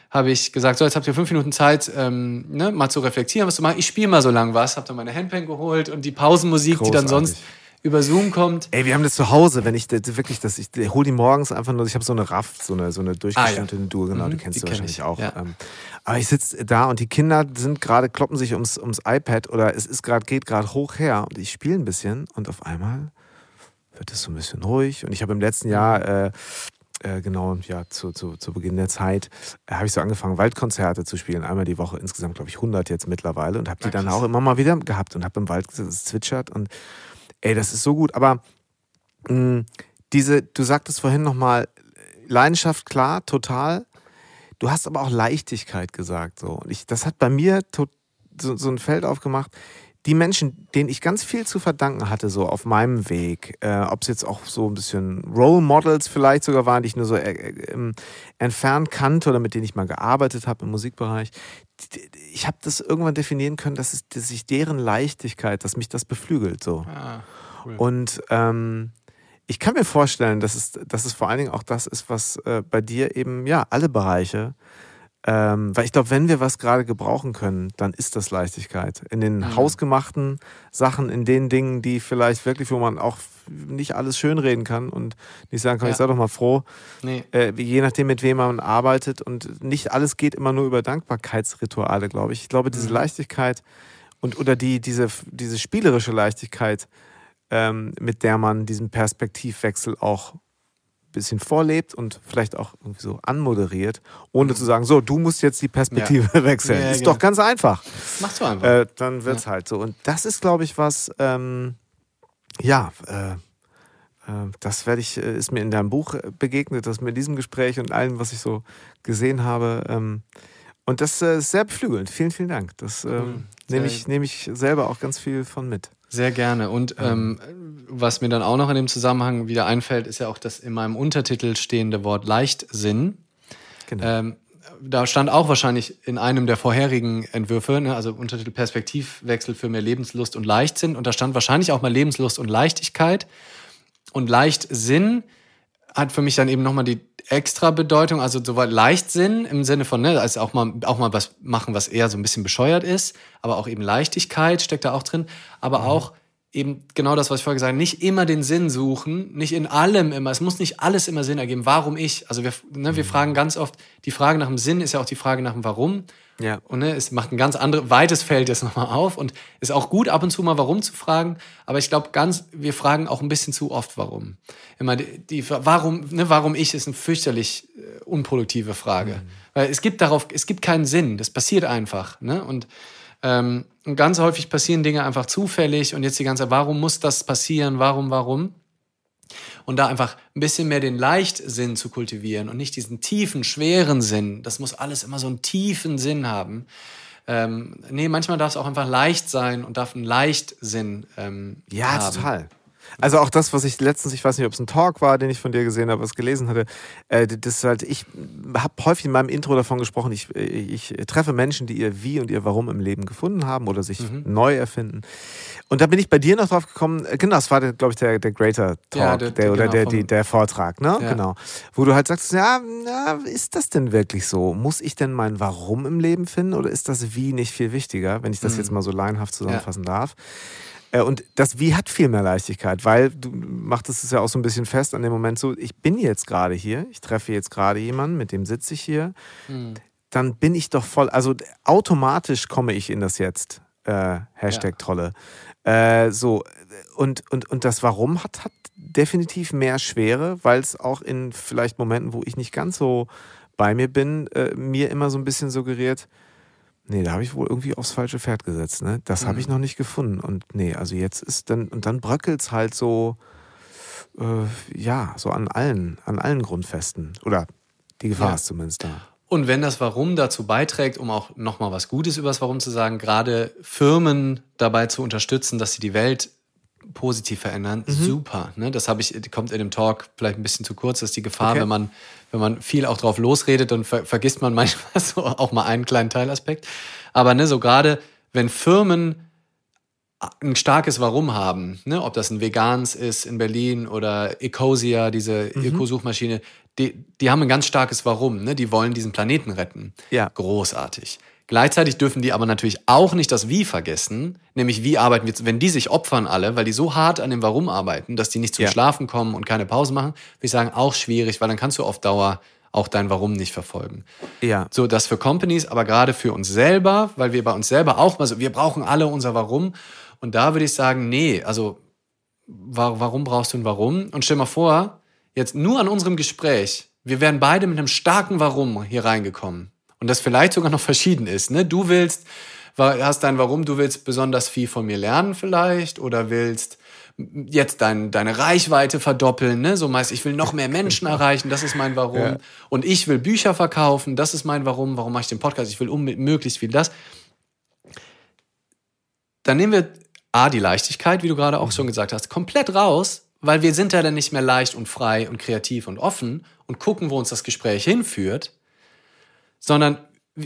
habe ich gesagt, so jetzt habt ihr fünf Minuten Zeit, ähm, ne, mal zu reflektieren, was zu machen. Ich spiele mal so lang was, habe dann meine Handpan geholt und die Pausenmusik, die dann Großartig. sonst über Zoom kommt. Ey, wir haben das zu Hause, wenn ich das, wirklich das, ich hole die morgens einfach nur, ich habe so eine Raff, so eine, so eine durchgeschnittene Dur, genau, Mhm, die kennst die du kenn wahrscheinlich ich, auch. ja. Ähm, aber ich sitze da und die Kinder sind gerade, kloppen sich ums, ums iPad oder es ist gerade, geht gerade hoch her und ich spiele ein bisschen und auf einmal wird es so ein bisschen ruhig. Und ich habe im letzten Jahr, äh, äh, genau, ja, zu, zu, zu Beginn der Zeit, äh, habe ich so angefangen, Waldkonzerte zu spielen. Einmal die Woche, insgesamt, glaube ich, 100 jetzt mittlerweile. Und habe die Ah, dann auch immer mal wieder gehabt und habe im Wald gesessen, es zwitschert. Und ey, das ist so gut. Aber mh, diese, du sagtest vorhin nochmal, Leidenschaft, klar, total. Du hast aber auch Leichtigkeit gesagt. So. Und ich, das hat bei mir to, so, so ein Feld aufgemacht. Die Menschen, denen ich ganz viel zu verdanken hatte, so auf meinem Weg, äh, ob es jetzt auch so ein bisschen Role Models vielleicht sogar waren, die ich nur so äh, äh, ähm, entfernt kannte oder mit denen ich mal gearbeitet habe im Musikbereich. Die- Ich habe das irgendwann definieren können, dass, es, dass ich deren Leichtigkeit, dass mich das beflügelt. So. Ah, cool. Und ähm, ich kann mir vorstellen, dass es, dass es vor allen Dingen auch das ist, was äh, bei dir eben, ja, alle Bereiche, ähm, weil ich glaube, wenn wir was gerade gebrauchen können, dann ist das Leichtigkeit. In den Mhm. hausgemachten Sachen, in den Dingen, die vielleicht wirklich, wo man auch nicht alles schönreden kann und nicht sagen kann, Ja. ich sei doch mal froh, nee. äh, je nachdem, mit wem man arbeitet. Und nicht alles geht immer nur über Dankbarkeitsrituale, glaube ich. Ich glaube, diese Mhm. Leichtigkeit und oder die, diese, diese spielerische Leichtigkeit, ähm, mit der man diesen Perspektivwechsel auch bisschen vorlebt und vielleicht auch irgendwie so anmoderiert, ohne zu sagen, so, du musst jetzt die Perspektive *laughs* wechseln. Mhm. Ja, ist genau. doch ganz einfach. Machst du einfach. Äh, dann wird's halt so. Und das ist, glaube ich, was, ähm, ja, äh, äh, das werde ich, äh, ist mir in deinem Buch äh, begegnet, das mit diesem Gespräch und allem, was ich so gesehen habe. Ähm, Und das ist sehr beflügelnd. Vielen, vielen Dank. Das ähm, Mhm. nehme ich, nehm ich selber auch ganz viel von mit. Sehr gerne. Und ähm, was mir dann auch noch in dem Zusammenhang wieder einfällt, ist ja auch das in meinem Untertitel stehende Wort Leichtsinn. Genau. Ähm, da stand auch wahrscheinlich in einem der vorherigen Entwürfe, ne, also Untertitel Perspektivwechsel für mehr Lebenslust und Leichtsinn. Und da stand wahrscheinlich auch mal Lebenslust und Leichtigkeit. Und Leichtsinn hat für mich dann eben nochmal die extra Bedeutung, also soweit Leichtsinn im Sinne von, ne, also auch mal, auch mal was machen, was eher so ein bisschen bescheuert ist, aber auch eben Leichtigkeit steckt da auch drin, aber auch eben genau das, was ich vorher gesagt habe, nicht immer den Sinn suchen, nicht in allem immer, es muss nicht alles immer Sinn ergeben. Warum ich? Also wir, ne, wir fragen ganz oft, die Frage nach dem Sinn ist ja auch die Frage nach dem Warum. Ja. Und ne, es macht ein ganz anderes, weites Feld jetzt nochmal auf und ist auch gut, ab und zu mal warum zu fragen. Aber ich glaube, ganz, wir fragen auch ein bisschen zu oft warum. Immer die, die warum, ne, warum ich ist eine fürchterlich äh, unproduktive Frage. Weil es gibt darauf, es gibt keinen Sinn. Das passiert einfach. Ne? Und, ähm, und ganz häufig passieren Dinge einfach zufällig und jetzt die ganze Zeit, warum muss das passieren? Warum, warum? Und da einfach ein bisschen mehr den Leichtsinn zu kultivieren und nicht diesen tiefen, schweren Sinn. Das muss alles immer so einen tiefen Sinn haben. Ähm, nee, manchmal darf es auch einfach leicht sein und darf einen Leichtsinn ähm, Ja, haben. total. Also auch das, was ich letztens, ich weiß nicht, ob es ein Talk war, den ich von dir gesehen habe, was gelesen hatte, äh, das ist halt, ich habe häufig in meinem Intro davon gesprochen, ich, ich treffe Menschen, die ihr Wie und ihr Warum im Leben gefunden haben oder sich Mhm. neu erfinden. Und da bin ich bei dir noch drauf gekommen, äh, genau, das war, glaube ich, der, der Greater Talk, Ja, der- der, oder genau, der, die, der Vortrag, ne? Ja. Genau. Wo du halt sagst, ja, na, ist das denn wirklich so? Muss ich denn mein Warum im Leben finden oder ist das Wie nicht viel wichtiger, wenn ich das Mhm. jetzt mal so laienhaft zusammenfassen darf? Äh, Und das Wie hat viel mehr Leichtigkeit, weil du machtest es ja auch so ein bisschen fest an dem Moment so, ich bin jetzt gerade hier, ich treffe jetzt gerade jemanden, mit dem sitze ich hier, Hm. dann bin ich doch voll, also automatisch komme ich in das Jetzt. Äh, Hashtag Ja. Trolle. Äh, so, und, und, und das Warum hat, hat definitiv mehr Schwere, weil es auch in vielleicht Momenten, wo ich nicht ganz so bei mir bin, äh, mir immer so ein bisschen suggeriert, nee, da habe ich wohl irgendwie aufs falsche Pferd gesetzt, ne? Das habe ich Mhm. noch nicht gefunden. Und nee, also jetzt ist dann, und dann bröckelt es halt so, äh, ja, so an allen, an allen Grundfesten. Oder die Gefahr Ja. ist zumindest da. Und wenn das Warum dazu beiträgt, um auch nochmal was Gutes über das Warum zu sagen, gerade Firmen dabei zu unterstützen, dass sie die Welt positiv verändern, Mhm. super. Ne? Das habe ich, kommt in dem Talk vielleicht ein bisschen zu kurz, das ist die Gefahr, Okay. wenn man, wenn man viel auch drauf losredet, dann ver vergisst man *laughs* manchmal so auch mal einen kleinen Teilaspekt. Aber ne, so gerade, wenn Firmen ein starkes Warum haben, ne? ob das ein Vegans ist in Berlin oder Ecosia, diese Mhm. Ökosuchmaschine, die, die haben ein ganz starkes Warum. Ne? Die wollen diesen Planeten retten. Ja. Großartig. Gleichzeitig dürfen die aber natürlich auch nicht das Wie vergessen, nämlich wie arbeiten wir, wenn die sich opfern alle, weil die so hart an dem Warum arbeiten, dass die nicht zum Ja. Schlafen kommen und keine Pause machen, würde ich sagen, auch schwierig, weil dann kannst du auf Dauer auch dein Warum nicht verfolgen. Ja. So, das für Companies, aber gerade für uns selber, weil wir bei uns selber auch mal so, wir brauchen alle unser Warum. Und da würde ich sagen, nee, also wa warum brauchst du ein Warum? Und stell mal vor, jetzt nur an unserem Gespräch, wir wären beide mit einem starken Warum hier reingekommen. Und das vielleicht sogar noch verschieden ist. Ne? Du willst, hast dein Warum, du willst besonders viel von mir lernen vielleicht oder willst jetzt dein, deine Reichweite verdoppeln, ne? So meist, ich will noch mehr Menschen *laughs* erreichen, das ist mein Warum. Ja. Und ich will Bücher verkaufen, das ist mein Warum. Warum mache ich den Podcast? Ich will um, möglichst viel das. Dann nehmen wir A, die Leichtigkeit, wie du gerade auch schon gesagt hast, komplett raus, weil wir sind ja dann nicht mehr leicht und frei und kreativ und offen und gucken, wo uns das Gespräch hinführt, sondern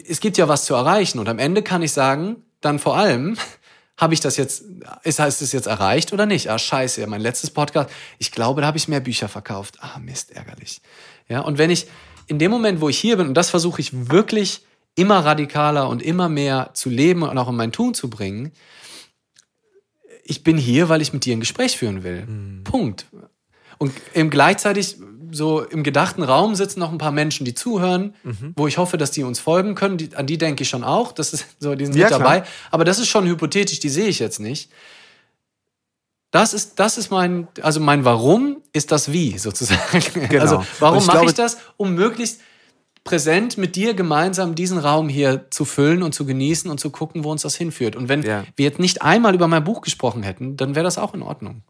es gibt ja was zu erreichen. Und am Ende kann ich sagen, dann vor allem, *laughs* habe ich das jetzt, ist, heißt es jetzt erreicht oder nicht? Ah, scheiße, ja, mein letztes Podcast, ich glaube, da habe ich mehr Bücher verkauft. Ah, Mist, ärgerlich. Ja, und wenn ich in dem Moment, wo ich hier bin, und das versuche ich wirklich immer radikaler und immer mehr zu leben und auch in mein Tun zu bringen, ich bin hier, weil ich mit dir ein Gespräch führen will. Punkt. Und eben gleichzeitig so im gedachten Raum sitzen noch ein paar Menschen, die zuhören, wo ich hoffe, dass die uns folgen können. Die, an die denke ich schon auch. Das ist *laughs* so, die sind Ja, mit klar. dabei. Aber das ist schon hypothetisch, die sehe ich jetzt nicht. Das ist, das ist mein, also mein Warum ist das Wie *laughs* sozusagen. Also Und warum ich mache glaube- ich das? Um möglichst präsent mit dir gemeinsam diesen Raum hier zu füllen und zu genießen und zu gucken, wo uns das hinführt. Und wenn Ja. wir jetzt nicht einmal über mein Buch gesprochen hätten, dann wäre das auch in Ordnung.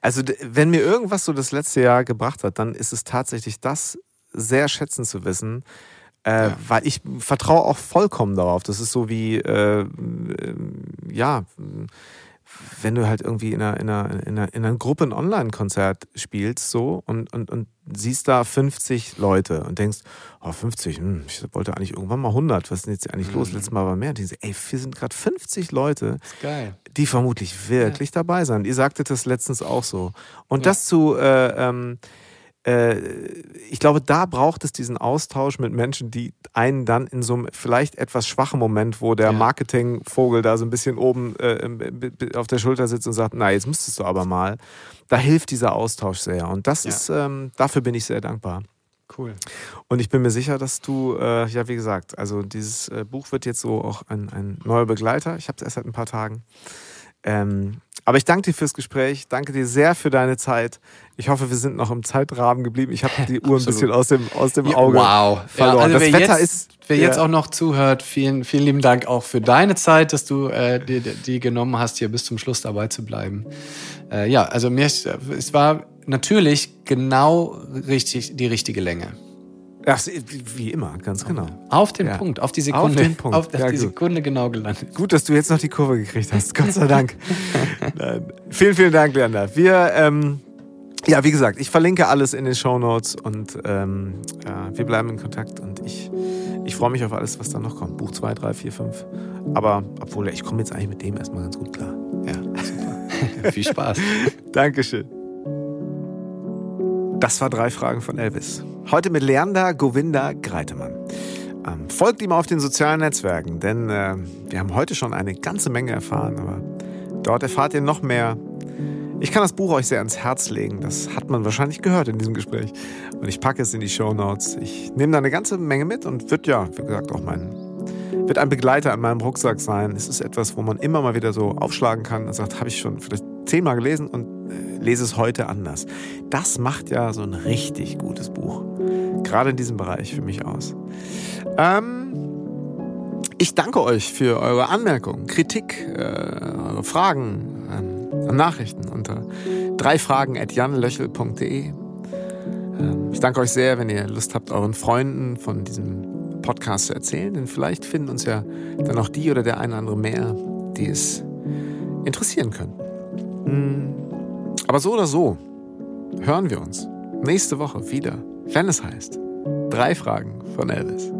Also, d- wenn mir irgendwas so das letzte Jahr gebracht hat, dann ist es tatsächlich das sehr schätzen zu wissen, Äh, ja. Weil ich vertraue auch vollkommen darauf. Das ist so wie, äh, ja, wenn du halt irgendwie in einer, in einer, in einer, in einer Gruppe ein Online-Konzert spielst so und, und, und siehst da 50 Leute und denkst, oh 50, hm, ich wollte eigentlich irgendwann mal 100, was ist denn jetzt eigentlich mhm. los? Letztes Mal war mehr. Und die sagen, ey, wir sind gerade 50 Leute, die vermutlich wirklich ja. dabei sind. Ihr sagtet das letztens auch so. Und ja. das zu, äh, ähm, äh, ich glaube, da braucht es diesen Austausch mit Menschen, die einen dann in so einem vielleicht etwas schwachen Moment, wo der ja. Marketingvogel da so ein bisschen oben äh, auf der Schulter sitzt und sagt, na, jetzt müsstest du aber mal. Da hilft dieser Austausch sehr. Und das ja. ist, ähm, dafür bin ich sehr dankbar. Cool. Und ich bin mir sicher, dass du, äh, ja, wie gesagt, also dieses äh, Buch wird jetzt so auch ein, ein neuer Begleiter. Ich habe es erst seit ein paar Tagen. Ähm, aber ich danke dir fürs Gespräch, danke dir sehr für deine Zeit. Ich hoffe, wir sind noch im Zeitrahmen geblieben. Ich habe *laughs* die Uhr ein bisschen aus dem, aus dem Auge wow. verloren. Ja, also das Wetter jetzt, ist. Wer ja. jetzt auch noch zuhört, vielen, vielen lieben Dank auch für deine Zeit, dass du äh, die, die genommen hast, hier bis zum Schluss dabei zu bleiben. Äh, ja, also mir es war natürlich genau richtig die richtige Länge. Ach, wie immer, ganz genau. Auf den ja. Punkt, auf die Sekunde. Auf den Punkt. Auf ja, die Sekunde genau gelandet. Gut, dass du jetzt noch die Kurve gekriegt hast. Gott sei Dank. *laughs* vielen, vielen Dank, Leander. Wir, ähm, ja, wie gesagt, ich verlinke alles in den Show Notes und ähm, ja, wir bleiben in Kontakt und ich, ich freue mich auf alles, was da noch kommt. Buch 2, 3, 4, 5. Aber obwohl, ich komme jetzt eigentlich mit dem erstmal ganz gut klar. Ja, super. *laughs* Viel Spaß. Dankeschön. Das war drei Fragen von Elvis. Heute mit Leander Govinda Greitemann. Ähm, folgt ihm auf den sozialen Netzwerken, denn äh, wir haben heute schon eine ganze Menge erfahren, aber dort erfahrt ihr noch mehr. Ich kann das Buch euch sehr ans Herz legen. Das hat man wahrscheinlich gehört in diesem Gespräch. Und ich packe es in die Show Notes. Ich nehme da eine ganze Menge mit und wird ja, wie gesagt, auch mein, wird ein Begleiter an meinem Rucksack sein. Es ist etwas, wo man immer mal wieder so aufschlagen kann und sagt, habe ich schon vielleicht zehnmal gelesen und lese es heute anders. Das macht ja so ein richtig gutes Buch. Gerade in diesem Bereich für mich aus. Ähm, ich danke euch für eure Anmerkungen, Kritik, äh, eure Fragen, ähm, Nachrichten unter dreifragen.janlöchel.de. Ähm, ich danke euch sehr, wenn ihr Lust habt, euren Freunden von diesem Podcast zu erzählen, denn vielleicht finden uns ja dann auch die oder der eine oder andere mehr, die es interessieren könnten. Hm. Aber so oder so hören wir uns nächste Woche wieder, wenn es heißt, drei Fragen von Elvis.